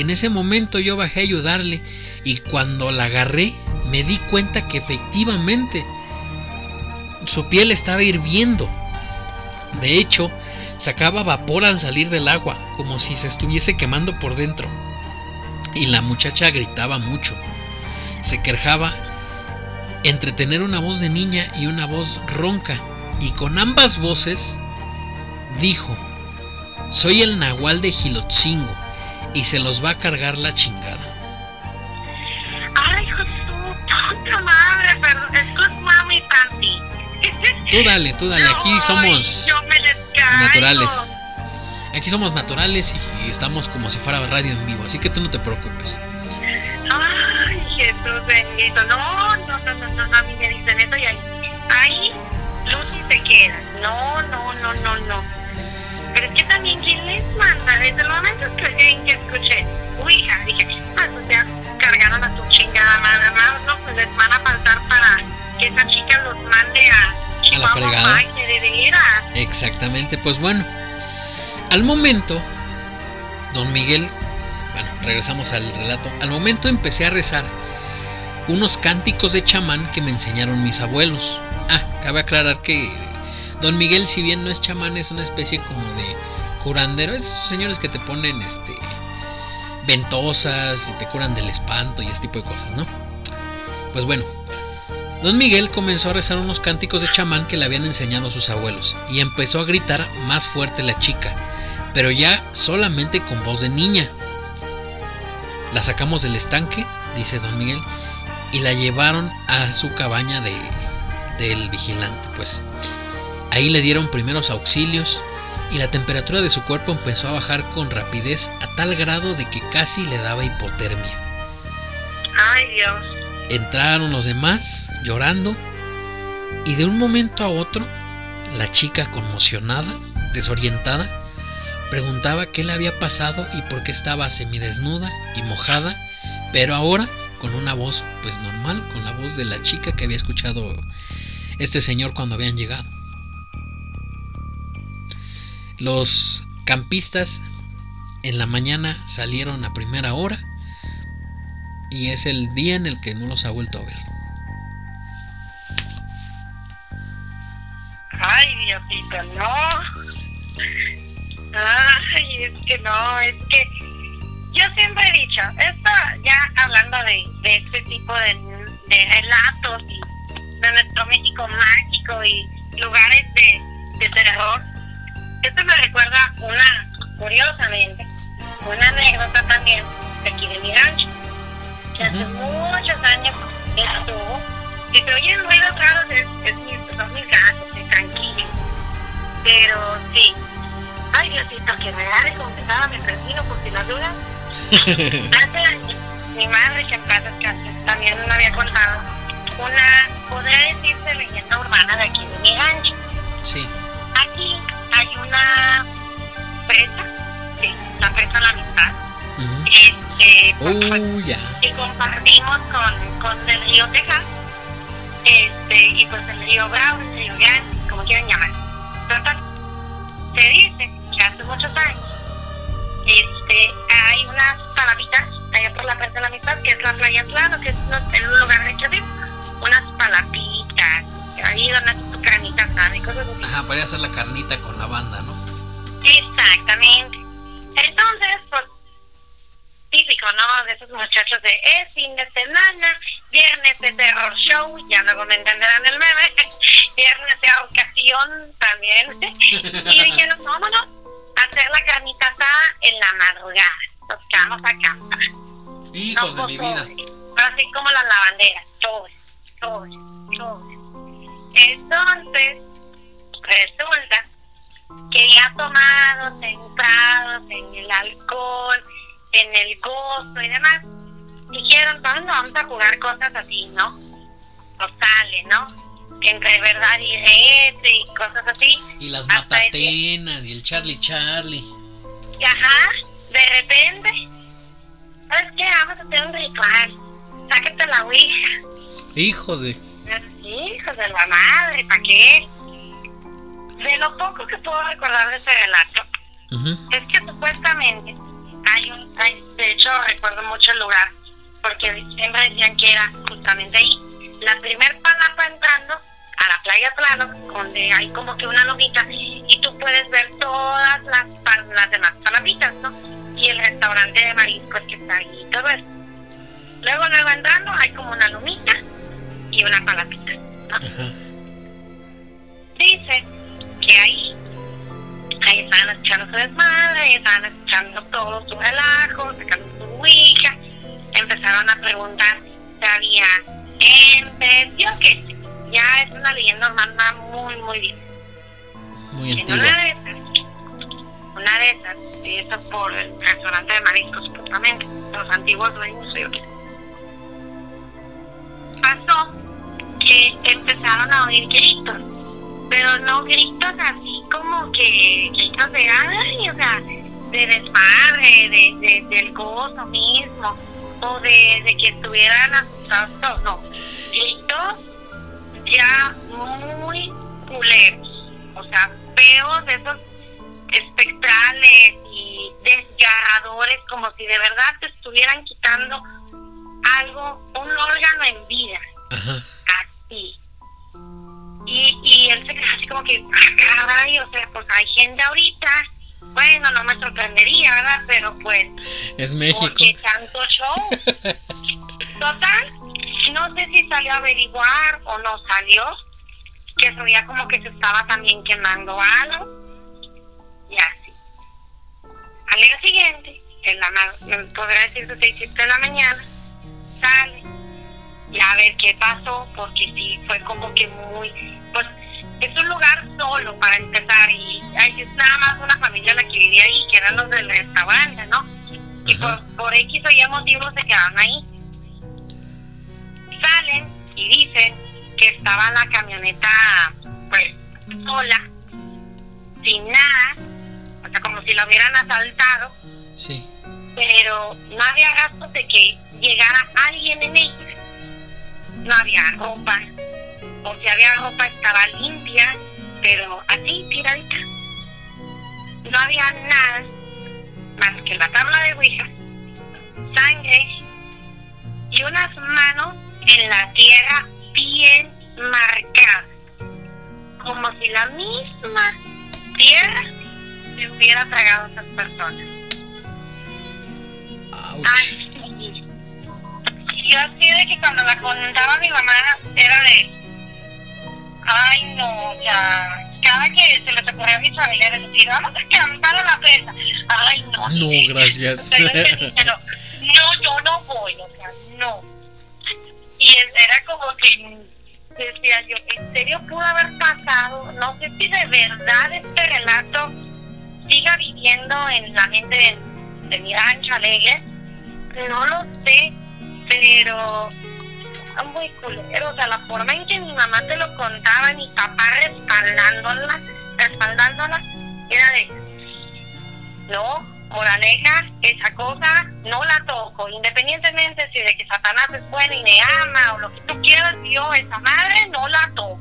En ese momento yo bajé a ayudarle y cuando la agarré me di cuenta que efectivamente su piel estaba hirviendo. De hecho, sacaba vapor al salir del agua, como si se estuviese quemando por dentro. Y la muchacha gritaba mucho. Se quejaba entre tener una voz de niña y una voz ronca. Y con ambas voces dijo, soy el nahual de Gilotzingo y se los va a cargar la chingada. Ay, puta madre, perdón, es mami, Tú dale, tú dale, aquí somos naturales. Aquí somos naturales y estamos como si fuera radio en vivo, así que tú no te preocupes. Ay, Jesús bendito. No, no, no, no, no, a mí me dicen eso y ahí, ahí Lucy se queda. No, no, no, no, no. Pero es que también, ¿quién les manda? Desde el momento que, que escuché, uy, hija, dije, ah, pues ya cargaron a tu chingada madre, no, pues les van a faltar para que esa chica los mande a a la fregada. Exactamente, pues bueno. Al momento, don Miguel, bueno, regresamos al relato. Al momento empecé a rezar unos cánticos de chamán que me enseñaron mis abuelos. Ah, cabe aclarar que don Miguel, si bien no es chamán, es una especie como de curandero. Es esos señores que te ponen este ventosas y te curan del espanto y ese tipo de cosas, ¿no? Pues bueno, Don Miguel comenzó a rezar unos cánticos de chamán que le habían enseñado sus abuelos y empezó a gritar más fuerte la chica, pero ya solamente con voz de niña. La sacamos del estanque, dice don Miguel, y la llevaron a su cabaña de, del vigilante, pues. Ahí le dieron primeros auxilios y la temperatura de su cuerpo empezó a bajar con rapidez a tal grado de que casi le daba hipotermia. Ay Dios. Entraron los demás llorando y de un momento a otro la chica conmocionada, desorientada, preguntaba qué le había pasado y por qué estaba semidesnuda y mojada, pero ahora con una voz pues normal, con la voz de la chica que había escuchado este señor cuando habían llegado. Los campistas en la mañana salieron a primera hora y es el día en el que no los ha vuelto a ver. Ay, Diosito, no. Ay, es que no, es que yo siempre he dicho, esto ya hablando de, de este tipo de, relatos y de nuestro México mágico y lugares de terror, curiosamente, una anécdota también de aquí de mi rancho hace muchos años estuvo. Si se oyen ruidos raros, es, es son mis gatos, es tranquilo. Pero sí. Ay, Diosito, que me da de confesar a mi vecino por si las dudas. hace años, mi madre, que en paz también me había contado una, podría decirse, leyenda urbana de aquí de mi rancho. Sí. Aquí hay una presa, la presa La Amistad. este, uh, ya compartimos con, con el río Texas este, y pues el río Brown, el río Grande, como quieran llamar. Total, se dice que hace muchos años este, hay unas palapitas allá por la frente de la mitad, que es la playa Plano, que es un lugar de hecho unas palapitas, ahí donde haces tu carnita y cosas así. Ajá, podría hacer la carnita con la banda, ¿no? Exactamente. Entonces, pues típico, ¿no? De esos muchachos de es fin de semana, viernes de terror show, ya luego me entenderán el meme, viernes de pasión también. y dijeron, vámonos a hacer la carnita asada en la madrugada. Nos quedamos a casa. Hijos de mi vida. Así como las lavanderas, todos, todos, todos. Entonces, resulta que ya tomados, sentados en el alcohol, en el gozo y demás, dijeron, no, vamos a jugar cosas así, ¿no? O sale, ¿no? Entre verdad y reto y cosas así. Y las matatenas y el Charlie Charlie. Y ajá, de repente, ¿sabes qué? Vamos a hacer un ritual. Sáquete la ouija. Hijo de... Hijos de la madre, ¿para qué? De lo poco que puedo recordar de ese relato, es que supuestamente hay un, de hecho recuerdo mucho el lugar, porque siempre decían que era justamente ahí. La primer palapa entrando a la playa Plano, donde hay como que una lomita, y tú puedes ver todas las, las demás palapitas, ¿no? Y el restaurante de mariscos que está ahí y todo eso. Luego, luego entrando, hay como una lomita y una palapita, ¿no? Dice que ahí ahí estaban escuchando su desmadre, ahí estaban escuchando todo su relajo, sacando su ouija, empezaron a preguntar si había gente, yo que ya es una leyenda urbana muy, muy bien. Muy en una de esas, una de esas, eso por el restaurante de mariscos, supuestamente, los antiguos dueños, yo qué Pasó que empezaron a oír gritos, pero no gritos así como que gritos de ay, o sea, de desmadre, de, de, del gozo mismo, o de, de que estuvieran asustados, no, gritos ya muy culeros, o sea, feos, esos espectrales y desgarradores, como si de verdad te estuvieran quitando algo, un órgano en vida, así. Y, y él se queda así como que, ah, caray, o sea, pues hay gente ahorita, bueno, no me sorprendería, ¿verdad? Pero pues... Es México. Porque tanto show. Total, no sé si salió a averiguar o no salió, que se veía como que se estaba también quemando algo, y así. Al día siguiente, en la podría decirse 6, de la mañana, sale y a ver qué pasó, porque sí, fue como que muy, pues es un lugar solo para empezar y hay, es nada más una familia la que vivía ahí, que eran los del restaurante, ¿no? Y por, por X o Y motivos se quedaron ahí. Salen y dicen que estaba la camioneta, pues, sola, sin nada, o sea, como si la hubieran asaltado. Sí. Pero no había gasto de que llegara alguien en ella no había ropa, o si había ropa estaba limpia, pero así tiradita. No había nada más que la tabla de Ouija, sangre y unas manos en la tierra bien marcadas, como si la misma tierra se hubiera tragado a esas personas. Así yo así de que cuando la contaba mi mamá era de, ay no, o sea, cada que se les ocurría a mis familiares decir, vamos a cantar a la presa, ay no. No, gracias. Pero, no, yo no voy, o sea, no. Y era como que decía yo, ¿en serio pudo haber pasado? No sé si de verdad este relato siga viviendo en la mente de, de mi rancho alegre, no lo sé pero muy culero, o sea, la forma en que mi mamá te lo contaba, mi papá respaldándola, respaldándola, era de, no, moraleja, esa cosa no la toco, independientemente si de que Satanás es bueno y me ama o lo que tú quieras, yo, esa madre, no la toco.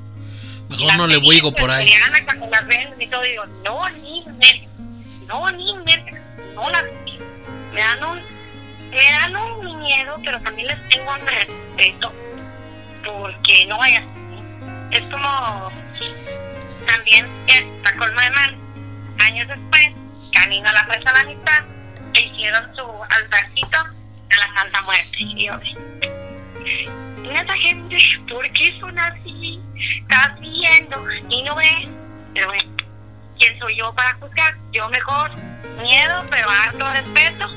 Mejor no le voy por ahí. Cuando las ven y todo, digo, no, ni me, no, ni me, no la me dan un me dan un miedo, pero también les tengo un respeto, porque no vaya Es como también esta colma de mal. Años después, camino a la presa de la mitad, e hicieron su altarcito a la Santa Muerte. Y yo, esa gente, ¿por qué son así? Estás viendo y no ves. Pero bueno, ¿quién soy yo para juzgar? Yo mejor miedo, pero harto respeto.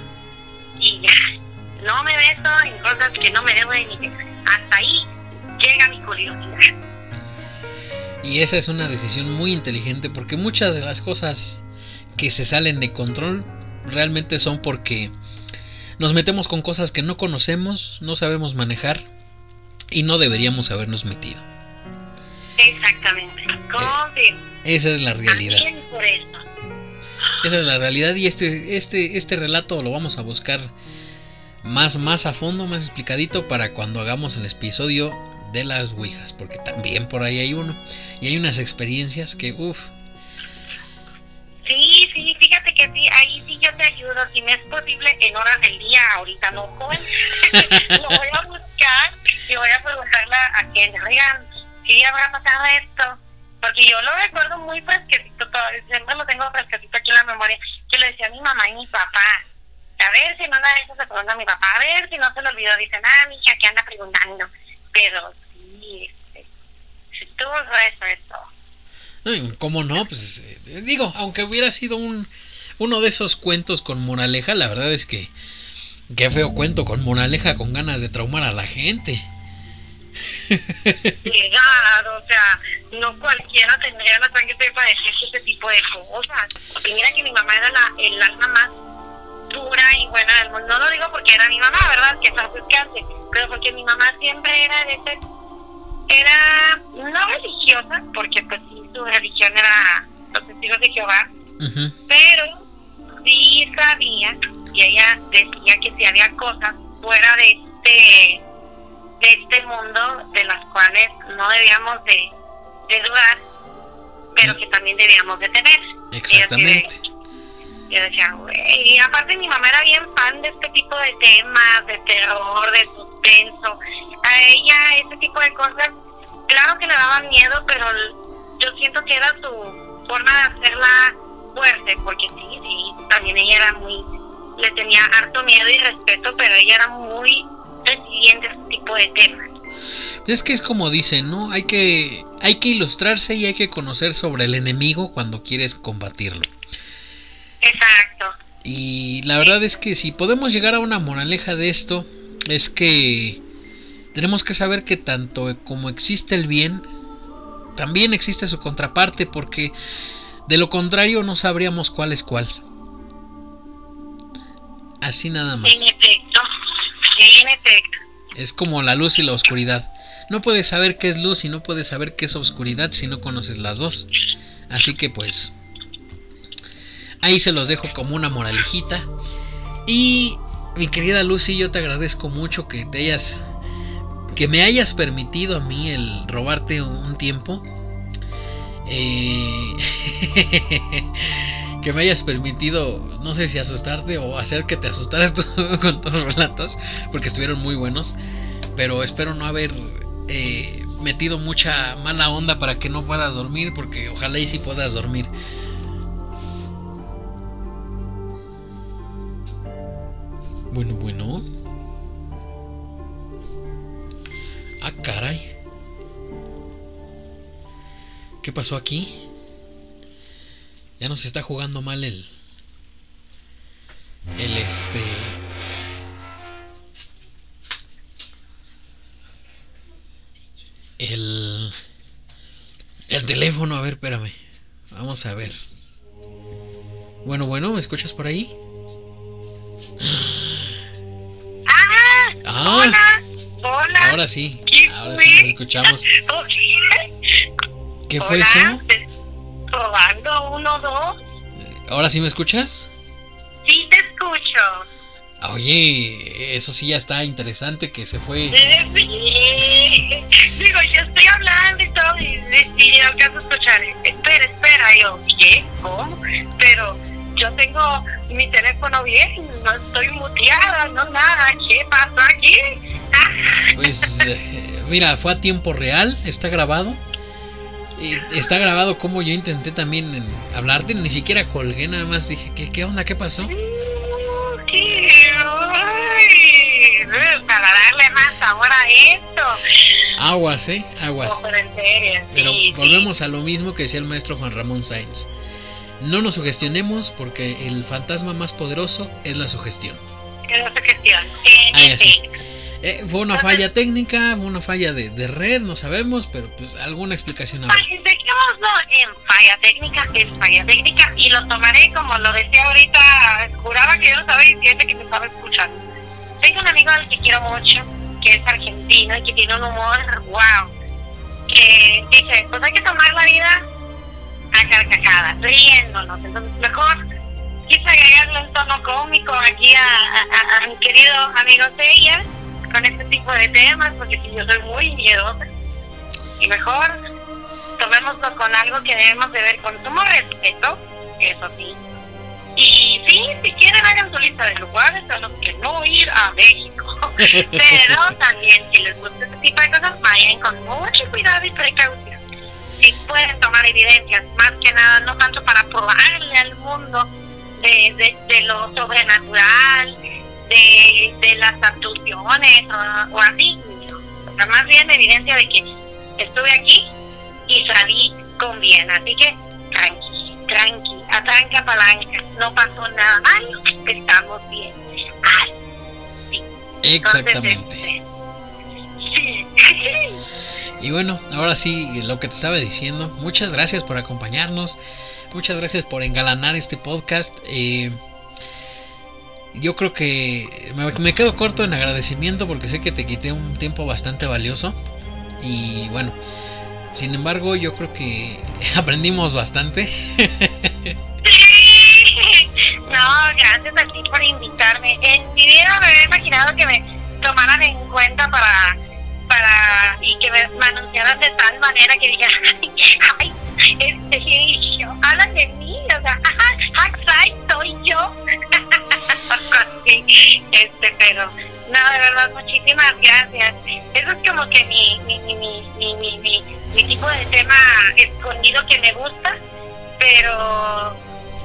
Ya, no me beso en cosas que no me debo de ni Hasta ahí llega mi curiosidad. Y esa es una decisión muy inteligente porque muchas de las cosas que se salen de control realmente son porque nos metemos con cosas que no conocemos, no sabemos manejar y no deberíamos habernos metido. Exactamente. Eh, esa es la realidad. Esa es la realidad y este, este, este relato lo vamos a buscar más, más a fondo, más explicadito para cuando hagamos el episodio de las Ouijas, porque también por ahí hay uno. Y hay unas experiencias que, uff. Sí, sí, fíjate que sí, ahí sí yo te ayudo, si me es posible, en horas del día, ahorita no, joven. lo voy a buscar y voy a preguntarle a quien, oigan, si habrá pasado esto? Porque yo lo recuerdo muy fresquecito, siempre lo tengo fresquecito aquí en la memoria. Yo le decía a mi mamá y mi papá, a ver si no la eso se pregunta a mi papá, a ver si no se lo olvidó, dicen, ah, mi hija que anda preguntando. Pero sí, este, estuvo grueso esto. ¿Cómo no? Pues eh, digo, aunque hubiera sido un uno de esos cuentos con moraleja, la verdad es que qué feo cuento con moraleja con ganas de traumar a la gente. Claro, o sea, no cualquiera tendría la sangre para decir ese tipo de cosas. Y mira que mi mamá era la, el alma más dura y buena del mundo. No lo digo porque era mi mamá, ¿verdad? Que fue descanse, pero porque mi mamá siempre era de ser, era no religiosa, porque pues sí, su religión era los testigos de Jehová, pero sí sabía, y ella decía que si había cosas fuera de este de este mundo de las cuales no debíamos de, de dudar, pero que también debíamos de temer. Exactamente. Yo decía, güey, y aparte mi mamá era bien fan de este tipo de temas, de terror, de suspenso. A ella ese tipo de cosas, claro que le daban miedo, pero yo siento que era su forma de hacerla fuerte, porque sí, sí, también ella era muy, le tenía harto miedo y respeto, pero ella era muy a este tipo de temas. Es que es como dicen, ¿no? Hay que, hay que ilustrarse y hay que conocer sobre el enemigo cuando quieres combatirlo. Exacto. Y la verdad es que si podemos llegar a una moraleja de esto, es que tenemos que saber que tanto como existe el bien, también existe su contraparte, porque de lo contrario no sabríamos cuál es cuál. Así nada más. En efecto, Es como la luz y la oscuridad. No puedes saber qué es luz y no puedes saber qué es oscuridad si no conoces las dos. Así que pues Ahí se los dejo como una moralejita. Y mi querida Lucy, yo te agradezco mucho que te hayas. que me hayas permitido a mí el robarte un tiempo. Eh, que me hayas permitido, no sé si asustarte o hacer que te asustaras con tus relatos, porque estuvieron muy buenos. Pero espero no haber eh, metido mucha mala onda para que no puedas dormir, porque ojalá y sí puedas dormir. Bueno, bueno. Ah, caray. ¿Qué pasó aquí? Ya nos está jugando mal el... El este... El... El teléfono, a ver, espérame. Vamos a ver. Bueno, bueno, ¿me escuchas por ahí? Ah, hola, hola. Ahora sí, ahora sí nos escuchamos. ¿Qué fue eso? Probando, uno, dos. ¿Ahora sí me escuchas? Sí, te escucho. Oye, eso sí ya está interesante que se fue. Sí, Digo, yo estoy hablando y todo, y, y, y alcanzo a escuchar. Espera, espera, yo, ¿qué? ¿Cómo? Pero yo tengo mi teléfono bien, no estoy muteada, no nada, ¿qué pasó aquí? Pues eh, mira, fue a tiempo real, está grabado. Está grabado como yo intenté también hablarte, ni siquiera colgué, nada más dije, ¿qué, qué onda? ¿Qué pasó? Para darle más sabor a esto. Aguas, ¿eh? Aguas. Pero volvemos a lo mismo que decía el maestro Juan Ramón Sainz. No nos sugestionemos porque el fantasma más poderoso es la sugestión. Es la sugestión. Ah, ya sí. Eh, fue una falla técnica, fue una falla de, de, red, no sabemos, pero pues alguna explicación habrá. Dejémoslo en falla técnica, es falla técnica, y lo tomaré como lo decía ahorita, juraba que yo no estaba diciendo que me estaba escuchando. Tengo un amigo al que quiero mucho, que es argentino y que tiene un humor, wow, que dice, pues hay que tomar la vida a carcajadas, riéndonos, entonces mejor quise agregarle un tono cómico aquí a, a, a mi querido amigo Seiya con este tipo de temas, porque si yo soy muy miedosa. Y mejor tomémoslo con algo que debemos de ver con sumo respeto, eso sí. Y sí, si quieren hagan su lista de lugares a los que no ir a México. Pero también si les gusta este tipo de cosas, vayan con mucho cuidado y precaución. Si pueden tomar evidencias, más que nada, no tanto para probarle al mundo de, de, de lo sobrenatural, de, de las abducciones o, o así, o sea, más bien evidencia de que estuve aquí y salí con bien, así que tranqui, tranqui, atranca palanca, no pasó nada malo, estamos bien. Así. Exactamente. Entonces, este, sí. Y bueno, ahora sí, lo que te estaba diciendo, muchas gracias por acompañarnos, muchas gracias por engalanar este podcast. Eh, yo creo que me, quedo corto en agradecimiento porque sé que te quité un tiempo bastante valioso. Y bueno, sin embargo, yo creo que aprendimos bastante. no, gracias a ti por invitarme. En mi vida me había imaginado que me tomaran en cuenta para para y que me, me anunciaran de tal manera que dijeran, ay, este, yo, hablan de mí, o sea, ajá, soy yo. Este, pero no, de verdad, muchísimas gracias. Eso es como que mi, mi, mi, mi, mi, mi, mi, tipo de tema escondido que me gusta, pero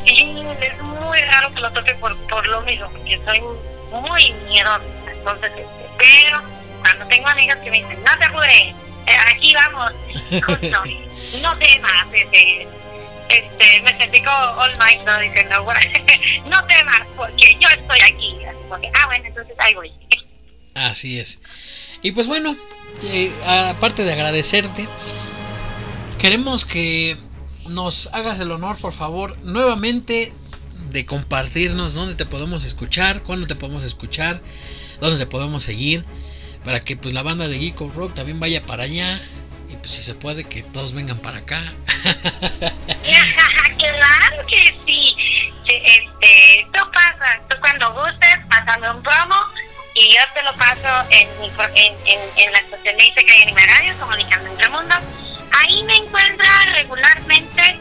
sí, es muy raro que lo toque por, por lo mismo, porque soy muy miedosa. Entonces, este, pero cuando tengo amigas que me dicen, no te apures, aquí vamos, justo, no temas, este, este, me sentí como all night, ¿no? Diciendo, no temas, porque yo estoy aquí. Porque, ah, bueno, entonces ahí voy. Así es. Y pues bueno, eh, aparte de agradecerte, queremos que nos hagas el honor, por favor, nuevamente de compartirnos dónde te podemos escuchar, cuándo te podemos escuchar, dónde te podemos seguir, para que pues la banda de Geeko Rock también vaya para allá si se puede que todos vengan para acá. claro que sí. Este, tú pasas, tú cuando gustes, pásame un promo y yo te lo paso en, en, en, la estación de Iseca y Radio, Comunicando Entre Mundos. Ahí me encuentras regularmente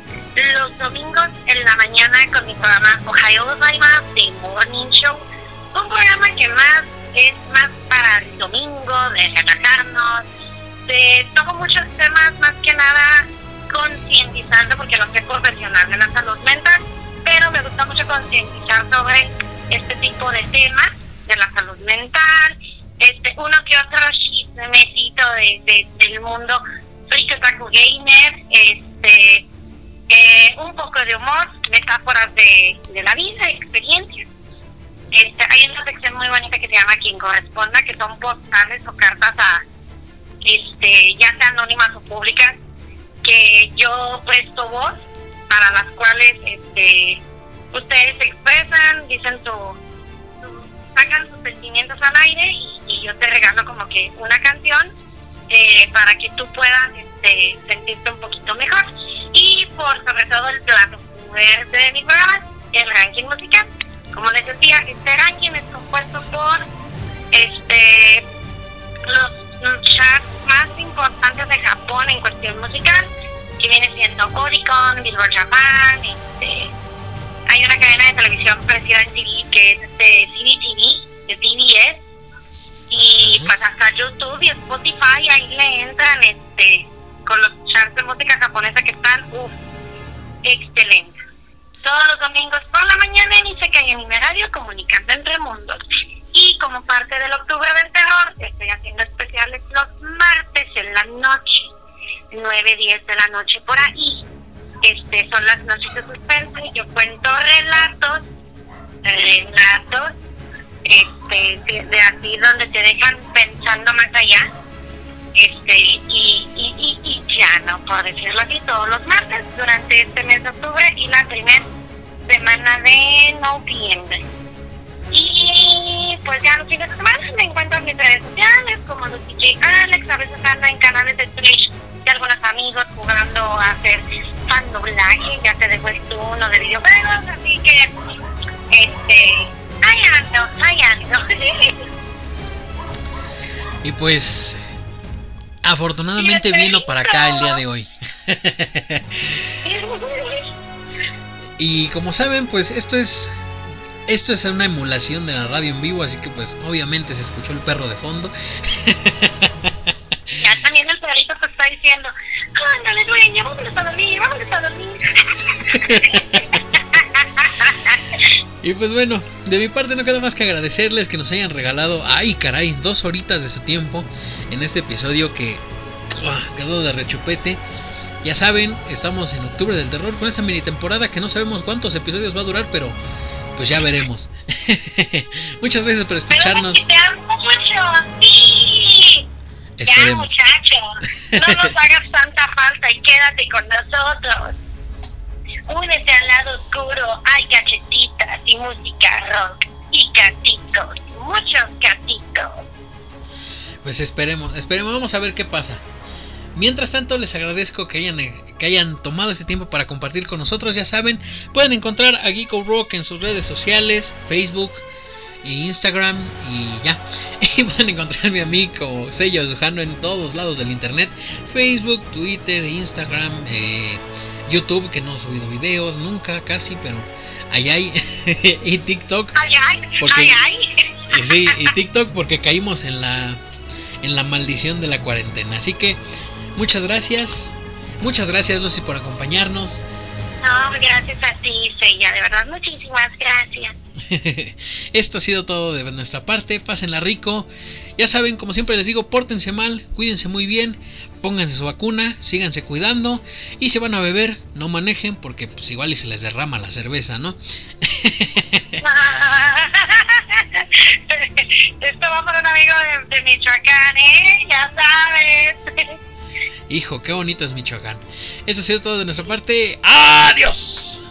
los domingos en la mañana con mi programa Ohio Gozaimasu de Morning Show. Un programa que más es más para el domingo, de relajarnos, de toco muchos temas, más que nada concientizando, porque no soy profesional de la salud mental, pero me gusta mucho concientizar sobre este tipo de temas de la salud mental, este uno que otro chismecito de, de, del mundo soy Taku Gamer, este eh, un poco de humor, metáforas de, de la vida, experiencias. Este, hay una sección muy bonita que se llama Quien Corresponda, que son postales o cartas a este ya sea anónimas o públicas que yo presto voz para las cuales este ustedes expresan dicen su, sacan sus sentimientos al aire y, y, yo te regalo como que una canción eh, para que tú puedas este, sentirte un poquito mejor. Y por sobre todo el plato fuerte de mi programa el ranking musical. Como les decía este ranking es compuesto por este los charts más importantes de Japón en cuestión musical, que viene siendo Oricon, Billboard Japan, este, hay una cadena de televisión parecida en TV que es de CBTV, de TBS, y pues hasta YouTube y Spotify ahí le entran este con los charts de música japonesa que están uff, excelentes. todos los domingos por la mañana en Iseca y en Radio Comunicando entre Mundos. Y como parte del Octubre del Terror, estoy haciendo especiales los martes en la noche, 9, 10 de la noche por ahí. Este, son las noches de suspense. Yo cuento relatos, relatos, este, de, así donde te dejan pensando más allá este y, y, y, ya no puedo decirlo así todos los martes durante este mes de octubre y la primera semana de noviembre y pues ya los fines de semana me encuentro en mis redes sociales como Lucy Alex a veces ando en canales de Twitch de algunos amigos jugando a hacer fan doblaje ya sea de webtoon o de videojuegos así que este ahí ando ahí ando. Y pues Afortunadamente vino para acá el día de hoy. y como saben, pues esto es esto es una emulación de la radio en vivo, así que pues obviamente se escuchó el perro de fondo. ya también el perrito te está diciendo, ándale dueña, vámonos a dormir, vámonos a dormir. y pues bueno, de mi parte no queda más que agradecerles que nos hayan regalado, ay caray, dos horitas de su tiempo en este episodio que quedó de rechupete. Ya saben, estamos en octubre del terror con esta mini temporada que no sabemos cuántos episodios va a durar, pero pues ya veremos. Muchas gracias por escucharnos. Ya, muchachos, no nos hagas tanta falta y quédate con nosotros. Únete al lado oscuro, hay cachetitas y música rock y gatitos, muchos gatitos pues esperemos, esperemos, vamos a ver qué pasa. Mientras tanto, les agradezco que hayan, que hayan tomado este tiempo para compartir con nosotros. Ya saben, pueden encontrar a Geeko Rock en sus redes sociales, Facebook e Instagram y ya. Y pueden encontrarme a mí como Sello Sujano en todos lados del internet: Facebook, Twitter, Instagram, eh, YouTube, que no he subido videos nunca, casi, pero ahí hay. y TikTok. Porque, sí, y TikTok porque caímos en la en la maldición de la cuarentena. Así que muchas gracias, muchas gracias Lucy por acompañarnos. No, gracias a ti, Sella, de verdad, muchísimas gracias. Esto ha sido todo de nuestra parte, pásenla rico. Ya saben, como siempre les digo, pórtense mal, cuídense muy bien, pónganse su vacuna, síganse cuidando y si van a beber, no manejen porque pues igual y se les derrama la cerveza, ¿no? Esto va para un amigo de, Michoacán, ¿eh? Ya sabes. Hijo, qué bonito es Michoacán. Eso ha sido todo de nuestra parte. ¡Adiós!